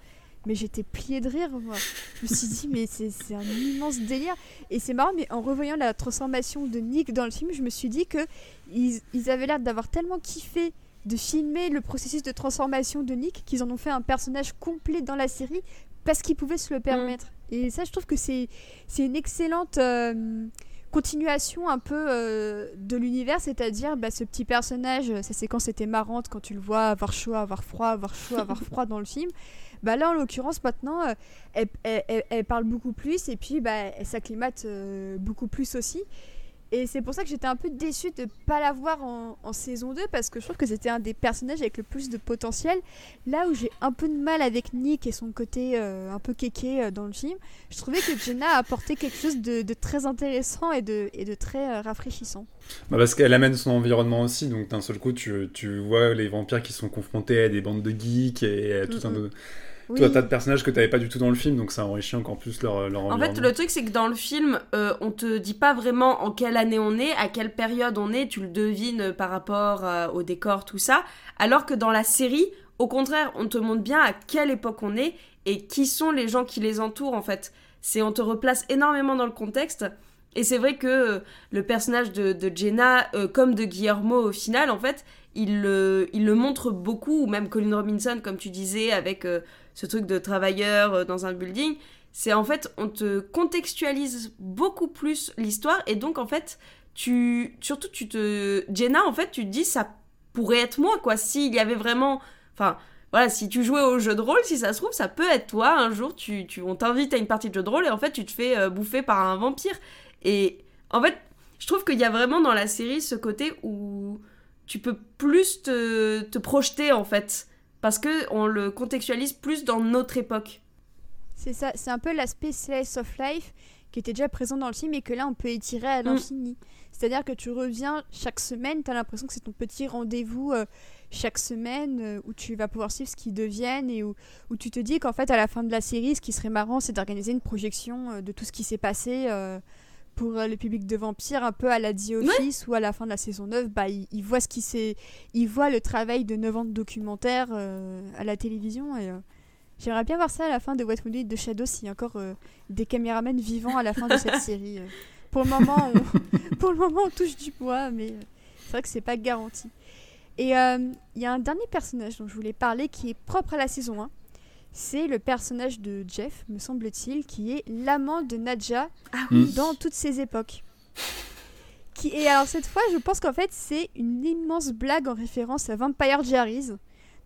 mais j'étais pliée de rire. Moi. Je me suis dit, mais c'est un immense délire. Et c'est marrant, mais en revoyant la transformation de Nick dans le film, je me suis dit que ils, ils avaient l'air d'avoir tellement kiffé de filmer le processus de transformation de Nick qu'ils en ont fait un personnage complet dans la série parce qu'ils pouvaient se le permettre. Mm. Et ça, je trouve que c'est une excellente euh, continuation un peu euh, de l'univers, c'est-à-dire bah, ce petit personnage, sa séquence était marrante quand tu le vois avoir chaud, avoir froid, avoir chaud, [laughs] avoir froid dans le film. Bah là, en l'occurrence, maintenant, euh, elle, elle, parle beaucoup plus et puis bah, elle s'acclimate beaucoup plus aussi. Et c'est pour ça que j'étais un peu déçue de ne pas la voir en, saison 2 parce que je trouve que c'était un des personnages avec le plus de potentiel. Là où j'ai un peu de mal avec Nick et son côté euh, un peu kéké euh, dans le film, je trouvais que Jenna a apporté quelque chose de, très intéressant et de, et de très euh, rafraîchissant. Bah parce qu'elle amène son environnement aussi, donc d'un seul coup tu, tu, vois les vampires qui sont confrontés à des bandes de geeks et à tout un oui. Toi, t'as de personnages que t'avais pas du tout dans le film, donc ça enrichit encore plus leur, leur En fait, le truc, c'est que dans le film, euh, on te dit pas vraiment en quelle année on est, à quelle période on est, tu le devines par rapport euh, au décor, tout ça. Alors que dans la série, au contraire, on te montre bien à quelle époque on est et qui sont les gens qui les entourent, en fait. C'est on te replace énormément dans le contexte. Et c'est vrai que euh, le personnage de, de Jenna, comme de Guillermo au final, en fait, il le, il le montre beaucoup, ou même Colin Robinson, comme tu disais, avec ce truc de travailleur euh, dans un building, c'est en fait, on te contextualise beaucoup plus l'histoire et donc en fait, tu, surtout tu te, Jenna en fait, tu te dis ça pourrait être moi quoi, s'il y avait vraiment, enfin voilà, si tu jouais au jeu de rôle, si ça se trouve, ça peut être toi. Un jour, tu, tu on t'invite à une partie de jeu de rôle et en fait, tu te fais euh, bouffer par un vampire. Et en fait, je trouve qu'il y a vraiment dans la série ce côté où tu peux plus te, te projeter en fait parce que on le contextualise plus dans notre époque. C'est ça, c'est un peu l'aspect slice of life qui était déjà présent dans le film et que là on peut étirer à mm. l'infini. C'est-à-dire que tu reviens chaque semaine, tu as l'impression que c'est ton petit rendez-vous euh, chaque semaine euh, où tu vas pouvoir suivre ce qu'ils deviennent et où, où tu te dis qu'en fait à la fin de la série, ce qui serait marrant, c'est d'organiser une projection euh, de tout ce qui s'est passé pour le public de vampires, un peu à la The Office ou à la fin de la saison 9, bah, il, voit ce qui s'est, il voit le travail de 9 ans de documentaire euh, à la télévision et euh, j'aimerais bien voir ça à la fin de What We de Shadow s'il y a encore euh, des caméramens vivants à la fin de cette [laughs] série. Pour le moment, on, [laughs] pour le moment, on touche du bois, mais c'est vrai que c'est pas garanti. Et il y a un dernier personnage dont je voulais parler qui est propre à la saison 1 c'est le personnage de Jeff, me semble-t-il, qui est l'amant de Nadja ah dans toutes ses époques. Qui, et alors cette fois, je pense qu'en fait, c'est une immense blague en référence à Vampire Diaries.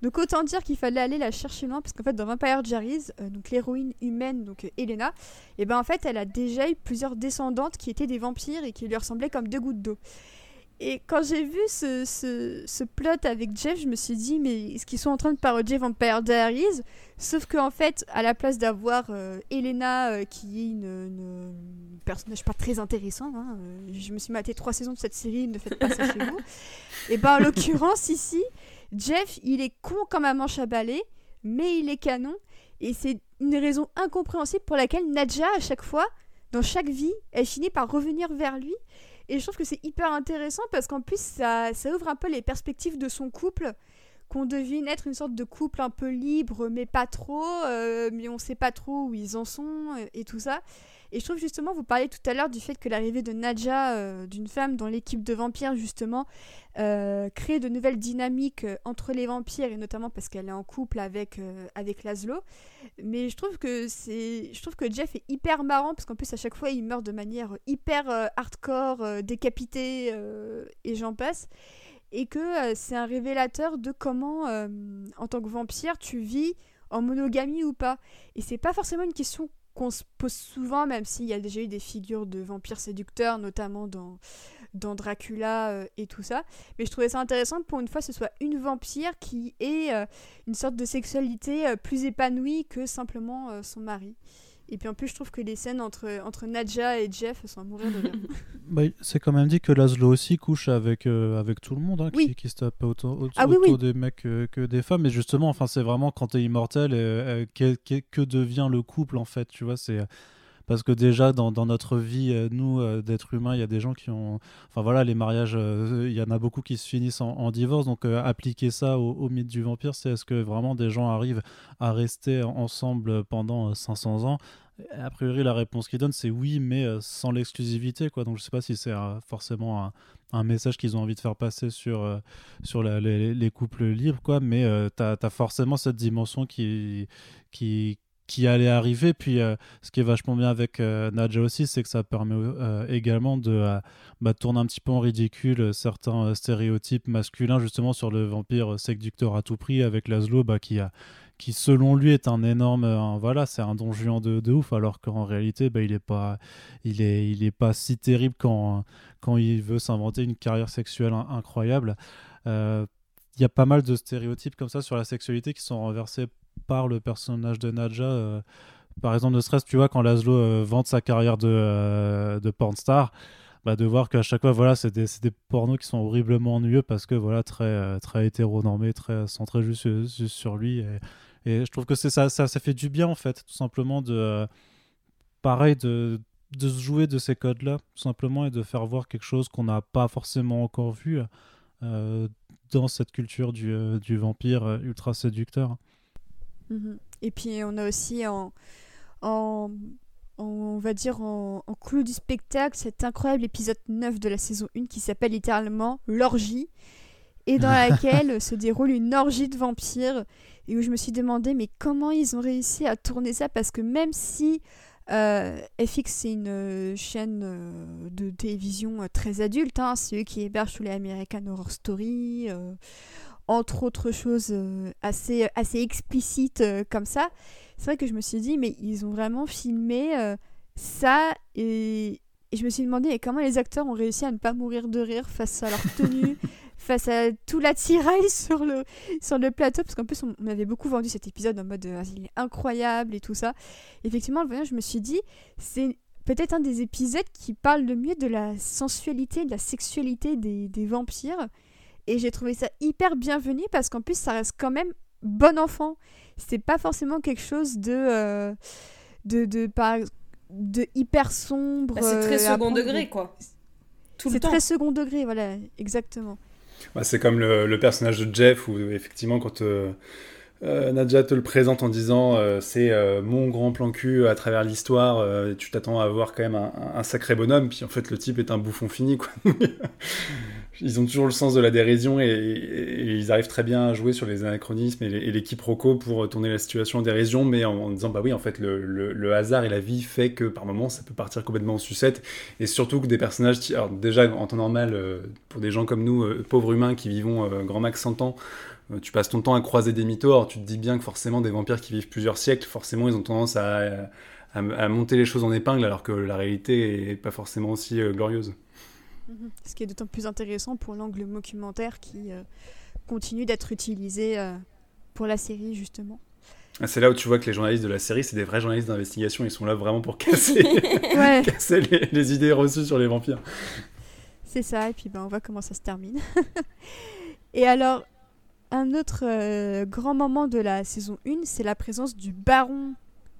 Donc autant dire qu'il fallait aller la chercher loin, parce qu'en fait, dans Vampire Diaries, euh, donc l'héroïne humaine, donc euh, Elena, et eh ben en fait, elle a déjà eu plusieurs descendantes qui étaient des vampires et qui lui ressemblaient comme deux gouttes d'eau. Et quand j'ai vu ce, ce, ce, plot avec Jeff, je me suis dit, mais est-ce qu'ils sont en train de parodier Vampire Diaries? Sauf qu'en fait, à la place d'avoir euh, Elena, euh, qui est une, personnage pas très intéressant, hein, euh, je me suis maté trois saisons de cette série, ne faites pas ça chez vous. [laughs] Et ben en l'occurrence, ici, Jeff, il est con comme un manche à balai, mais il est canon. Et c'est une raison incompréhensible pour laquelle Nadja, à chaque fois, dans chaque vie, elle finit par revenir vers lui. Et je trouve que c'est hyper intéressant parce qu'en plus, ça, ça, ouvre un peu les perspectives de son couple qu'on devine être une sorte de couple un peu libre, mais pas trop, euh, mais on sait pas trop où ils en sont euh, et tout ça. Et je trouve justement, vous parliez tout à l'heure du fait que l'arrivée de Nadja, euh, d'une femme dans l'équipe de vampires, justement, crée de nouvelles dynamiques entre les vampires, et notamment parce qu'elle est en couple avec, avec Laszlo. Mais je trouve, que c'est... je trouve que Jeff est hyper marrant, parce qu'en plus, à chaque fois, il meurt de manière hyper hardcore, décapité, et j'en passe et que euh, c'est un révélateur de comment, euh, en tant que vampire, tu vis en monogamie ou pas. Et c'est pas forcément une question qu'on se pose souvent, même s'il y a déjà eu des figures de vampires séducteurs, notamment dans, dans Dracula euh, et tout ça. Mais je trouvais ça intéressant que pour une fois ce soit une vampire qui ait une sorte de sexualité plus épanouie que simplement son mari. Et puis en plus, je trouve que les scènes entre, entre Nadja et Jeff sont à mourir de rire. [laughs] bah, c'est quand même dit que Laszlo aussi couche avec, euh, avec tout le monde, hein, qui, qui, se tape autant, ah autour des mecs que, des femmes. Mais justement, enfin, c'est vraiment quand t'es immortel, euh, que, que, devient le couple en fait, tu vois, c'est parce que déjà dans, notre vie, euh, nous, euh, d'êtres humains, il y a des gens qui ont... Enfin voilà, les mariages, euh, il y en a beaucoup qui se finissent en, divorce, donc appliquer ça au, mythe du vampire, c'est est-ce que vraiment des gens arrivent à rester ensemble pendant 500 ans? A priori, la réponse qu'ils donnent, c'est oui, mais sans l'exclusivité. Quoi. Donc, je sais pas si c'est forcément un, message qu'ils ont envie de faire passer sur, sur les, les, couples libres. Quoi. Mais tu as, forcément cette dimension qui, qui, qui allait arriver. Puis euh, ce qui est vachement bien avec euh, Nadja aussi, c'est que ça permet euh, également de bah, tourner un petit peu en ridicule certains stéréotypes masculins justement sur le vampire séducteur à tout prix avec Laszlo bah, qui a qui selon lui est un énorme voilà c'est un don juan de, ouf alors qu'en réalité bah, il est pas il est il est pas si terrible quand quand il veut s'inventer une carrière sexuelle incroyable il y a pas mal de stéréotypes comme ça sur la sexualité qui sont renversés par le personnage de Nadja. Euh, par exemple, ne serait-ce, tu vois, quand Laszlo euh, vante sa carrière de, euh, de pornstar, bah, de voir qu'à chaque fois, voilà, c'est des, des, pornos qui sont horriblement ennuyeux parce que, voilà, très, très hétéronormés, très centrés juste, sur lui. Et, je trouve que ça, ça, ça fait du bien, en fait, tout simplement de. pareil, de, de se jouer de ces codes-là, tout simplement, et de faire voir quelque chose qu'on n'a pas forcément encore vu dans cette culture du, du vampire ultra séducteur. Mhm. Et puis on a aussi en, en, on va dire en, clou du spectacle cet incroyable épisode 9 de la saison 1 qui s'appelle littéralement l'orgie et dans [laughs] laquelle se déroule une orgie de vampires et où je me suis demandé mais comment ils ont réussi à tourner ça? Parce que même si euh, FX c'est une euh, chaîne euh, de télévision très adulte, hein, c'est eux qui hébergent tous les American Horror Story, entre autres choses euh, assez, assez explicites euh, comme ça, c'est vrai que je me suis dit, mais ils ont vraiment filmé euh, ça et, je me suis demandé comment les acteurs ont réussi à ne pas mourir de rire face à leur tenue, [laughs] face à tout l'attirail sur le, sur le plateau, parce qu'en plus on, avait beaucoup vendu cet épisode en mode il est incroyable et tout ça. Effectivement, le voyage, je me suis dit, c'est peut-être un des épisodes qui parle le mieux de la sensualité, de la sexualité des, des vampires. Et j'ai trouvé ça hyper bienvenu parce qu'en plus, ça reste quand même bon enfant. C'est pas forcément quelque chose de. Euh, de, de, de hyper sombre. Bah, c'est très euh, second degré, quoi. C'est très second degré, voilà, exactement. Bah, c'est comme le, personnage de Jeff, où effectivement, quand. Euh, Nadja te le présente en disant c'est mon grand plan cul à travers l'histoire, tu t'attends à avoir quand même un, un, sacré bonhomme, puis en fait le type est un bouffon fini quoi. [laughs] ils ont toujours le sens de la dérision et, ils arrivent très bien à jouer sur les anachronismes et les, quiproquos pour tourner la situation en dérision, mais en, disant bah oui, en fait, le, hasard et la vie fait que par moments ça peut partir complètement en sucette et surtout que des personnages, alors déjà en temps normal, euh, pour des gens comme nous, euh, pauvres humains qui vivons euh, grand max 100 ans, tu passes ton temps à croiser des mythos, alors tu te dis bien que forcément des vampires qui vivent plusieurs siècles, forcément ils ont tendance à, à monter les choses en épingle alors que la réalité est pas forcément aussi glorieuse. Mhm. Ce qui est d'autant plus intéressant pour l'angle documentaire qui euh, continue d'être utilisé euh, pour la série, justement. Ah, c'est là où tu vois que les journalistes de la série, c'est des vrais journalistes d'investigation. Ils sont là vraiment pour casser, [laughs] les, idées reçues sur les vampires. C'est ça, et puis ben, on voit comment ça se termine. [laughs] et alors, un autre euh, grand moment de la saison 1, c'est la présence du baron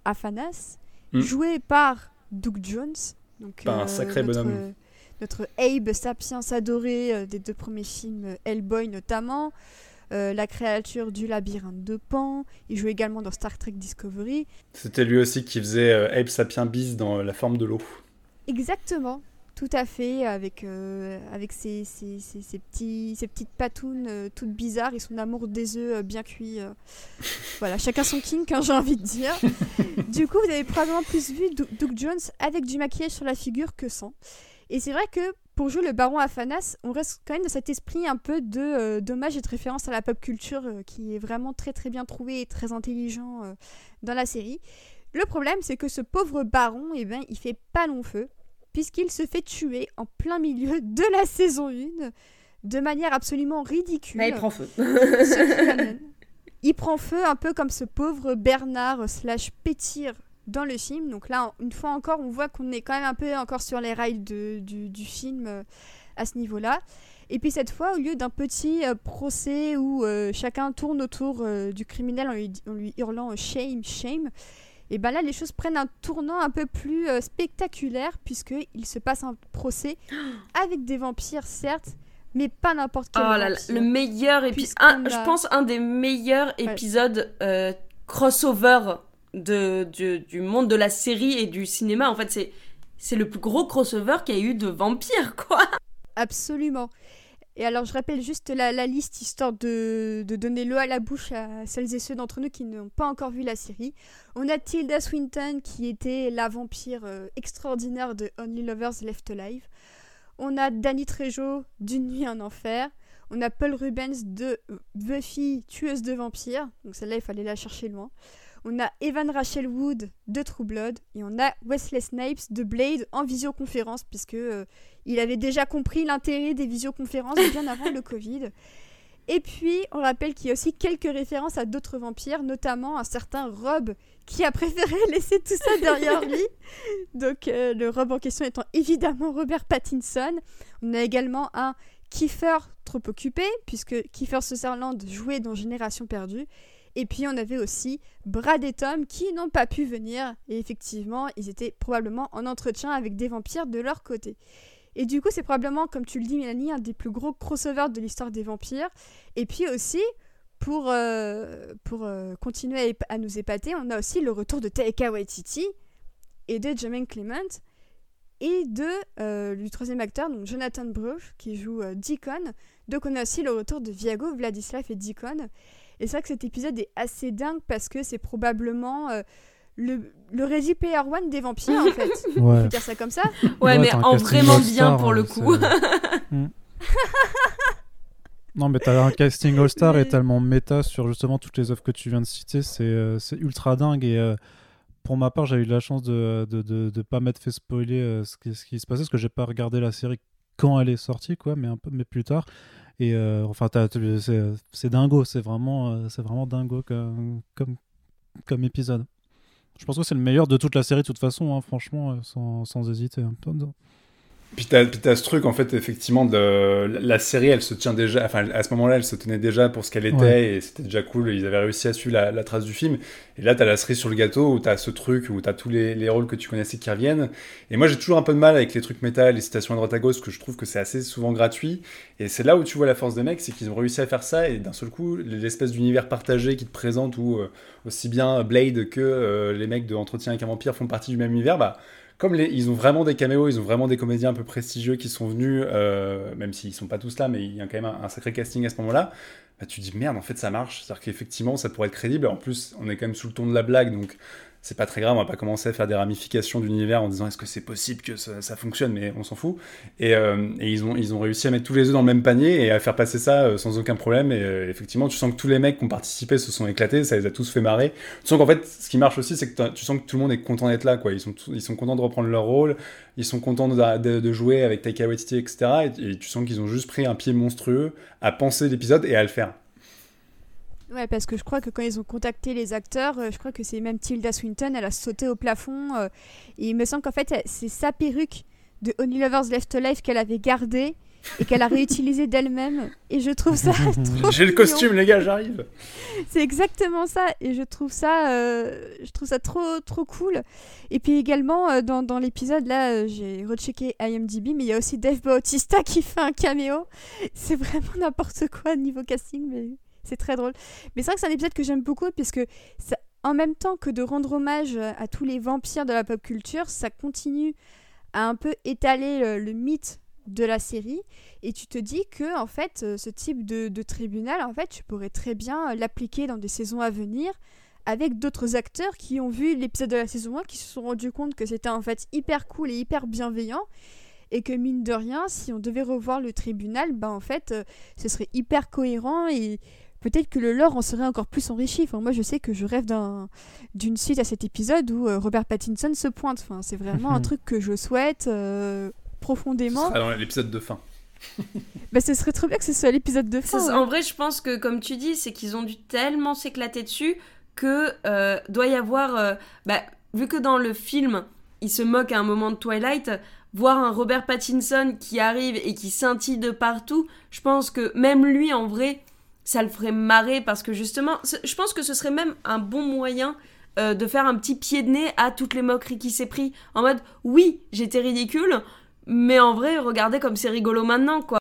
Afanas, hmm. joué par Doug Jones. Donc, un sacré bonhomme notre Abe Sapiens adoré euh, des deux premiers films, Hellboy notamment. euh, la créature du labyrinthe de Pan. Il joue également dans Star Trek Discovery. C'était lui aussi qui faisait euh, Ape Sapien Bis dans La forme de l'eau. Exactement, tout à fait, avec, euh, avec ses, ses, ses- ses petits, ses petites patounes euh, toutes bizarres et son amour des œufs euh, bien cuits. euh. [laughs] Voilà, chacun son kink, hein, j'ai envie de dire. [laughs] du coup, vous avez probablement plus vu Dou- Doug Jones avec du maquillage sur la figure que sans. Et c'est vrai que pour jouer le baron Aphanas, on reste quand même dans cet esprit un peu de euh, d'hommage et de référence à la pop culture euh, qui est vraiment très très bien trouvé et très intelligent euh, dans la série. Le problème, c'est que ce pauvre baron, eh ben, il fait pas long feu, puisqu'il se fait tuer en plein milieu [laughs] de la saison 1, de manière absolument ridicule. Là, il prend feu. [laughs] Il prend feu un peu comme ce pauvre Bernard slash Pétir dans le film. Donc là, une fois encore, on voit qu'on est quand même un peu encore sur les rails de- du, du film euh, à ce niveau-là. Et puis cette fois, au lieu d'un petit euh, procès où euh, chacun tourne autour euh, du criminel en lui, en lui hurlant shame, shame, et ben là, les choses prennent un tournant un peu plus spectaculaire puisqu'il se passe un procès [gasps] avec des vampires, certes, mais pas n'importe Oh quel là là, vampire. le meilleur épisode. Je pense un des meilleurs épisodes crossover de, du, monde de la série et du cinéma. En fait, c'est c'est le plus gros crossover qu'il y a eu de vampires, [laughs] quoi. Absolument. Et alors, je rappelle juste la, la liste histoire de, de donner l'eau à la bouche à celles et ceux d'entre nous qui n'ont pas encore vu la série. On a Tilda Swinton qui était la vampire euh, extraordinaire de Only Lovers Left Alive. On a Danny Trejo d'une nuit en enfer. On a Paul Rubens de euh, Buffy, tueuse de vampires. Donc celle-là, il fallait la chercher loin. On a Evan Rachel Wood de True Blood. Et on a Wesley Snipes de Blade en visioconférence, puisque euh, il avait déjà compris l'intérêt des visioconférences [laughs] bien avant le Covid. Et puis, on rappelle qu'il y a aussi quelques références à d'autres vampires, notamment un certain Rob qui a préféré [laughs] laisser tout ça derrière lui. Donc, euh, le Rob en question étant évidemment Robert Pattinson. On a également un Kiefer trop occupé, puisque Kiefer Sutherland jouait dans Génération perdue. Et puis on avait aussi Brad et Tom qui n'ont pas pu venir. Et effectivement, ils étaient probablement en entretien avec des vampires de leur côté. Et du coup, c'est probablement, comme tu le dis, Mélanie, un des plus gros crossovers de l'histoire des vampires. Et puis aussi, pour, euh, pour euh, continuer à, nous épater, on a aussi le retour de Taika Waititi et de Jermaine Clement et de euh, du troisième acteur, donc Jonathan Bruch, qui joue euh, Deacon. Donc on a aussi le retour de Viago, Vladislav et Deacon. Et c'est vrai que cet épisode est assez dingue parce que c'est probablement euh, le, le Ready Player One des vampires, en fait. [laughs] On Ouais. peut dire ça comme ça. Ouais, mais en vraiment bien pour le hein, coup. Mm. [laughs] Non, mais t'as un casting all-star Mais- et tellement méta sur justement toutes les œuvres que tu viens de citer, c'est euh, c'est ultra dingue. Et euh, pour ma part, j'ai eu la chance de de, de, de pas m'être fait spoiler euh, ce, qui, ce qui se passait, parce que j'ai pas regardé la série quand elle est sortie, quoi, mais un peu mais plus tard. Et euh, enfin, c'est dingo, c'est vraiment, euh, c'est vraiment dingo comme, comme, comme épisode. Je pense que c'est le meilleur de toute la série, de toute façon, hein, franchement, sans, sans hésiter. Puis t'as, puis t'as ce truc, en fait, effectivement, de la série, elle se tient déjà, enfin, à ce moment-là, elle se tenait déjà pour ce qu'elle était, Ouais. et c'était déjà cool, ils avaient réussi à suivre la, la trace du film. Et là, t'as la cerise sur le gâteau, où t'as ce truc, où t'as tous les, les rôles que tu connaissais qui reviennent. Et moi, j'ai toujours un peu de mal avec les trucs métal, les citations à droite à gauche, que je trouve que c'est assez souvent gratuit. Et c'est là où tu vois la force des mecs, c'est qu'ils ont réussi à faire ça, et d'un seul coup, l'espèce d'univers partagé qui te présente, où euh, aussi bien Blade que euh, les mecs de Entretien avec un vampire font partie du même univers, bah, comme ils ont vraiment des caméos, ils ont vraiment des comédiens un peu prestigieux qui sont venus, euh, même s'ils sont pas tous là, mais il y a quand même un, un sacré casting à ce moment-là. Bah, tu te dis merde, en fait ça marche, c'est-à-dire qu'effectivement ça pourrait être crédible. En plus, on est quand même sous le ton de la blague, donc c'est pas très grave. On va pas commencer à faire des ramifications d'univers en disant est-ce que c'est possible que ça, fonctionne, mais on s'en fout. Et, euh, et ils ont ils ont réussi à mettre tous les œufs dans le même panier et à faire passer ça euh, sans aucun problème. Et euh, effectivement, tu sens que tous les mecs qui ont participé se sont éclatés, ça les a tous fait marrer. Tu sens qu'en fait, ce qui marche aussi, c'est que tu sens que tout le monde est content d'être là, quoi. Ils sont, ils sont contents de reprendre leur rôle, ils sont contents de, de- jouer avec Taika Waititi, etc. Et, et tu sens qu'ils ont juste pris un pied monstrueux à penser l'épisode et à le faire. Ouais, parce que je crois que quand ils ont contacté les acteurs, euh, je crois que c'est même Tilda Swinton, elle a sauté au plafond. euh, et il me semble qu'en fait, c'est sa perruque de Only Lovers Left Alive qu'elle avait gardée et qu'elle a réutilisée [laughs] d'elle-même. Et je trouve ça [laughs] trop J'ai le costume, les gars, j'arrive. C'est exactement ça. Et je trouve ça, euh, je trouve ça trop, trop cool. Et puis également, euh, dans, dans l'épisode, là, j'ai rechecké IMDb, mais il y a aussi Dave Bautista [laughs] qui fait un caméo. C'est vraiment n'importe quoi niveau casting, mais c'est très drôle. Mais c'est vrai que c'est un épisode que j'aime beaucoup puisque en même temps que de rendre hommage à tous les vampires de la pop culture, ça continue à un peu étaler le, mythe de la série et tu te dis que en fait ce type de, tribunal en fait tu pourrais très bien l'appliquer dans des saisons à venir avec d'autres acteurs qui ont vu l'épisode de la saison 1 qui se sont rendus compte que c'était en fait hyper cool et hyper bienveillant et que mine de rien si on devait revoir le tribunal bah en fait ce serait hyper cohérent et peut-être que le lore en serait encore plus enrichi. Enfin, moi, je sais que je rêve d'une suite à cet épisode où euh, Robert Pattinson se pointe. Enfin, c'est vraiment un [laughs] truc que je souhaite euh, profondément. Ce dans l'épisode de fin. [laughs] bah, ce serait trop bien que ce soit l'épisode de fin. En vrai, je pense que, comme tu dis, c'est qu'ils ont dû tellement s'éclater dessus que euh, doit y avoir. bah, vu que dans le film, il se moque à un moment de Twilight, voir un Robert Pattinson qui arrive et qui scintille de partout, je pense que même lui, en vrai, ça le ferait marrer parce que justement, je pense que ce serait même un bon moyen euh, de faire un petit pied de nez à toutes les moqueries qui s'est pris. En mode, oui, j'étais ridicule, mais en vrai, regardez comme c'est rigolo maintenant, quoi.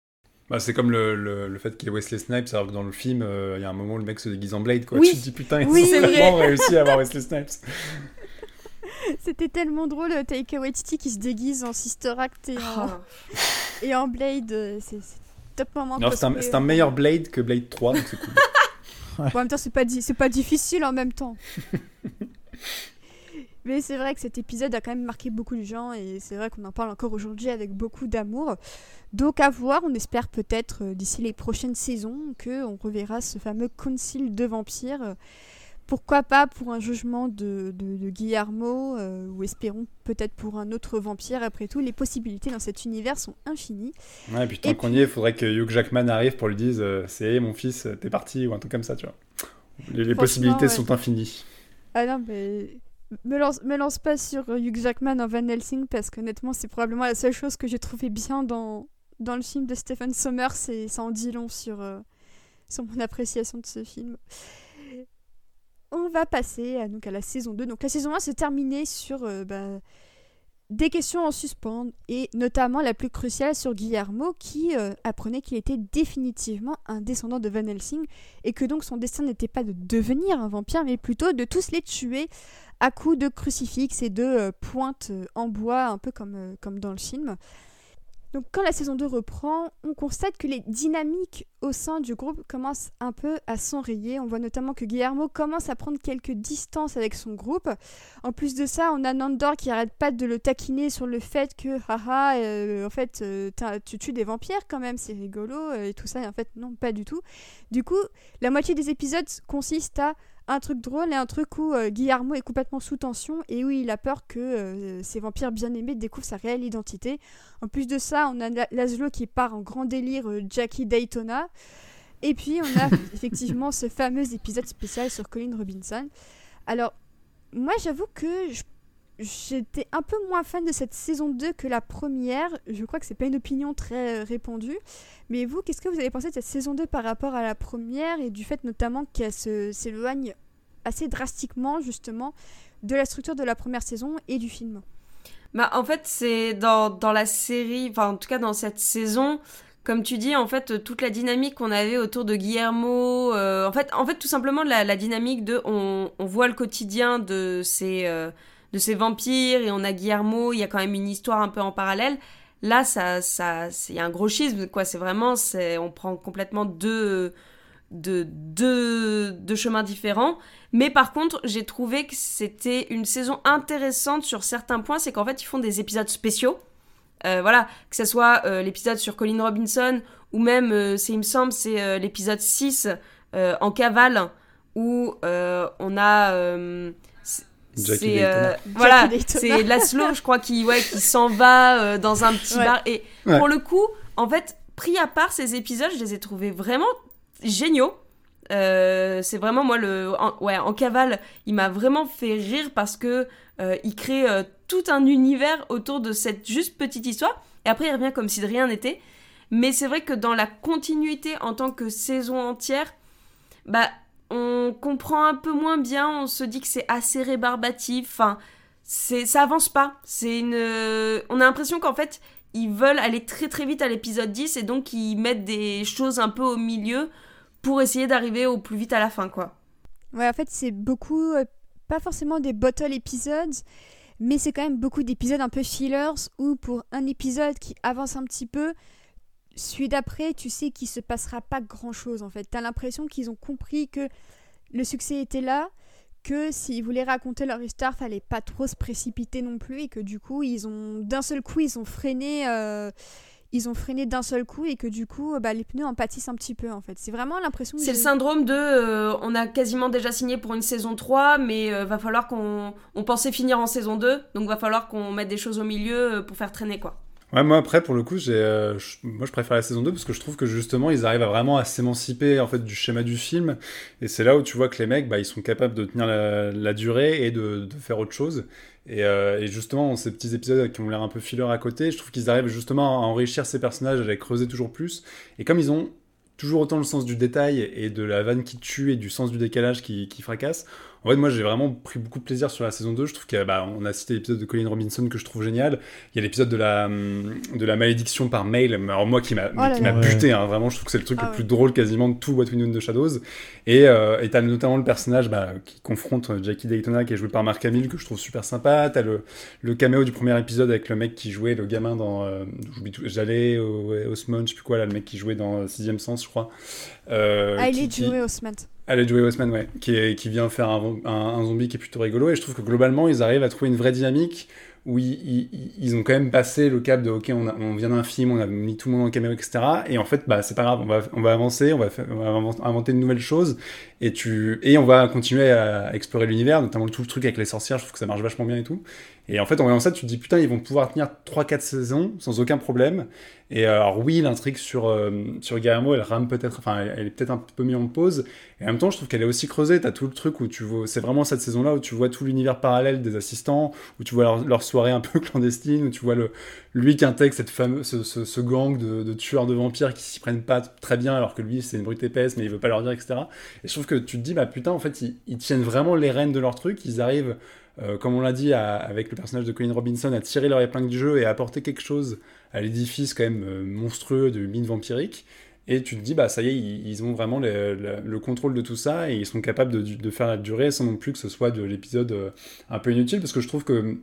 Bah, c'est comme le, le, fait qu'il y ait Wesley Snipes, alors que dans le film, euh, il y a un moment où le mec se déguise en Blade, quoi. Tu te dis, putain, oui, ils ont vraiment réussi à avoir Wesley Snipes. [laughs] C'était tellement drôle, Taika Waititi qui se déguise en Sister Act et en, ah. et en Blade. C'est c'est un, meilleur Blade que Blade 3, donc c'est cool. [laughs] en même temps, c'est pas, pas difficile en même temps. [laughs] Mais c'est vrai que cet épisode a quand même marqué beaucoup de gens et c'est vrai qu'on en parle encore aujourd'hui avec beaucoup d'amour. Donc à voir, on espère peut-être euh, d'ici les prochaines saisons qu'on reverra ce fameux concile de vampires pourquoi pas pour un jugement de, Guillermo, euh, ou espérons peut-être pour un autre vampire. Après tout, les possibilités dans cet univers sont infinies. Ouais, et puis tant qu'on y est, il faudrait que Hugh Jackman arrive pour lui dire euh, c'est mon fils, t'es parti, ou un truc comme ça, tu vois. Les, possibilités sont infinies. Ah non, mais me lance, me lance pas sur Hugh Jackman en Van Helsing parce qu'honnêtement, c'est probablement la seule chose que j'ai trouvé bien dans, dans le film de Stephen Sommers et ça en dit long sur, euh, sur mon appréciation de ce film on va passer à, donc, à la saison 2. Donc la saison 1 se terminait sur euh, bah, des questions en suspens et notamment la plus cruciale sur Guillermo qui euh, apprenait qu'il était définitivement un descendant de Van Helsing et que donc son destin n'était pas de devenir un vampire mais plutôt de tous les tuer à coups de crucifix et de euh, pointes en bois un peu comme, comme dans le film. Donc quand la saison 2 reprend, on constate que les dynamiques au sein du groupe commencent un peu à s'enrayer. On voit notamment que Guillermo commence à prendre quelques distances avec son groupe. En plus de ça, on a Nandor qui arrête pas de le taquiner sur le fait que haha, euh, en fait, euh, tu tues des vampires quand même, c'est rigolo euh, et tout ça. Et en fait, non, pas du tout. Du coup, la moitié des épisodes consiste à un truc drôle et un truc où euh, Guillermo est complètement sous tension et où il a peur que euh, ses vampires bien-aimés découvrent sa réelle identité. En plus de ça, on a Laszlo qui part en grand délire euh, Jackie Daytona. Et puis on a [laughs] effectivement ce fameux épisode spécial sur Colin Robinson. Alors, moi j'avoue que j'étais un peu moins fan de cette saison 2 que la première. Je crois que c'est pas une opinion très répandue. Mais vous, qu'est-ce que vous avez pensé de cette saison 2 par rapport à la première et du fait notamment qu'elle s'éloigne assez drastiquement justement de la structure de la première saison et du film? Bah, En fait, c'est dans, dans, la série, enfin en tout cas dans cette saison, comme tu dis, en fait, toute la dynamique qu'on avait autour de Guillermo, euh, en, fait, en fait, tout simplement la, dynamique de on, voit le quotidien de ces, euh, de ces vampires et on a Guillermo, il y a quand même une histoire un peu en parallèle. Là, ça, ça, il y a un gros schisme, quoi. C'est vraiment, c'est, on prend complètement deux, deux, deux, chemins différents. Mais par contre, j'ai trouvé que c'était une saison intéressante sur certains points. C'est qu'en fait, ils font des épisodes spéciaux. Euh, voilà, que ce soit euh, l'épisode sur Colin Robinson ou même, euh, c'est, il me semble, c'est l'épisode 6 en cavale où on a c'est euh, voilà, c'est Laszlo, je crois, qui ouais, qui s'en va euh, dans un petit bar. Et pour le coup, en fait, pris à part ces épisodes, je les ai trouvés vraiment géniaux. Euh, c'est vraiment moi le en, ouais en cavale, il m'a vraiment fait rire parce que il crée tout un univers autour de cette juste petite histoire. Et après, il revient comme si de rien n'était. Mais c'est vrai que dans la continuité en tant que saison entière, bah on comprend un peu moins bien, on se dit que c'est assez rébarbatif, enfin, ça avance pas. C'est une, on a l'impression qu'en fait, ils veulent aller très très vite à l'épisode 10 et donc ils mettent des choses un peu au milieu pour essayer d'arriver au plus vite à la fin, quoi. Ouais, en fait, c'est beaucoup, euh, pas forcément des bottle épisodes, mais c'est quand même beaucoup d'épisodes un peu fillers où pour un épisode qui avance un petit peu, celui d'après, tu sais qu'il se passera pas grand chose en fait. T'as l'impression qu'ils ont compris que le succès était là, que s'ils voulaient raconter leur histoire, fallait pas trop se précipiter non plus et que du coup, ils ont d'un seul coup, ils ont freiné. Euh, ils ont freiné d'un seul coup et que du coup, bah, les pneus en pâtissent un petit peu en fait. C'est vraiment l'impression C'est le syndrome de euh, on a quasiment déjà signé pour une saison 3, mais euh, va falloir qu'on. On pensait finir en saison 2, donc va falloir qu'on mette des choses au milieu euh, pour faire traîner quoi. Ouais, moi après, pour le coup, j'ai, moi je préfère la saison 2 parce que je trouve que justement ils arrivent à vraiment à s'émanciper en fait du schéma du film. Et c'est là où tu vois que les mecs, bah, ils sont capables de tenir la, durée et de, de, faire autre chose. Euh, et, justement, ces petits épisodes qui ont l'air un peu filler à côté, je trouve qu'ils arrivent justement à enrichir ces personnages, à les creuser toujours plus. Et comme ils ont toujours autant le sens du détail et de la vanne qui tue et du sens du décalage qui, qui fracasse, en fait, moi, j'ai vraiment pris beaucoup de plaisir sur la saison 2. Je trouve qu'on bah, a cité l'épisode de Colin Robinson que je trouve génial. Il y a l'épisode de la, hum, de la malédiction par mail. Alors, moi, qui m'a oh buté, hein, vraiment. Je trouve que c'est le truc le ah plus drôle quasiment de tout What We Know in the Shadows. Et euh, t'as notamment le personnage bah, qui confronte euh, Jackie Daytona, qui est joué par Mark Hamill, que je trouve super sympa. T'as le, le caméo du premier épisode avec le mec qui jouait le gamin dans. Euh, J'allais au Osmond, je sais plus quoi, là, le mec qui jouait dans Sixième Sens, je crois. Euh, ah, il est joué Osmond. Allez, Joey Osman, ouais, qui, qui vient faire un, zombie qui est plutôt rigolo. Et je trouve que globalement, ils arrivent à trouver une vraie dynamique où ils, ils, ont quand même passé le cap de OK, on, on vient d'un film, on a mis tout le monde en caméra, etc. Et en fait, bah, c'est pas grave, on va, on va avancer, on va, on va inventer de nouvelles choses et, tu, et on va continuer à explorer l'univers, notamment tout le truc avec les sorcières, je trouve que ça marche vachement bien et tout. Et en fait, en voyant ça, tu te dis putain, ils vont pouvoir tenir 3-4 saisons sans aucun problème. Et euh, alors, oui, l'intrigue sur, euh, sur Guillermo, elle rame peut-être, enfin, elle, est peut-être un peu mise en pause. Et en même temps, je trouve qu'elle est aussi creusée. T'as tout le truc où tu vois, c'est vraiment cette saison-là où tu vois tout l'univers parallèle des assistants, où tu vois leur, soirée un peu [laughs] clandestine, où tu vois le, lui qui intègre cette fameuse, ce, ce, gang de, de, tueurs de vampires qui s'y prennent pas très bien, alors que lui, c'est une brute épaisse, mais il veut pas leur dire, etc. Et je trouve que tu te dis, bah putain, en fait, ils, tiennent vraiment les rênes de leur truc, ils arrivent euh, comme on l'a dit avec le personnage de Colin Robinson, à tirer leur épingle du jeu et à apporter quelque chose à l'édifice quand même euh, monstrueux de mine vampirique. Et tu te dis, bah ça y est, ils, ont vraiment le, contrôle de tout ça et ils sont capables de, faire la durée sans non plus que ce soit de l'épisode euh, un peu inutile parce que je trouve que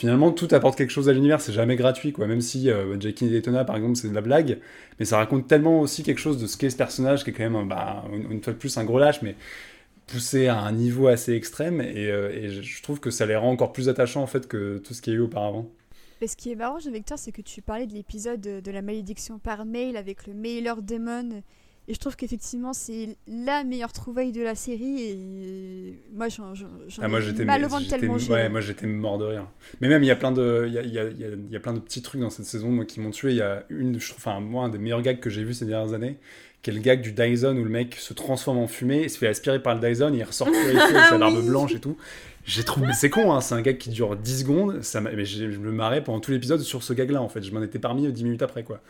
finalement tout apporte quelque chose à l'univers, c'est jamais gratuit quoi. Même si Jackie Daytona par exemple c'est de la blague, mais ça raconte tellement aussi quelque chose de ce qu'est ce personnage qui est quand même bah, une, fois de plus un gros lâche, mais poussé à un niveau assez extrême et, euh, je trouve que ça les rend encore plus attachants en fait que tout ce qu'il y a eu auparavant. Mais ce qui est marrant avec toi, c'est que tu parlais de l'épisode de, la malédiction par mail avec le mailer démon. Et je trouve qu'effectivement, c'est la meilleure trouvaille de la série. Et moi, j'en ah, moi, j'étais mal au tellement ouais, moi, j'étais mort de rire. Mais même, il y a plein de, il y a, il y a, il y a plein de petits trucs dans cette saison moi, qui m'ont tué. Il y a une, je trouve, enfin, moi, un des meilleurs gags que j'ai vu ces dernières années qui est le gag du Dyson où le mec se transforme en fumée et se fait aspirer par le Dyson, et il ressort avec [laughs] sa barbe blanche et tout. J'ai trouvé, c'est con, hein, c'est un gag qui dure 10 secondes, ça mais je me marrais pendant tout l'épisode sur ce gag-là, en fait. Je m'en étais parmi 10 minutes après, quoi.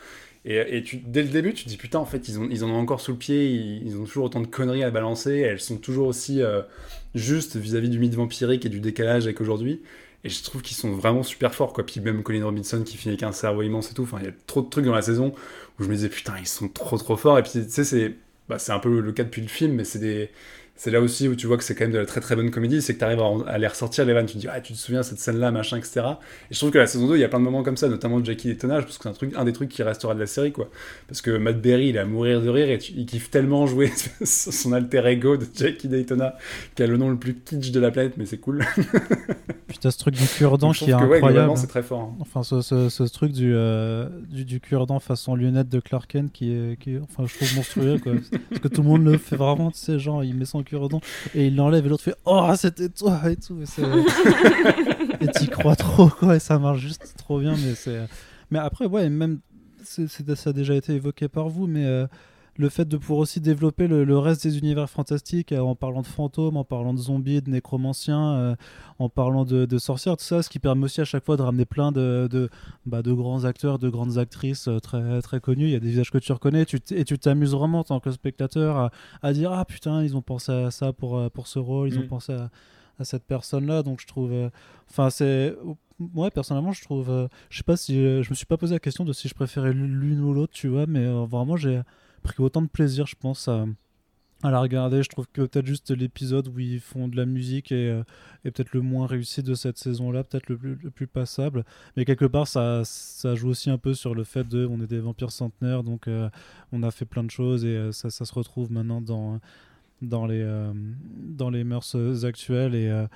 Et, tu, dès le début, tu te dis, putain, en fait, ils, ont, ils en ont encore sous le pied, ils, ont toujours autant de conneries à balancer, elles sont toujours aussi euh, justes vis-à-vis du mythe vampirique et du décalage avec aujourd'hui. Et je trouve qu'ils sont vraiment super forts, quoi. Puis même Colin Robinson qui finit avec un cerveau immense et tout. Enfin, il y a trop de trucs dans la saison où je me disais, putain, ils sont trop trop forts. Et puis, tu sais, c'est bah, un peu le cas depuis le film, mais c'est des c'est là aussi où tu vois que c'est quand même de la très très bonne comédie, c'est que tu arrives à, les ressortir les vannes, tu te dis ah tu te souviens cette scène là machin etc. Et je trouve que la saison 2 il y a plein de moments comme ça, notamment Jackie Détonnage parce que c'est un truc un des trucs qui restera de la série quoi. Parce que Matt Berry il est à mourir de rire et il kiffe tellement jouer [laughs] son alter ego de Jackie Daytona qui a le nom le plus kitsch de la planète mais c'est cool. [laughs] Putain ce truc du cure-dent qui est incroyable. c'est très fort. Hein. Enfin ce, ce, truc du, euh, du, du cure-dent façon lunette de Clark Kent qui est, qui enfin je trouve monstrueux quoi. [laughs] parce que tout le monde le fait vraiment tu sais genre il met son et il l'enlève et l'autre fait Oh, c'était toi et tout. [laughs] et t'y crois trop, quoi, et ça marche juste trop bien. Mais, c'est... mais après, ouais, même c'est, ça a déjà été évoqué par vous, mais euh, le fait de pouvoir aussi développer le, reste des univers fantastiques euh, en parlant de fantômes, en parlant de zombies, de nécromanciens, euh, en parlant de, sorcières, tout ça, ce qui permet aussi à chaque fois de ramener plein de, de, bah, de grands acteurs, de grandes actrices euh, très, très connus. Il y a des visages que tu reconnais tu et tu t'amuses vraiment en tant que spectateur à, dire Ah putain, ils ont pensé à ça pour, pour ce rôle, ils ont mm. pensé à, à cette personne-là. Donc je trouve. Enfin, c'est. Moi, personnellement, je trouve. je sais pas si. je me suis pas posé la question de si je préférais l'une ou l'autre, tu vois, mais vraiment, j'ai pris autant de plaisir, je pense, à, la regarder. Je trouve que peut-être juste l'épisode où ils font de la musique est, euh, peut-être le moins réussi de cette saison-là, peut-être le plus, le plus passable. Mais quelque part, ça, ça joue aussi un peu sur le fait de on est des vampires centenaires, donc euh, on a fait plein de choses et euh, ça, ça, se retrouve maintenant dans, dans, les, dans les mœurs actuelles. Et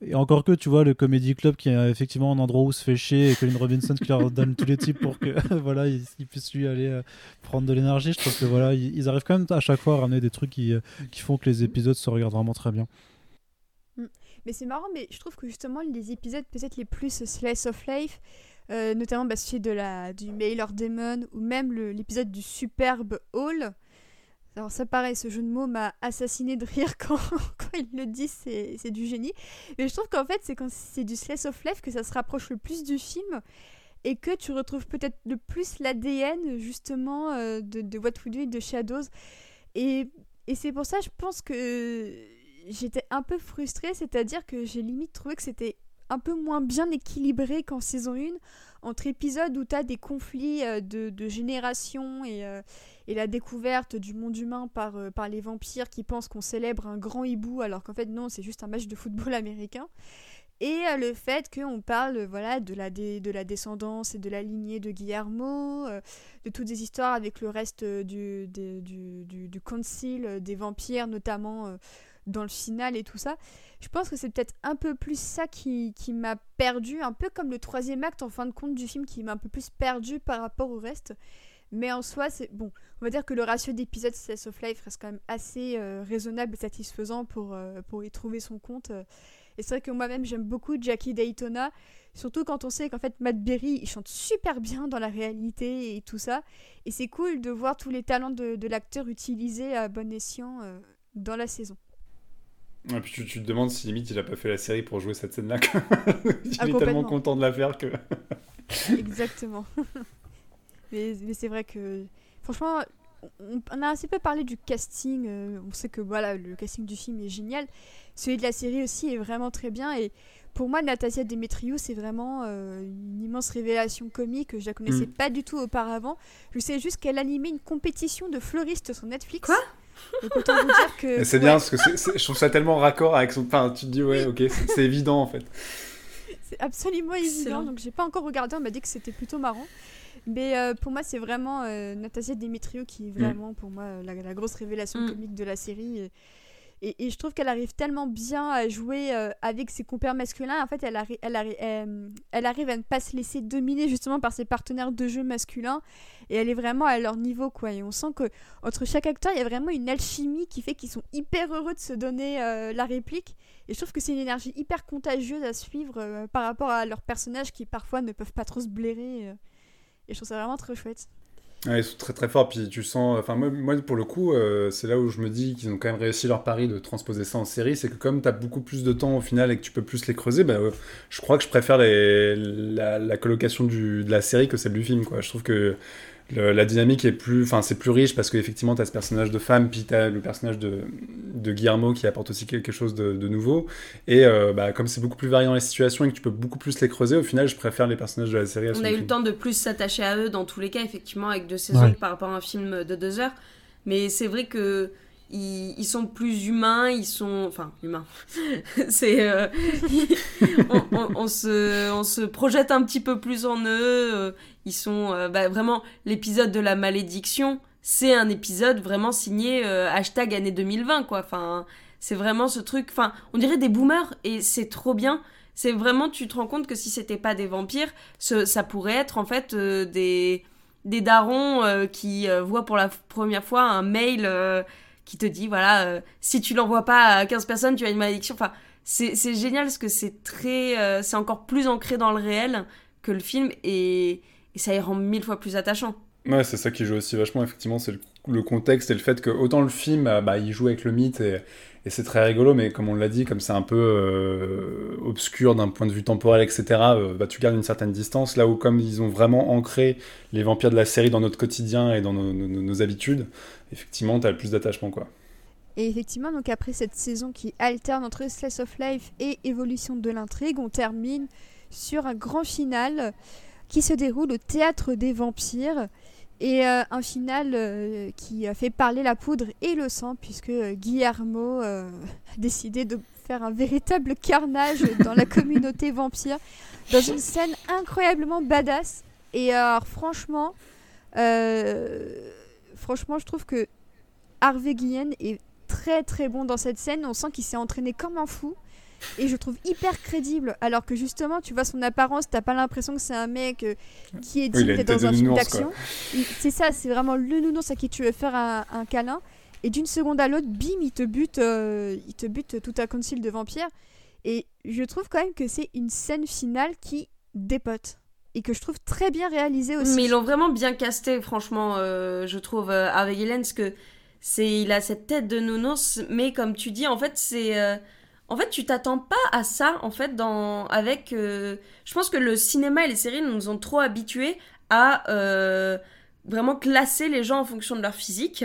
et encore que, tu vois, le Comedy Club qui est effectivement un endroit où se fait chier et Colin Robinson qui leur donne tous les types pour que [laughs] voilà, ils, puissent lui aller euh, prendre de l'énergie. Je trouve que voilà, ils, arrivent quand même à chaque fois à ramener des trucs qui, euh, qui font que les épisodes se regardent vraiment très bien. Mm. Mais c'est marrant, mais je trouve que justement les épisodes peut-être les plus slice of life, euh, notamment bah, celui de la, du Mailer Demon ou même l'épisode du Superbe Hall, alors ça paraît, ce jeu de mots m'a assassiné de rire [laughs] quand, quand il le dit, c'est du génie. Mais je trouve qu'en fait, c'est quand c'est du slice of life que ça se rapproche le plus du film et que tu retrouves peut-être le plus l'ADN justement euh, de, de, What We Do et de Shadows. Et, et c'est pour ça, je pense que j'étais un peu frustrée, c'est-à-dire que j'ai limite trouvé que c'était un peu moins bien équilibré qu'en saison 1, entre épisodes où tu as des conflits euh, de, de génération et, euh, et la découverte du monde humain par, euh, par les vampires qui pensent qu'on célèbre un grand hibou alors qu'en fait non, c'est juste un match de football [laughs] américain. Et euh, le fait qu'on parle voilà, de, la de la descendance et de la lignée de Guillermo, euh, de toutes des histoires avec le reste du, du, du, du, des vampires, notamment dans le final et tout ça. Je pense que c'est peut-être un peu plus ça qui, qui m'a perdu, un peu comme le troisième acte en fin de compte du film qui m'a un peu plus perdu par rapport au reste. Mais en soi, c'est bon. On va dire que le ratio d'épisodes Slice of Life reste quand même assez euh, raisonnable et satisfaisant pour, euh, pour y trouver son compte. Et c'est vrai que moi-même, j'aime beaucoup Jackie Daytona, surtout quand on sait qu'en fait, Matt Berry, il chante super bien dans la réalité et tout ça. Et c'est cool de voir tous les talents de, de l'acteur utilisés à bon escient euh, dans la saison. Et puis tu, tu, te demandes si limite il a pas fait la série pour jouer cette scène-là. [laughs] il ah, est tellement content de la faire que. Exactement. [laughs] Mais, c'est vrai que, franchement, on, a assez peu parlé du casting. Euh, on sait que voilà, le casting du film est génial. Celui de la série aussi est vraiment très bien. Et pour moi, Natasia Demetriou, c'est vraiment euh, une immense révélation comique. Je la connaissais mm. pas du tout auparavant. Je sais juste qu'elle animait une compétition de fleuristes sur Netflix. Quoi? Donc autant vous dire que. [laughs] C'est bien parce que je trouve ça tellement raccord avec son. Enfin, tu te dis, ouais, ok, c'est évident en fait. C'est absolument évident. Donc j'ai pas encore regardé, on m'a dit que c'était plutôt marrant. Mais euh, pour moi, c'est vraiment euh, Natasia Dimitriou qui est mm. vraiment, pour moi, la, grosse révélation mm. comique de la série. Et, et, je trouve qu'elle arrive tellement bien à jouer euh, avec ses compères masculins. En fait, elle, elle, elle, arrive à ne pas se laisser dominer justement par ses partenaires de jeu masculins. Et elle est vraiment à leur niveau, quoi. Et on sent que entre chaque acteur, il y a vraiment une alchimie qui fait qu'ils sont hyper heureux de se donner la réplique. Et je trouve que c'est une énergie hyper contagieuse à suivre par rapport à leurs personnages qui parfois ne peuvent pas trop se blairer. Et je trouve ça vraiment très chouette. ils sont très très forts, puis tu sens. Enfin, moi, moi pour le coup, euh, c'est là où je me dis qu'ils ont quand même réussi leur pari de transposer ça en série. C'est que comme tu as beaucoup plus de temps au final et que tu peux plus les creuser, bah, je crois que je préfère la, colocation de la série que celle du film. Quoi. Je trouve que la dynamique est plus, enfin c'est plus riche parce qu'effectivement tu as ce personnage de femme, puis tu as le personnage de, de Guillermo qui apporte aussi quelque chose de, nouveau. Et euh, bah, comme c'est beaucoup plus variant les situations et que tu peux beaucoup plus les creuser, au final je préfère les personnages de la série. On a eu le temps de plus s'attacher à eux dans tous les cas, effectivement, avec deux saisons par rapport à un film de deux heures. Mais c'est vrai que ils, sont plus humains, ils sont. Enfin, humains. [laughs] c'est. Euh, on, se, on se projette un petit peu plus en eux. Euh, ils sont. Euh, bah, vraiment, l'épisode de la malédiction, c'est un épisode vraiment signé hashtag année 2020, quoi. Enfin, c'est vraiment ce truc. Enfin, on dirait des boomers et c'est trop bien. C'est vraiment, tu te rends compte que si c'était pas des vampires, ça pourrait être en fait des des darons qui voient pour la première fois un mail qui te dit voilà, euh, si tu l'envoies pas à 15 personnes, tu as une malédiction. Enfin, c'est génial parce que c'est très. Euh, c'est encore plus ancré dans le réel que le film et, ça y rend mille fois plus attachant. Ouais, c'est ça qui joue aussi vachement, effectivement, c'est le, contexte et le fait que autant le film, euh, bah, il joue avec le mythe et, et c'est très rigolo, mais comme on l'a dit, comme c'est un peu euh, obscur d'un point de vue temporel, etc., euh, bah, tu gardes une certaine distance, là où comme ils ont vraiment ancré les vampires de la série dans notre quotidien et dans nos, habitudes, effectivement, tu as plus d'attachement, quoi. Et effectivement, donc après cette saison qui alterne entre Slice of Life et évolution de l'intrigue, on termine sur un grand final qui se déroule au Théâtre des Vampires Et euh, un final euh, qui a fait parler la poudre et le sang, puisque euh, Guillermo a décidé de faire un véritable carnage dans la communauté [laughs] vampire, dans une scène incroyablement badass. Et alors, franchement, franchement, je trouve que Harvey Guillen est très très bon dans cette scène. On sent qu'il s'est entraîné comme un fou et je trouve hyper crédible. Alors que justement, tu vois son apparence, t'as pas l'impression que c'est un mec euh, qui est digne dans un film d'action. C'est ça, c'est vraiment le nounours à qui tu veux faire un, câlin. Et d'une seconde à l'autre, bim, il te bute, euh, il te bute tout à concile de vampires. Et je trouve quand même que c'est une scène finale qui dépote et que je trouve très bien réalisée aussi. Mais ils l'ont vraiment bien casté, franchement, euh, je trouve, avec Hélène, parce que c'est, il a cette tête de nounours, mais comme tu dis, en fait, c'est en fait, tu t'attends pas à ça, en fait, dans, avec... Euh, je pense que le cinéma et les séries nous ont trop habitués à euh, vraiment classer les gens en fonction de leur physique.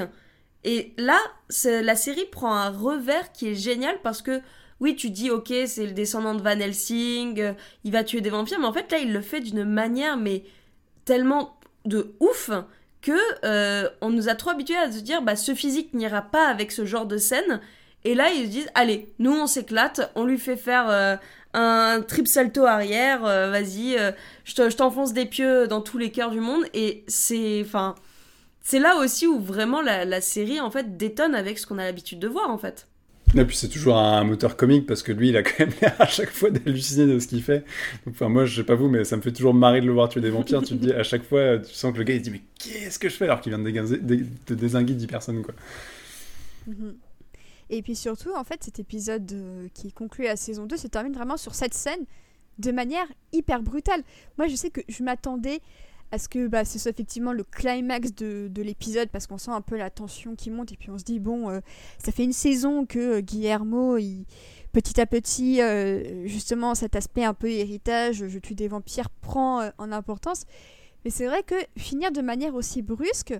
Et là, la série prend un revers qui est génial parce que, oui, tu dis, ok, c'est le descendant de Van Helsing, euh, il va tuer des vampires, mais en fait, là, il le fait d'une manière, mais tellement de ouf que on nous a trop habitués à se dire, bah, ce physique n'ira pas avec ce genre de scène, et là, ils se disent, allez, nous, on s'éclate, on lui fait faire euh, un trip salto arrière, euh, vas-y, euh, je t'enfonce des pieux dans tous les cœurs du monde. Et c'est, enfin, c'est là aussi où vraiment la, série, en fait, détonne avec ce qu'on a l'habitude de voir, en fait. Et puis c'est toujours un moteur comique parce que lui, il a quand même [laughs] l'air à chaque fois d'halluciner de ce qu'il fait. enfin, moi, je sais pas vous, mais ça me fait toujours marrer de le voir tuer des vampires. tu te dis à chaque fois, tu sens que le gars il se dit mais qu'est-ce que je fais alors qu'il vient de, désinguer 10 personnes quoi. Mhm. Et puis surtout, en fait, cet épisode euh, qui conclut la saison 2 se termine vraiment sur cette scène de manière hyper brutale. Moi, je sais que je m'attendais à ce que bah, ce soit effectivement le climax de, l'épisode parce qu'on sent un peu la tension qui monte et puis on se dit, bon, euh, ça fait une saison que euh, Guillermo, petit à petit, justement, cet aspect un peu héritage, je tue des vampires, prend en importance. Mais c'est vrai que finir de manière aussi brusque,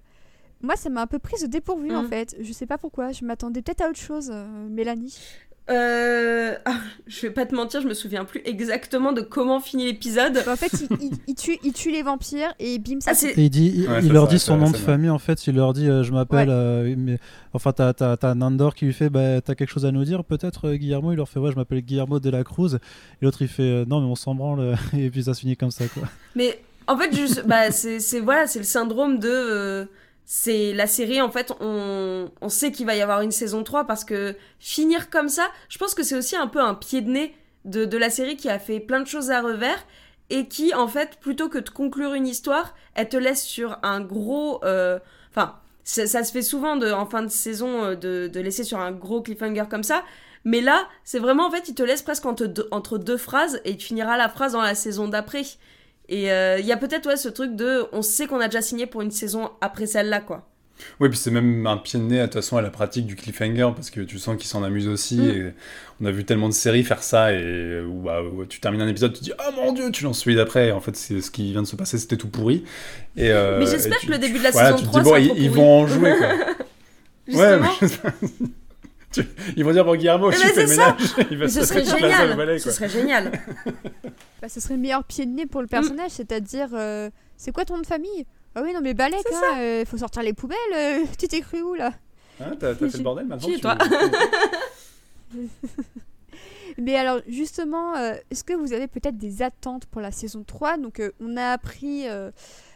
moi, ça m'a un peu prise au dépourvu en mm. fait. Je sais pas pourquoi. Je m'attendais peut-être à autre chose, euh, Mélanie. Euh... Ah, je vais pas te mentir, je me souviens plus exactement de comment finit l'épisode. en fait, il, tue, il tue les vampires et bim, ça ah, il, dit, il, leur dit son nom de famille en fait. Il leur dit euh, Je m'appelle. Euh, mais... Enfin, t'as as, Nandor qui lui fait bah, T'as quelque chose à nous dire Peut-être Guillermo? Il leur fait Ouais, je m'appelle Guillermo de la Cruz. Et l'autre il fait Non, mais on s'en branle. [laughs] et puis ça se finit comme ça quoi. Mais en fait, juste, bah, c'est voilà, le syndrome de c'est la série en fait on, on sait qu'il va y avoir une saison 3 parce que finir comme ça je pense que c'est aussi un peu un pied de nez de, de, la série qui a fait plein de choses à revers et qui en fait plutôt que de conclure une histoire elle te laisse sur un gros euh, enfin ça, se fait souvent de, en fin de saison euh, de, de, laisser sur un gros cliffhanger comme ça. Mais là c'est vraiment en fait il te laisse presque entre deux, entre deux phrases et tu finiras la phrase dans la saison d'après et il euh, y a peut-être ouais, ce truc de on sait qu'on a déjà signé pour une saison après celle-là, quoi. Oui, puis c'est même un pied de nez, de toute façon, à la pratique du cliffhanger, parce que tu sens qu'ils s'en amusent aussi. Mm. Et on a vu tellement de séries faire ça, et où, bah, tu termines un épisode, tu te dis Oh mon dieu, tu lances celui d'après. En fait, c'est ce qui vient de se passer, c'était tout pourri. Et, euh, Mais j'espère que le début de la saison 3, bon, ils, ils, vont en jouer, quoi. [laughs] ouais, mais... Ils vont dire bon Guillermo, tu fais le ménage. [laughs] Il va ce, serait génial. ce serait génial. Bah, ce serait le meilleur pied de nez pour le mm. personnage, c'est-à-dire euh, c'est quoi ton nom de famille? Ah oui non mais Balek, il hein, euh, faut sortir les poubelles. Euh, tu t'es cru où là? Hein, T'as [laughs] fait le bordel maintenant tu... toi [laughs] Mais alors justement, est-ce que vous avez peut-être des attentes pour la saison 3 Donc on a appris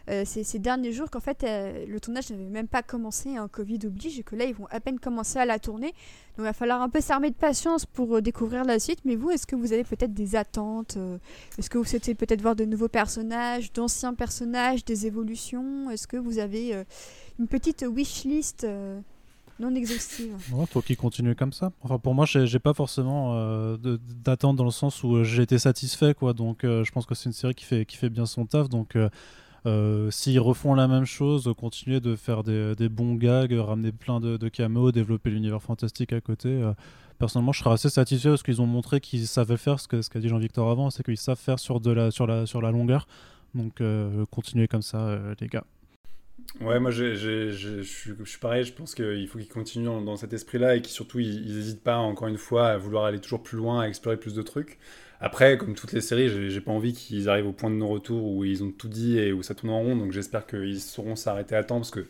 euh, ces, derniers jours qu'en fait euh, le tournage n'avait même pas commencé, hein, Covid oblige, et que là ils vont à peine commencer à la tourner. Donc il va falloir un peu s'armer de patience pour euh, découvrir la suite. Mais vous, est-ce que vous avez peut-être des attentes Est-ce que vous souhaitez peut-être voir de nouveaux personnages, d'anciens personnages, des évolutions? Est-ce que vous avez une petite wish list non exhaustive? Il faut qu'il continue comme ça. Enfin, pour moi, j'ai pas forcément d'attente dans le sens où j'ai été satisfait, quoi. Donc, je pense que c'est une série qui fait, qui fait bien son taf. Donc, euh, s'ils refont la même chose, continuer de faire des, bons gags, ramener plein de, de développer l'univers fantastique à côté, euh, personnellement, je serais assez satisfait parce qu'ils ont montré qu'ils savaient faire ce qu'a dit Jean-Victor avant, c'est qu'ils savent faire sur, la, sur, la, sur la longueur. Donc, euh, continuez comme ça, les gars. Ouais, moi je suis pareil, je pense qu'il faut qu'ils continuent dans, cet esprit-là et qu'ils surtout ils n'hésitent pas encore une fois à vouloir aller toujours plus loin, à explorer plus de trucs. Après, comme toutes les séries, j'ai pas envie qu'ils arrivent au point de non-retour où ils ont tout dit et où ça tourne en rond, donc j'espère qu'ils sauront s'arrêter à temps parce que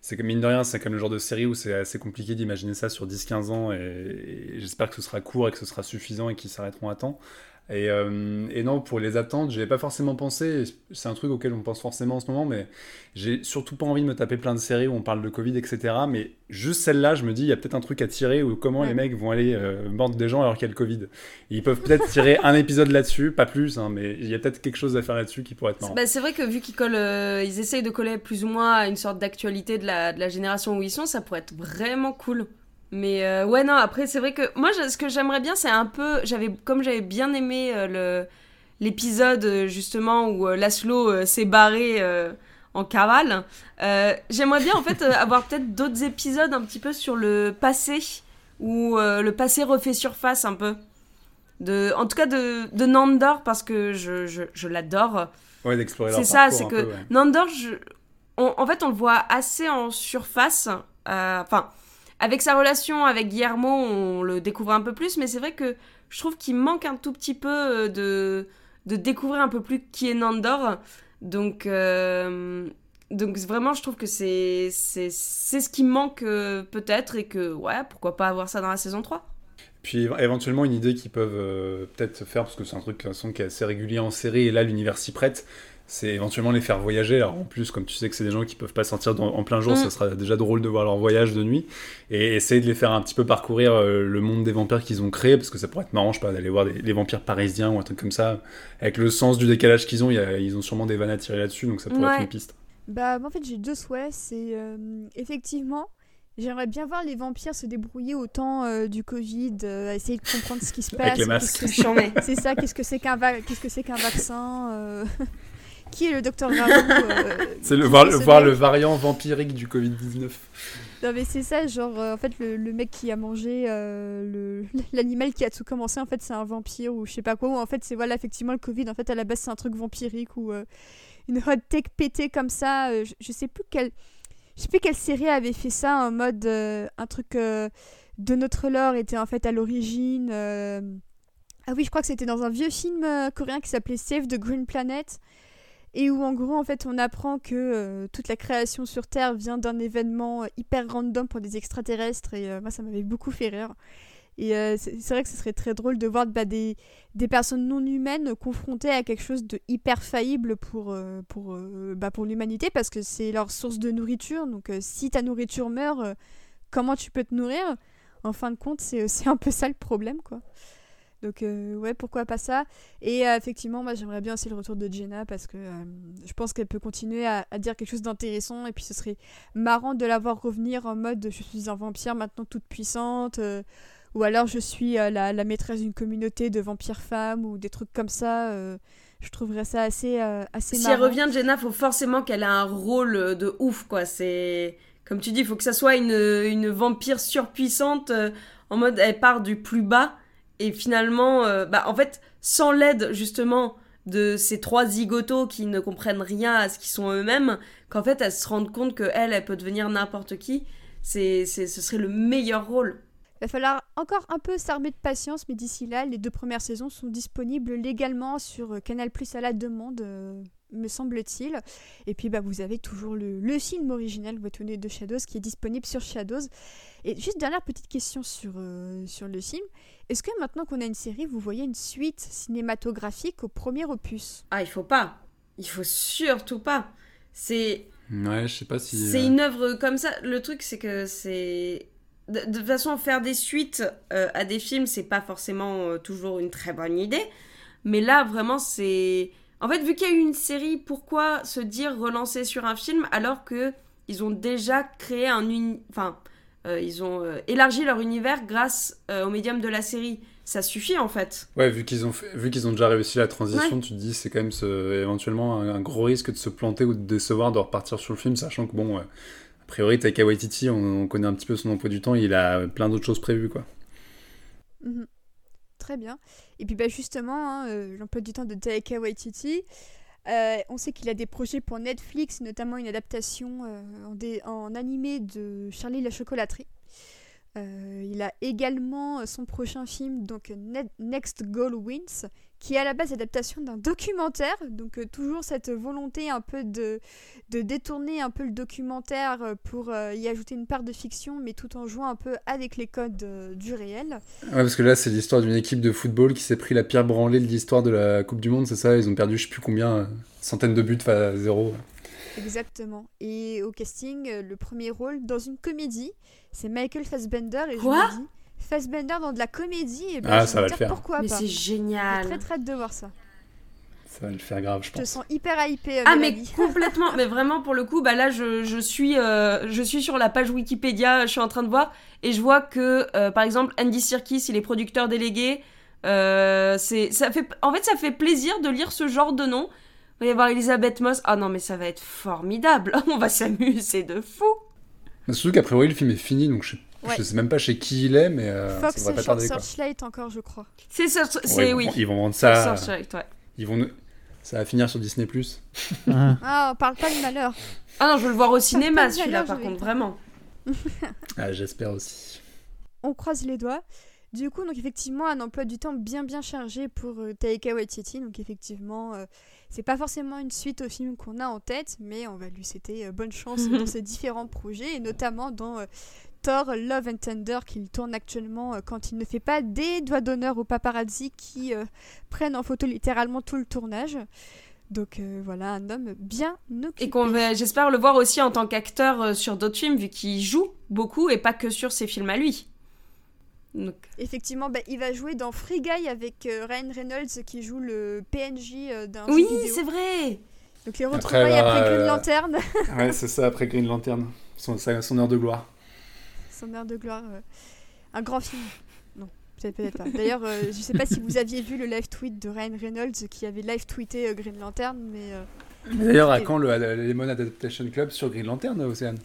c'est comme mine de rien, c'est comme le genre de série où c'est assez compliqué d'imaginer ça sur 10-15 ans et j'espère que ce sera court et que ce sera suffisant et qu'ils s'arrêteront à temps. Et, euh, et, non, pour les attentes, j'avais pas forcément pensé. C'est un truc auquel on pense forcément en ce moment, mais j'ai surtout pas envie de me taper plein de séries où on parle de Covid, etc. Mais juste celle-là, je me dis, il y a peut-être un truc à tirer ou comment les mecs vont aller euh, mordre des gens alors qu'il y a le Covid. ils peuvent peut-être tirer un épisode là-dessus, pas plus, hein, mais il y a peut-être quelque chose à faire là-dessus qui pourrait être marrant. Bah, c'est vrai que vu qu'ils collent, euh, ils essayent de coller plus ou moins à une sorte d'actualité de la, de la génération où ils sont, ça pourrait être vraiment cool. Mais euh, ouais, non, après, c'est vrai que moi, ce que j'aimerais bien, c'est un peu. j'avais Comme j'avais bien aimé euh, le l'épisode, euh, justement, où Laszlo s'est barré en cavale, j'aimerais bien, en fait, avoir peut-être d'autres épisodes un petit peu sur le passé, où le passé refait surface un peu. De, en tout cas, de, de Nandor, parce que je, je, je l'adore. Ouais, d'explorer C'est ça, c'est que Nandor, en fait, on le voit assez en surface. Enfin avec sa relation avec Guillermo, on le découvre un peu plus, mais c'est vrai que je trouve qu'il manque un tout petit peu euh, de, de découvrir un peu plus qui est Nandor. Donc, euh, donc vraiment, je trouve que c'est, ce qui manque euh, peut-être et que, ouais, pourquoi pas avoir ça dans la saison 3 puis éventuellement une idée qu'ils peuvent peut-être faire, parce que c'est un truc qui est assez régulier en série, et là l'univers s'y prête, c'est éventuellement les faire voyager. Alors en plus, comme tu sais que c'est des gens qui peuvent pas sortir en plein jour, ça mm. sera déjà drôle de voir leur voyage de nuit et essayer de les faire un petit peu parcourir euh, le monde des vampires qu'ils ont créé parce que ça pourrait être marrant, je sais pas, d'aller voir les vampires parisiens ou un truc comme ça. Avec le sens du décalage qu'ils ont, ils ont sûrement des vannes à tirer là-dessus, donc ça pourrait être une piste. Bah en fait j'ai deux souhaits, c'est euh, effectivement J'aimerais bien voir les vampires se débrouiller au temps euh, du Covid, essayer de comprendre ce qui se [laughs] passe. Avec les masques. C'est ça, qu'est-ce que c'est qu'un qu'est-ce que c'est qu'un vaccin [laughs] qui est le docteur Varou [laughs] euh, C'est le, voir, le, variant vampirique du Covid-19. Non mais c'est ça, genre euh, en fait le, mec qui a mangé euh, [laughs] l'animal qui a tout commencé en fait c'est un vampire ou je sais pas quoi ou en fait c'est voilà effectivement le Covid en fait à la base c'est un truc vampirique ou une hot tech pétée comme ça je, sais plus quelle je sais plus quelle série avait fait ça en mode un truc de notre lore était en fait à l'origine ah oui je crois que c'était dans un vieux film coréen qui s'appelait Save the Green Planet et où en gros en fait on apprend que euh, toute la création sur Terre vient d'un événement euh, hyper random pour des extraterrestres et euh, moi ça m'avait beaucoup fait rire. Et c'est vrai que ce serait très drôle de voir bah, des, des, personnes non humaines confrontées à quelque chose de hyper faillible pour, pour, bah, pour l'humanité parce que c'est leur source de nourriture. Donc si ta nourriture meurt, comment tu peux te nourrir? En fin de compte, c'est un peu ça le problème quoi. Donc euh, ouais, pourquoi pas ça? Et euh, effectivement, moi j'aimerais bien aussi le retour de Jenna parce que euh, je pense qu'elle peut continuer à, dire quelque chose d'intéressant et puis ce serait marrant de la voir revenir en mode je suis un vampire maintenant toute puissante ou alors je suis la, maîtresse d'une communauté de vampires femmes ou des trucs comme ça. je trouverais ça assez, assez si marrant. Si elle revient Jenna, faut forcément qu'elle ait un rôle de ouf quoi. C'est comme tu dis, il faut que ça soit une, une vampire surpuissante en mode elle part du plus bas et finalement, euh, bah, en fait, sans l'aide justement de ces trois zigotos qui ne comprennent rien à ce qu'ils sont eux-mêmes, qu'en fait, elles se rendent compte qu'elle, elle peut devenir n'importe qui, c'est, ce serait le meilleur rôle. Il va falloir encore un peu s'armer de patience, mais d'ici là, les deux premières saisons sont disponibles légalement sur Canal Plus à la demande. Me semble-t-il. Et puis bah, vous avez toujours le, le film original Wetone de Shadows qui est disponible sur Shadows. Et juste dernière petite question sur, euh, sur le film. Est-ce que maintenant qu'on a une série, vous voyez une suite cinématographique au premier opus? Ah, il faut pas. Il faut surtout pas. C'est. Ouais, je sais pas si. C'est euh, une œuvre comme ça. Le truc, c'est que c'est. De, toute façon, faire des suites euh, à des films, c'est pas forcément toujours une très bonne idée. Mais là, vraiment, c'est en fait, vu qu'il y a eu une série, pourquoi se dire relancer sur un film alors que ils ont déjà créé un enfin euh, ils ont euh, élargi leur univers grâce euh, au médium de la série? Ça suffit en fait. Ouais, vu qu'ils ont vu qu'ils ont déjà réussi la transition, tu te dis c'est quand même éventuellement un, gros risque de se planter ou de décevoir de repartir sur le film, sachant que bon, a priori Taika Waititi, on, connaît un petit peu son emploi du temps, il a plein d'autres choses prévues quoi. Mhm. Très bien. Et puis bah justement, hein, euh, l'emploi du temps de Taika Waititi, on sait qu'il a des projets pour Netflix, notamment une adaptation en, en, animé de Charlie la chocolaterie. il a également son prochain film, donc Next Goal Wins, qui est à la base l'adaptation d'un documentaire, donc euh, toujours cette volonté un peu de, de détourner un peu le documentaire euh, pour euh, y ajouter une part de fiction, mais tout en jouant un peu avec les codes du réel. Ouais, parce que là, c'est l'histoire d'une équipe de football qui s'est pris la pire branlée de l'histoire de la Coupe du Monde, c'est ça? Ils ont perdu je sais plus combien, centaines de buts à zéro. Exactement. Et au casting, le premier rôle dans une comédie, c'est Michael Fassbender. Et Quoi? je me dis, Fassbender dans de la comédie, et ben, ah, ça va le faire. pourquoi mais pas. c'est génial. J'ai très très hâte de voir ça. Ça va le faire grave, je pense. Je te sens hyper hypé. ah mais [laughs] complètement, mais vraiment pour le coup, bah là je, je suis euh, je suis sur la page Wikipédia, je suis en train de voir et je vois que euh, par exemple Andy Serkis, il est producteur délégué. Euh, c'est ça fait en fait ça fait plaisir de lire ce genre de nom. Il va y avoir Elisabeth Moss. Ah non mais ça va être formidable. [laughs] On va s'amuser de fou. Surtout qu'a priori le film est fini donc je sais je sais même pas chez qui il est, mais euh, Fox ça devrait pas tarder. Searchlight encore, je crois. C'est ça, c'est oui. Ils vont vendre ça. Searchlight, ouais. Ils vont, ça va finir sur Disney Plus. ah, on parle pas de malheur. Ah non, je veux le voir au cinéma celui-là, par contre, vraiment. [laughs] ah, j'espère aussi. On croise les doigts. Du coup, donc effectivement, un emploi du temps bien bien chargé pour euh, Taika Waititi. Donc effectivement, euh, c'est pas forcément une suite au film qu'on a en tête, mais on va lui souhaiter euh, bonne chance [laughs] dans ses différents projets, et notamment dans Thor Love and Tender qu'il tourne actuellement quand il ne fait pas des doigts d'honneur aux paparazzi qui prennent en photo littéralement tout le tournage. Donc voilà, un homme bien occupé. Et qu'on va, j'espère, le voir aussi en tant qu'acteur sur d'autres films, vu qu'il joue beaucoup et pas que sur ses films à lui. Effectivement, bah, il va jouer dans Free Guy avec euh, Ryan Reynolds qui joue le PNJ euh, d'un Oui, c'est vrai Donc les retrouvailles après, Green euh, Lantern. ouais, c'est ça, après Green Lantern. Son, son heure de gloire. Heure de gloire. Un grand film. Non, peut-être pas. D'ailleurs, je sais pas si vous aviez vu le live tweet de Ryan Reynolds qui avait live tweeté Green Lantern, mais... D'ailleurs, à quand le, Lemon Adaptation Club sur Green Lantern, Océane?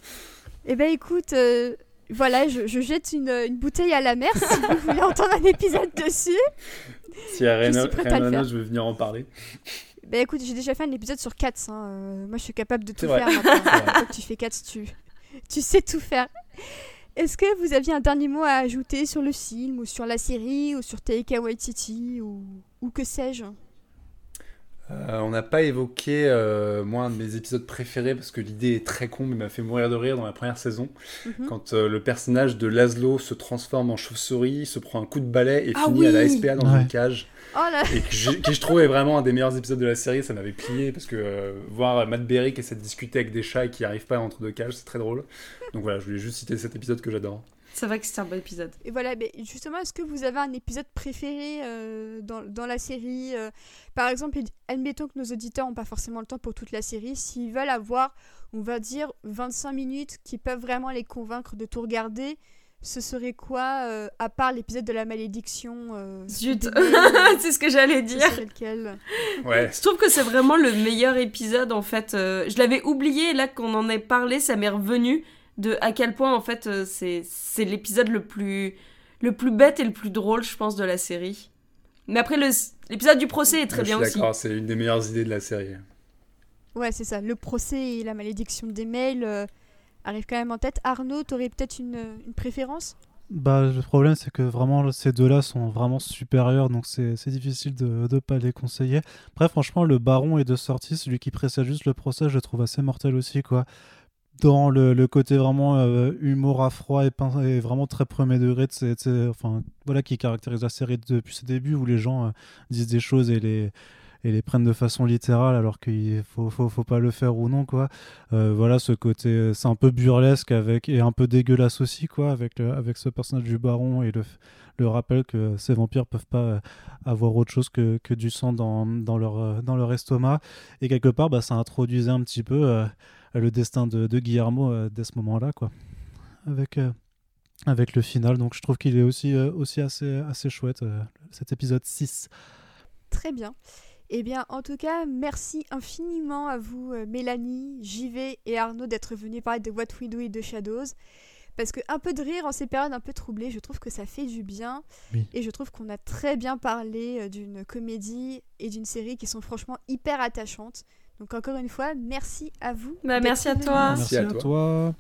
Eh ben écoute voilà, je, jette une, bouteille à la mer si vous voulez entendre un épisode dessus. Si à Renault, je veux venir en parler. Bah écoute, j'ai déjà fait un épisode sur Cats. Hein. Euh, moi, je suis capable de tout faire maintenant. tu fais Cats, tu, tu sais tout faire. Est-ce que vous aviez un dernier mot à ajouter sur le film, ou sur la série, ou sur Taika Waititi, ou, ou que sais-je? Euh, on n'a pas évoqué, euh, moi, un de mes épisodes préférés, parce que l'idée est très con, mais m'a fait mourir de rire dans la première saison. Mhm. Quand euh, le personnage de Laszlo se transforme en chauve-souris, se prend un coup de balai et ah finit à la SPA dans une cage. Oh et que je, qui je trouvais vraiment un des meilleurs épisodes de la série, ça m'avait plié, parce que voir Matt Berry qui essaie de discuter avec des chats et qui arrive pas entre deux cages, c'est très drôle. Donc voilà, je voulais juste citer cet épisode que j'adore. C'est vrai que c'est un bon épisode. Et voilà, mais justement, est-ce que vous avez un épisode préféré euh, dans, dans, la série euh, Par exemple, admettons que nos auditeurs n'ont pas forcément le temps pour toute la série. S'ils veulent avoir, on va dire, 25 minutes qui peuvent vraiment les convaincre de tout regarder, ce serait quoi, euh, à part l'épisode de la malédiction Zut [laughs] C'est ce que j'allais dire lequel ouais. Je trouve que c'est vraiment le meilleur épisode, en fait. je l'avais oublié, là qu'on en ait parlé, ça m'est revenu de à quel point en fait euh, c'est c'est l'épisode le plus le plus bête et le plus drôle je pense de la série. Mais après l'épisode du procès est très bien aussi. D'accord, c'est une des meilleures idées de la série. Ouais, c'est ça. Le procès et la malédiction des mails euh, arrivent quand même en tête. Arnaud, t'aurais peut-être une, une préférence? Bah, le problème, c'est que vraiment, ces deux-là sont vraiment supérieurs, donc c'est difficile de ne pas les conseiller. Après, franchement, le baron est de sortie, celui qui précède juste le procès, je le trouve assez mortel aussi, quoi dans le, côté vraiment euh, humour à froid et, vraiment très premier degré, voilà, qui caractérise la série depuis ses débuts, où les gens euh, disent des choses et les, et les prennent de façon littérale alors qu'il faut, faut, faut, pas le faire ou non quoi euh, voilà ce côté c'est un peu burlesque avec et un peu dégueulasse aussi quoi avec avec ce personnage du baron et le, le rappel que ces vampires peuvent pas avoir autre chose que, que du sang dans, dans, leur dans leur estomac et quelque part bah, ça introduisait un petit peu le destin de, Guillermo euh, dès ce moment-là, quoi. Avec, euh, avec le final. Donc je trouve qu'il est aussi, euh, aussi assez, assez chouette, cet épisode 6. Très bien. Eh bien, en tout cas, merci infiniment à vous, Mélanie, JV et Arnaud, d'être venus parler de What We Do et de Shadows. Parce que un peu de rire en ces périodes un peu troublées, je trouve que ça fait du bien. Oui. Et je trouve qu'on a très bien parlé euh, d'une comédie et d'une série qui sont franchement hyper attachantes. Donc encore une fois, merci à vous. Bah, merci à toi. Merci à toi.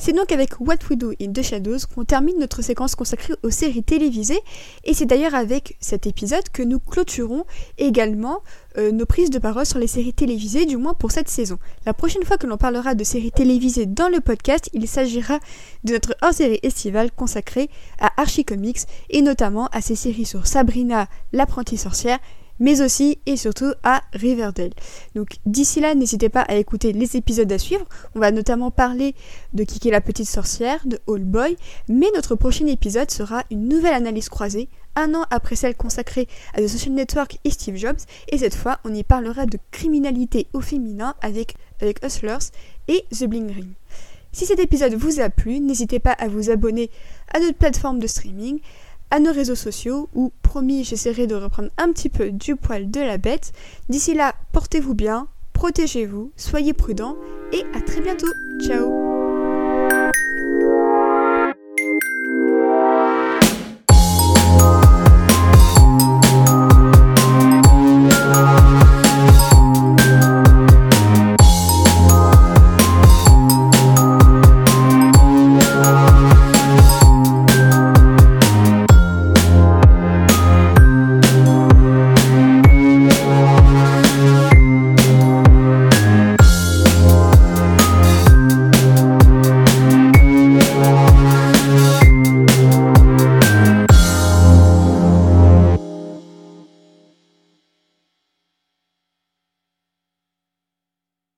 C'est donc avec What We Do in the Shadows qu'on termine notre séquence consacrée aux séries télévisées. Et c'est d'ailleurs avec cet épisode que nous clôturons également euh, nos prises de parole sur les séries télévisées, du moins pour cette saison. La prochaine fois que l'on parlera de séries télévisées dans le podcast, il s'agira de notre hors-série estivale consacrée à Archie Comics et notamment à ces séries sur Sabrina, l'apprentie sorcière, mais aussi et surtout à Riverdale. Donc d'ici là, n'hésitez pas à écouter les épisodes à suivre. On va notamment parler de Kiki la petite sorcière, de All Boy, mais notre prochain épisode sera une nouvelle analyse croisée, un an après celle consacrée à The Social Network et Steve Jobs, et cette fois on y parlera de criminalité au féminin avec, avec Hustlers et The Bling Ring. Si cet épisode vous a plu, n'hésitez pas à vous abonner à notre plateforme de streaming, à nos réseaux sociaux, où, promis, j'essaierai de reprendre un petit peu du poil de la bête. D'ici là, portez-vous bien, protégez-vous, soyez prudents, et à très bientôt. Ciao